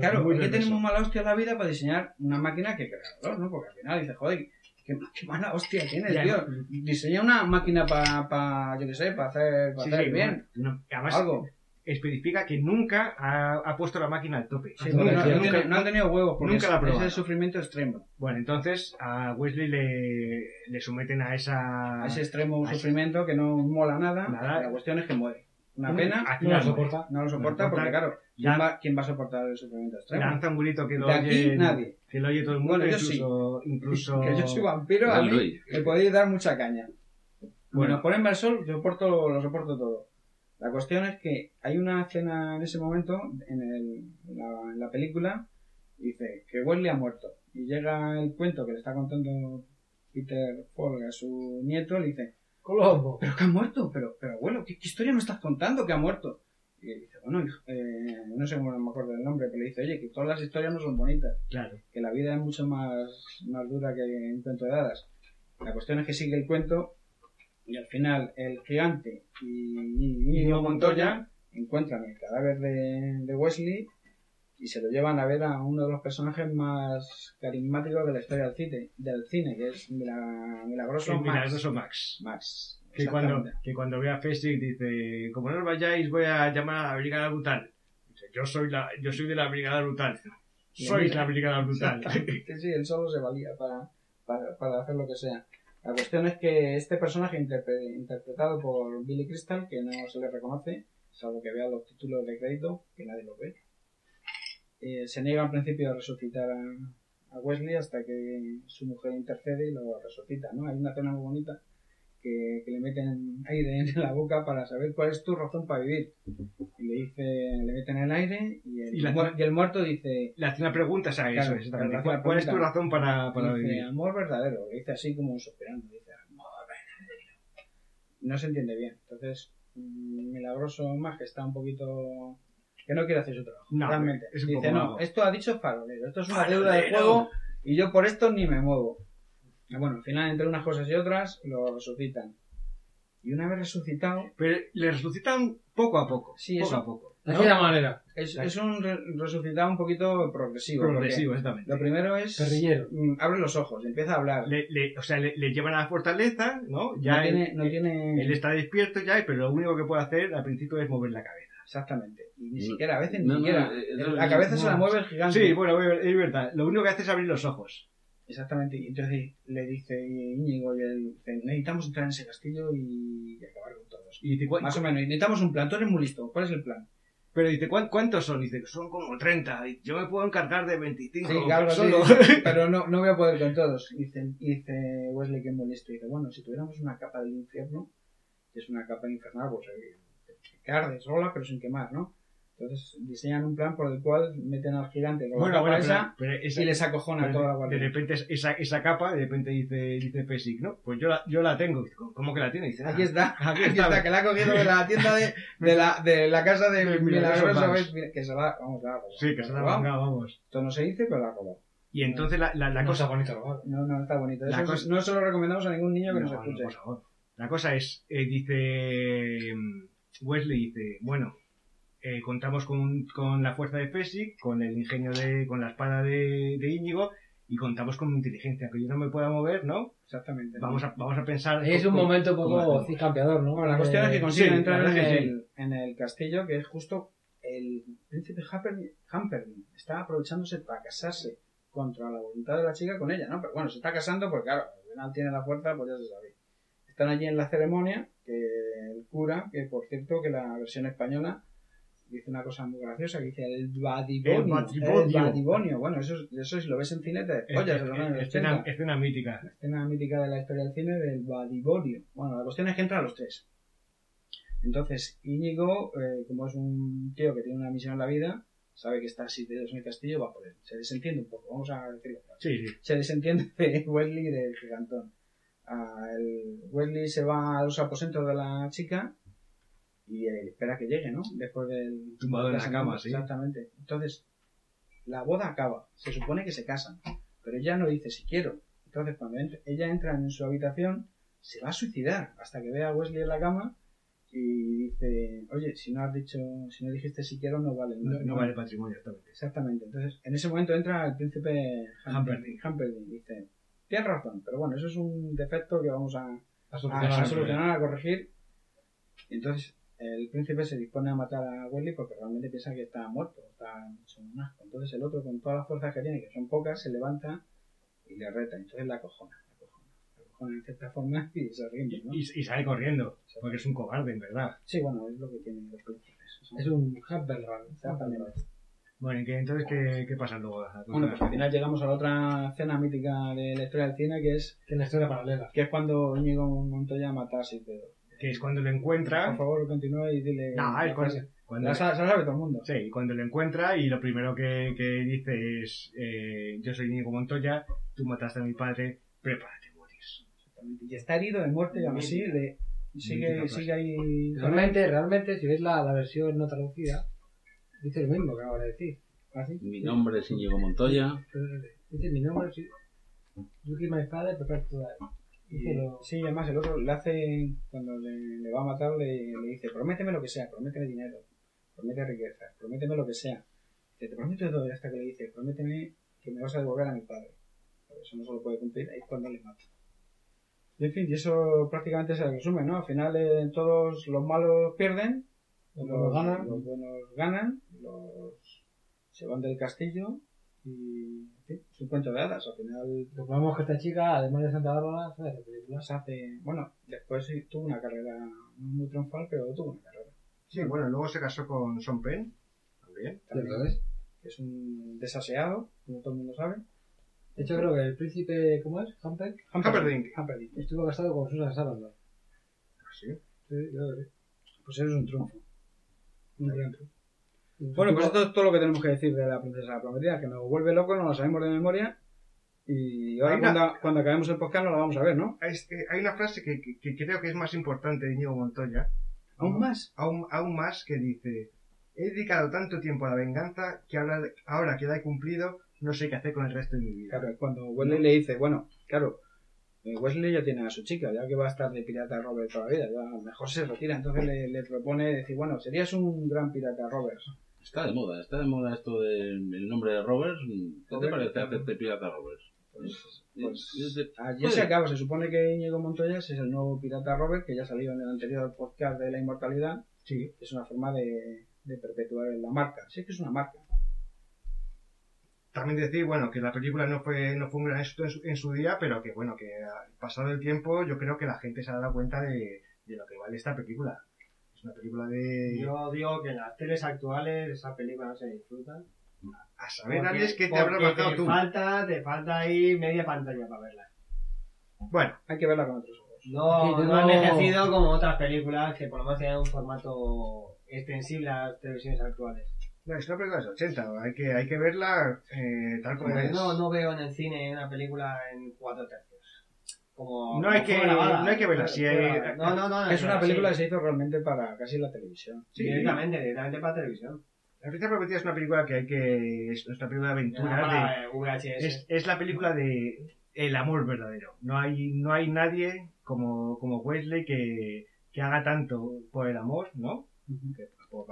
Claro, muy hay que tener muy mala hostia en la vida para diseñar una máquina que crea dolor, ¿no? Porque al final dice, joder, Qué, qué mala hostia tienes, Ya, tío. Diseña una máquina para, pa, yo qué sé, para hacer, pa hacer bien. no, además, Algo. Especifica que nunca ha, ha puesto la máquina al tope. Sí, Nunca, porque no, no nunca- tiene- no han tenido huevos, porque nunca es, la ha es probado. el sufrimiento extremo. Bueno, entonces a Wesley le, le someten a esa... A ese extremo ese- sufrimiento que no mola nada. Nada. La cuestión es que muere. Una Mm, pena. aquí No lo soporta. No lo soporta porque, claro, Ya- ¿quién va, quién va a soportar el sufrimiento extremo? Lanza un grito que lo, De aquí, oye, nadie. que lo oye todo el mundo, Bueno, yo sí. incluso, incluso... [LAUGHS] Que yo soy vampiro, a mí me podéis dar mucha caña. Bueno, Bueno. ponerme al sol, yo soporto, lo soporto todo. La cuestión es que hay una escena en ese momento, en, el- en la, en la película, dice que Wesley ha muerto. Y llega el cuento que le está contando Peter Falk a su nieto, le dice, Colombo. ¿pero que ha muerto? Pero, pero abuelo, ¿qué, qué historia me estás contando que ha muerto? Y él dice, bueno, hijo, eh, no sé cómo me acuerdo del nombre, pero le dice, oye, que todas las historias no son bonitas Claro. que la vida es mucho más, más dura que un cuento de hadas. La cuestión es que sigue el cuento y al final el gigante y, Íñigo Montoya encuentran el cadáver de, de Wesley y se lo llevan a ver a uno de los personajes más carismáticos de la historia del cine, del cine que es Mila- Milagroso Max. milagroso Max. Max. Que cuando, que cuando ve a Fessig dice, como no os vayáis voy a llamar a la brigada brutal. Dice, yo soy, la, yo soy de la brigada brutal. Sois la brigada brutal. Exactamente, sí, él solo se valía para, para, para hacer lo que sea. La cuestión es que este personaje interpre- interpretado por Billy Crystal, que no se le reconoce, salvo que vea los títulos de crédito, que nadie lo ve, eh, se niega al principio a resucitar a, a Wesley hasta que su mujer intercede y lo resucita, ¿no? Hay una escena muy bonita que, que le meten aire en la boca para saber cuál es tu razón para vivir. Y le dice, le meten el aire y el, Y la- muer- y el muerto dice, Le hace una pregunta, sea, Claro, eso, le ¿Cuál, es tu razón para, para dice, vivir? amor verdadero, lo dice así como suspirando, dice amor verdadero. No se entiende bien. Entonces, mm, milagroso más que está un poquito que no quiere hacer su trabajo. No, realmente. dice, no, esto ha dicho farolero, esto es una deuda de juego y yo por esto ni me muevo. Bueno, al final entre unas cosas y otras lo resucitan. Y una vez resucitado, Pero le resucitan poco a poco. Sí, poco eso. a poco. De ¿no? aquella manera. es, es un re- resucitado un poquito progresivo. Progresivo, exactamente. Lo primero es Guerrillero. mm, abre los ojos, empieza a hablar. Le, le- o sea, le, le llevan a la fortaleza, ¿no? Ya no él, tiene, no tiene... él está despierto ya, pero lo único que puede hacer al principio es mover la cabeza. Exactamente. Y ni siquiera, a veces no, ni no, siquiera. eh, no, la cabeza no. se la mueve el gigante. Sí, bueno, es verdad. Lo único que hace es abrir los ojos. Exactamente. Y entonces le dice Íñigo y él, dice, necesitamos entrar en ese castillo y, y acabar con todos. Y dice, ¿cuán- Más o menos, necesitamos un plan. Tú eres muy listo. ¿Cuál es el plan? Pero dice, ¿cuán- ¿cuántos son? Dice, son como 30. Y yo me puedo encargar de 25. Sí, así, solo. [LAUGHS] pero no, no voy a poder con todos. Y dice, dice Wesley que es muy listo. Y dice, bueno, si tuviéramos una capa del infierno, que es una capa infernal, pues eh, que arde sola, pero sin quemar, ¿no? Entonces diseñan un plan por el cual meten al gigante con Bueno, la capa bueno, esa pero, pero esa- y les acojona pero toda la de, guardia. repente es- esa, esa capa, de repente dice, dice Pesic, ¿no? Pues yo la, yo la tengo. ¿Cómo que la tiene? Dice, Aquí "Ah, está, [LAUGHS] Aquí aquí está. está, que la ha cogido de la tienda de, [LAUGHS] de, la, de la casa de Milagroso, Milagroso ¿ves? Que se la, vamos, la. Sí, que se la ha robado. mangado, vamos. Esto no se dice, pero la ha robado. Y entonces la, la, la No cosa... está bonito lo No, no, está bonito. La Eso cosa- no se lo recomendamos a ningún niño que No, nos no, escuche. por favor. La cosa es, eh, dice mm, Wesley, dice, bueno, eh, contamos con, con la fuerza de Fesic, con el ingenio de, con la espada de, de Íñigo y contamos con mi inteligencia, que yo no me pueda mover, ¿no? Exactamente. Vamos a, vamos a pensar... Es un momento un poco campeador, ¿no? Bueno, la cuestión es que consiguen sí, entrar en el, en el castillo, que es justo el príncipe Hamper- Hamperdin. Está aprovechándose para casarse contra la voluntad de la chica con ella, ¿no? Pero bueno, se está casando porque, claro, al final tiene la fuerza, pues ya se sabe. Están allí en la ceremonia, que el cura, que por cierto, que la versión española dice una cosa muy graciosa, que dice el badibonio. El badibonio. Bueno, eso, eso si lo ves en cine te es escena, 80 escena mítica. escena mítica de la historia del cine del Badibonio. Bueno, la cuestión es que entran los tres. Entonces, Íñigo, eh, como es un tío que tiene una misión en la vida, sabe que está sitiado en el castillo, va por él. Se desentiende un poco, vamos a decirlo. Sí, sí. Se desentiende de [LAUGHS] Wesley y del gigantón. Ah, el Wesley se va a los aposentos de la chica y eh, espera que llegue, ¿no? Después del... Tumbado en la cama, sí. Exactamente. Entonces, la boda acaba. Se supone que se casan. Pero ella no dice si quiero. Entonces, cuando ent- ella entra en su habitación, se va a suicidar hasta que ve a Wesley en la cama y dice, oye, si no has dicho, si no dijiste si quiero, no vale. No, no vale patrimonio, exactamente. Exactamente. Entonces, en ese momento entra el príncipe. Humperdinck y dice, Tienes razón, pero bueno, eso es un defecto que vamos a, A a, solucionar. a solucionar, a corregir. Entonces el príncipe se dispone a matar a Wesley porque realmente piensa que está muerto, está hecho un asco. Entonces el otro, con todas las fuerzas que tiene, que son pocas, se levanta y le reta. Entonces la cojona, la cojona, la cojona de cierta forma [LAUGHS] y se rinde, ¿no? Y, y sale corriendo, porque es un cobarde, en verdad. Sí, bueno, es lo que tienen los príncipes. Es un Humble Run. Exactamente. Bueno, ¿y qué, entonces qué, qué pasa luego? Bueno, pues al final llegamos a la otra escena mítica de la historia del cine, que es, Tiene historia paralela. que es cuando Íñigo Montoya mata a seis dedos. Que es cuando lo Por encuentra... favor, continúa y dile... No, es cuando... cuando La sabe todo el mundo. Sí, cuando lo encuentra y lo primero que, que dice es eh, yo soy Íñigo Montoya, tú mataste a mi padre, prepárate a morir. Exactamente. Y está herido de muerte y aún así le sigue, sigue ahí... Realmente, realmente, si ves la, la versión no traducida, dice lo mismo que acabo de decir. ¿Así? Mi nombre es Íñigo Montoya. Dice mi nombre, sí. You keep my father, prepare to die. Dice Y- lo- sí, además el otro le hace, cuando le, le va a matar, le, le dice, prométeme lo que sea, prométeme dinero, prométeme riqueza, prométeme lo que sea. Dice, te prometo todo, hasta que le dice, prométeme que me vas a devolver a mi padre. Pero eso no se lo puede cumplir, ahí es cuando le mata. Y en fin, y eso prácticamente se resume, ¿no? Al final eh, todos los malos pierden, Los buenos ganan. los buenos ganan, los se van del castillo y, en fin, es un cuento de hadas. Al final Recordamos que esta chica, además de Santa Bárbara, películas. se hace, bueno, después sí tuvo una carrera no muy triunfal, pero tuvo una carrera. Sí, bueno, luego se casó con Sean Penn, también. ¿Cierto es? Que es un desaseado, como todo el mundo sabe. De hecho, creo que el príncipe, ¿cómo es? Humperdinck, Humperdinck. Humperdinck. estuvo casado con Susan Sarandon. Sí. Sí, creo que sí. Pues eso es un triunfo. Un gran triunfo. Bueno, pues esto es todo lo que tenemos que decir de la princesa prometida, que nos vuelve loco, no lo sabemos de memoria. Y ahora una- cuando, cuando acabemos el podcast no lo vamos a ver, ¿no? Es que hay una frase que, que- que creo que es más importante de Íñigo Montoya, ¿Aún más? aún, aún más, que dice, he dedicado tanto tiempo a la venganza que ahora, ahora que la he cumplido, no sé qué hacer con el resto de mi vida. Claro, cuando Wesley le dice, bueno, claro, eh, Wesley ya tiene a su chica, ya que va a estar de pirata Robert toda la vida, ya mejor se retira. Entonces le, le propone decir, bueno, serías un gran pirata Robert. Está de moda, está de moda esto del nombre de Roberts. ¿Qué te parece hacerte pirata Roberts? Pues, Es- pues, es de- Allí se acaba, se supone que Íñigo Montoya es el nuevo pirata Robert, que ya salió en el anterior podcast de la inmortalidad. Sí. Es una forma de, de perpetuar la marca. Sí que es una marca. También decir, bueno, que la película no fue, no fue un gran éxito en su, en su día, pero que bueno, que ah, pasado el tiempo yo creo que la gente se ha dado cuenta de, de lo que vale esta película. Es una película de... Yo digo que en las teles actuales esa película no se disfruta. a saber, Porque- Alex, que te habrá bajado te tú. falta, te falta ahí media pantalla para verla. Bueno, Hay que verla con otros ojos. No, Sí, yo no ha envejecido [LAUGHS] como otras películas que por lo menos tienen un formato extensible a las televisiones actuales. no, es una película de los 80, hay que, hay que verla eh, tal como Porque es. no, no veo en el cine una película en cuatro tercios. Como, No hay que- no hay que verla, sí hay- Fue grabada. No, no, no. Es una película que se hizo realmente para casi la televisión. Sí. Directamente, directamente para televisión. La Princesa Prometida es una película que hay que... es una película de aventuras, de, es, es la película de el amor verdadero. No hay, no hay nadie como, como Wesley que, que haga tanto por el amor, ¿no? Que por.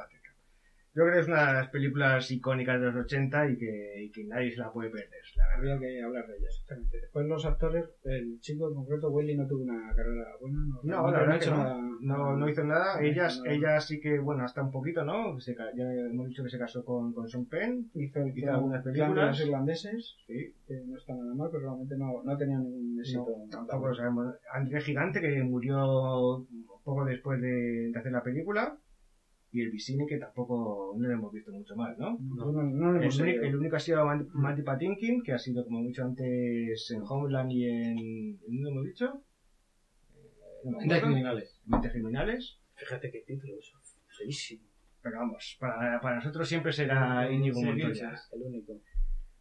Yo creo que es una de las películas icónicas de los 80 y que, y que nadie se la puede perder, la verdad. Había que hablar de ella, exactamente. Después los actores, el chico en concreto, Wesley, no tuvo una carrera buena. No, No, la verdad que no. nada- No, no hizo nada. no Ella, ella sí que, bueno, hasta un poquito, ¿no? Se, ya hemos dicho que se casó con, con Sean Penn. Hizo, hizo algunas películas. irlandeses, Sí, que no está nada mal, pero realmente no, no tenía ningún éxito. no, tampoco lo sabemos. André Gigante, que murió poco después de, de hacer la película. Y el Vicini, que tampoco no lo hemos visto mucho más, ¿no? No, no, no lo El, hemos único, el único ha sido Mandy Patinkin, que ha sido, como he dicho antes, en Homeland y en... ¿en ¿Dónde hemos dicho? Eh, no me Mentes criminales. Mentes criminales. Fíjate qué título, eso. Feísimo. Pero vamos, para, para nosotros siempre será Íñigo Sí, Montoya. El único.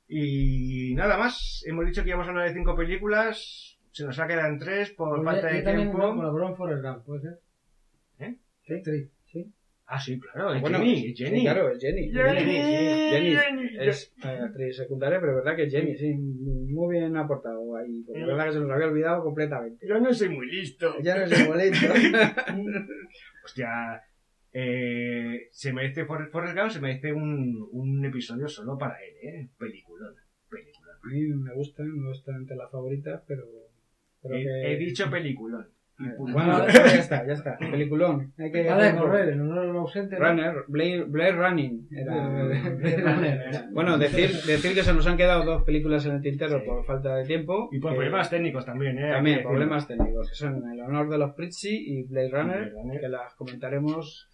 Y nada más, hemos dicho que íbamos a hablar de cinco películas, se nos ha quedado en tres por falta de también tiempo. colaboró en Forrest Gump, ¿puede ser? ¿Eh? Sí, sí. Ah, sí, claro, es Bueno, Jenny, Jenny. Sí, claro, es Jenny. Jenny, sí. Jenny. Jenny. Es eh, actriz secundaria, pero es verdad que es Jenny, sí. Muy bien aportado ahí. Porque es verdad que se nos había olvidado completamente. Yo no soy muy listo. Ya no es el boleto. Hostia, eh, se merece, Forrest, Forrest Gump se merece un, un episodio solo para él, ¿eh? Peliculón, peliculón. A mí me gusta, no está entre las favoritas, pero... He, que... he dicho peliculón. Y punto. Bueno, ya está, ya está. Peliculón. Hay que Nada de correr, en honor al ausente. ¿no? Runner, Blade, Blade Running. Era... Blade [LAUGHS] Runner, era. Bueno, decir, decir que se nos han quedado dos películas en el tintero Sí. por falta de tiempo. Y por que- problemas técnicos también, ¿eh? También, que problemas técnicos, que son El honor de los Pritzi y Blade Runner, Blade Runner. que las comentaremos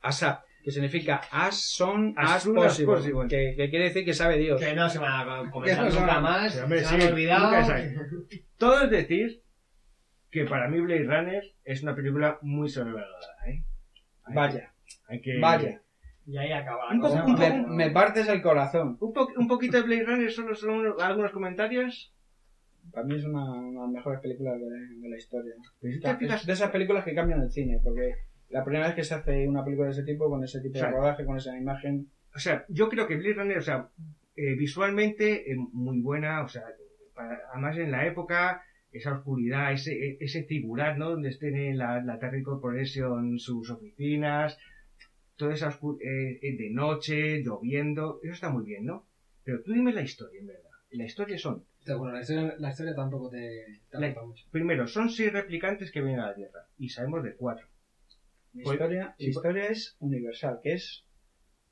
ASAP, que significa As Soon As As, possible, possible. Que, que quiere decir que sabe Dios. Que no se van a comentar no nunca más. Sí, hombre, se sí, han olvidado. [LAUGHS] Todo es decir que para mí Blade Runner es una película muy sobrevalorada, ¿eh? Hay Vaya, que- hay que... vaya. Y ahí acaba la Un poco- cosa. un poco- Me, me partes el corazón. Un, po- un poquito de Blade Runner, solo son unos- algunos comentarios. Para mí es una, una de las mejores películas de, de la historia. Te fijas- es de esas películas que cambian el cine, porque la primera vez que se hace una película de ese tipo, con ese tipo O sea, de rodaje, con esa imagen, O sea, yo creo que Blade Runner, o sea, eh, visualmente eh, muy buena, o sea, para- además en la época, esa oscuridad, ese, e- ese figurar, ¿no? Donde estén en la, la Terry Corporation sus oficinas, toda esa oscu- eh, eh, de noche, lloviendo, eso está muy bien, ¿no? Pero tú dime la historia, en verdad. La historia son, Bueno, la historia, la historia tampoco te, te La- mucho. primero, son seis replicantes que vienen a la Tierra, y sabemos de cuatro. la historia, pues- historia es universal, que es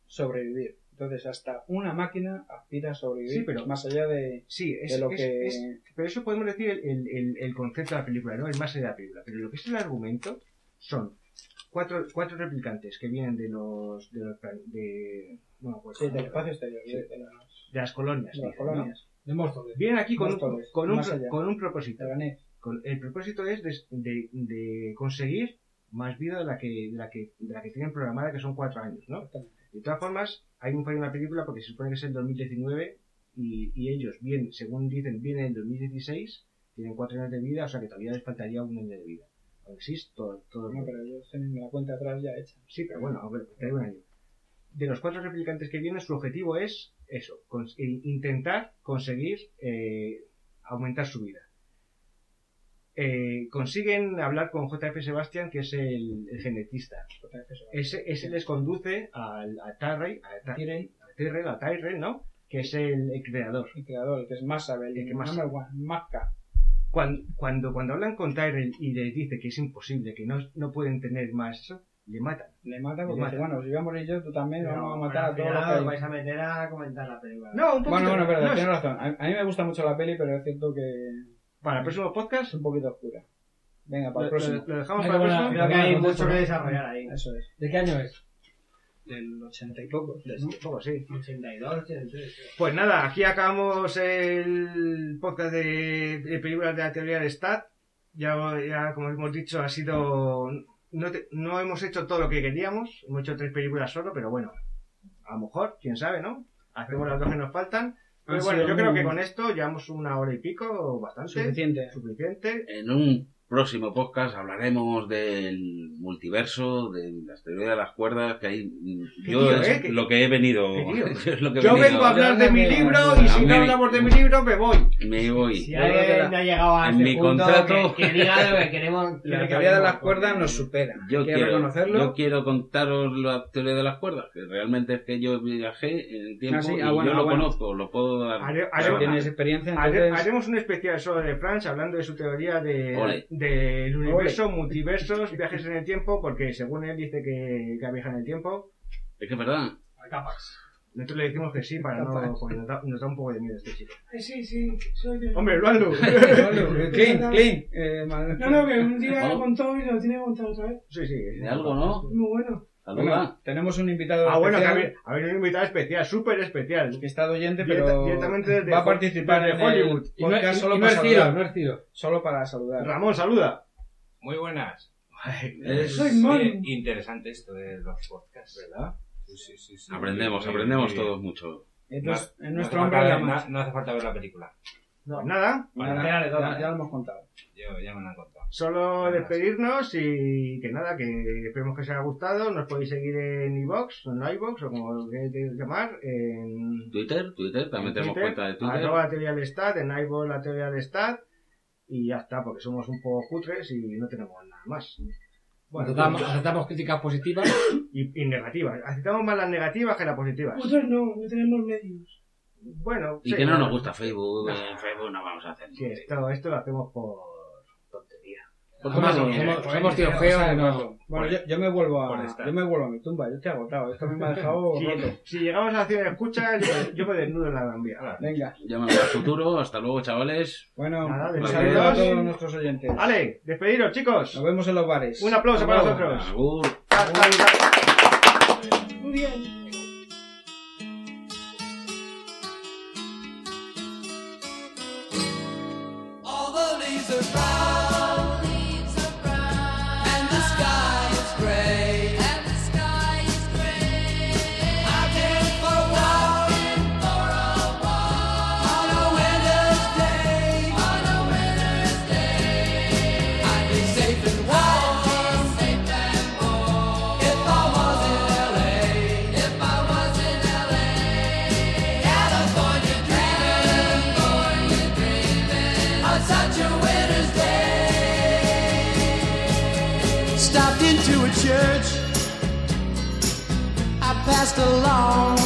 sobrevivir. Entonces, hasta una máquina aspira a sobrevivir, Sí, pero- más allá de, Sí, es, de lo es- que... es- pero eso podemos decir el, el- concepto de la película, ¿no? El más allá de la película. Pero lo que es el argumento son cuatro, cuatro replicantes que vienen de los... de los de, no me acuerdo. sí, del espacio exterior, Sí. de, las, De las colonias. de las dicen, ¿no? colonias. De Móstoles. Vienen aquí con un, con un, allá. con un propósito. Con- el propósito es de, de- de conseguir más vida de la que de la que de la que tienen programada que son cuatro años no de todas formas hay un fallo en la película porque se supone que es el 2019 y, y ellos bien según dicen vienen en el 2016 tienen cuatro años de vida o sea que todavía les faltaría un año de vida aunque sí todo, todo No, pero ellos tienen la cuenta atrás ya hecha. Sí, pero bueno, a ver, hay un año. De los cuatro replicantes que vienen, su objetivo es eso, intentar conseguir eh, aumentar su vida. Eh, consiguen hablar con JF Sebastian, que es el, el genetista. Ese, ese les conduce al, a Tyrell, a Tyrell. a Tyrell, a Tyrell, ¿no? Que es el, el creador. El creador, el que es Masabel, El que más- Mazca. Cuando, cuando, cuando hablan con Tyrell y les dice que es imposible, que no, no pueden tener más eso, le matan. Le mata porque Le dice, mata. bueno, si voy a morir yo, tú también, Pero, vamos a matar al a todos final los que os hay. vais a meter a comentar la película. No, un poquito. Bueno, bueno, pero no, tienes razón. A, a mí me gusta mucho la peli, pero es cierto que Para el próximo podcast, es un poquito oscura. Venga, para lo, el próximo. lo- dejamos para el próximo. Creo que hay mucho que desarrollar ahí. Eso es. ¿De qué año es? Del ochenta y poco. Un poco, sí. 82, 83. Pues nada, aquí acabamos el podcast de, de películas de la teoría del STAT. Ya, ya, como hemos dicho, ha sido. No, te- no hemos hecho todo lo que queríamos. Hemos hecho tres películas solo, pero bueno, a lo mejor, quién sabe, ¿no? Hacemos las dos que nos faltan. Pero bueno, yo creo que con esto llevamos una hora y pico, bastante. Suficiente. Suficiente. En un próximo podcast hablaremos del multiverso, de las teorías de las cuerdas, que hay... Qué Yo tío, es ¿eh? Lo que he venido... qué tío. [LAUGHS] es lo que he Yo venido. vengo a hablar de mi libro y si no hablamos de mi libro, me voy. Me voy. Si alguien no ha llegado a en este mi punto, contrato- que, [LAUGHS] que diga lo que queremos. [LAUGHS] La teoría de las cuerdas nos supera. Yo Hay que quiero, reconocerlo. yo quiero contaros la teoría de las cuerdas, que realmente es que yo viajé en el tiempo Ah, sí, y ah, bueno, yo ah, lo bueno. conozco, lo puedo dar. Haré- tienes experiencia, entonces... Haremos un especial solo de Franch hablando de su teoría de, Ole. Del universo, multiversos, viajes en el tiempo, porque según él dice que, que viaja en el tiempo, Es que es verdad. Capas. nosotros le decimos que sí para no, porque nos da, nos da un poco de miedo este chico. Sí, sí, soy yo. Hombre, Lualdo. [LAUGHS] Clean, clean. Eh, No, no, que un día lo contó y lo tiene que contar otra vez. sí, sí. De algo, ¿no? Muy bueno. Bueno, tenemos un invitado Ah, bueno, que especial habéis habéis un invitado especial, súper especial. que está oyente, pero directamente desde va a participar desde en Hollywood. el Y no, podcast y- solo y no para es Ciro, saludar. no es Ciro. Solo para saludar. Ramón, saluda. Muy buenas. Es- Soy. Bien interesante esto de los podcasts, ¿verdad? Sí, sí, sí. sí. aprendemos, Muy- aprendemos muy todos mucho. Entonces, No- en no nuestro hace hombre falta ver- no, no hace falta ver la película. Pues nada, Ya, Vale, ya, ya- ya lo hemos contado. Yo ya me lo han contado. solo despedirnos y que nada, que esperemos que os haya gustado. Nos podéis seguir en iVox, en iVox o como lo queráis llamar, en Twitter, Twitter, también en tenemos Twitter, cuenta de Twitter. Arroba la teoría del Stat, en la teoría del Stat. Y ya está, porque somos un poco cutres y no tenemos nada más. Bueno, aceptamos, pues, aceptamos críticas positivas. [COUGHS] y, y negativas. Aceptamos más las negativas que las positivas. Nosotros no, no tenemos medios. Bueno, Y sí, que no nos gusta Facebook. En Facebook no vamos a hacer. Sí, esto, esto lo hacemos por tontería. Pues Somos- somos- tíos o feos sea, no-. Bueno, yo, yo me vuelvo a yo me vuelvo a mi tumba, yo estoy agotado, esto a mí me ha dejado [LAUGHS] Si, roto. si llegamos a 100 escuchas, yo, yo me desnudo en la Gran Vía. Venga, Ya me voy al futuro. Hasta luego, chavales. bueno, Nada, un saludo a todos nuestros oyentes. Ale, despediros, chicos. Nos vemos en los bares. Un aplauso para Hasta luego. nosotros. Agur. Muy bien. just along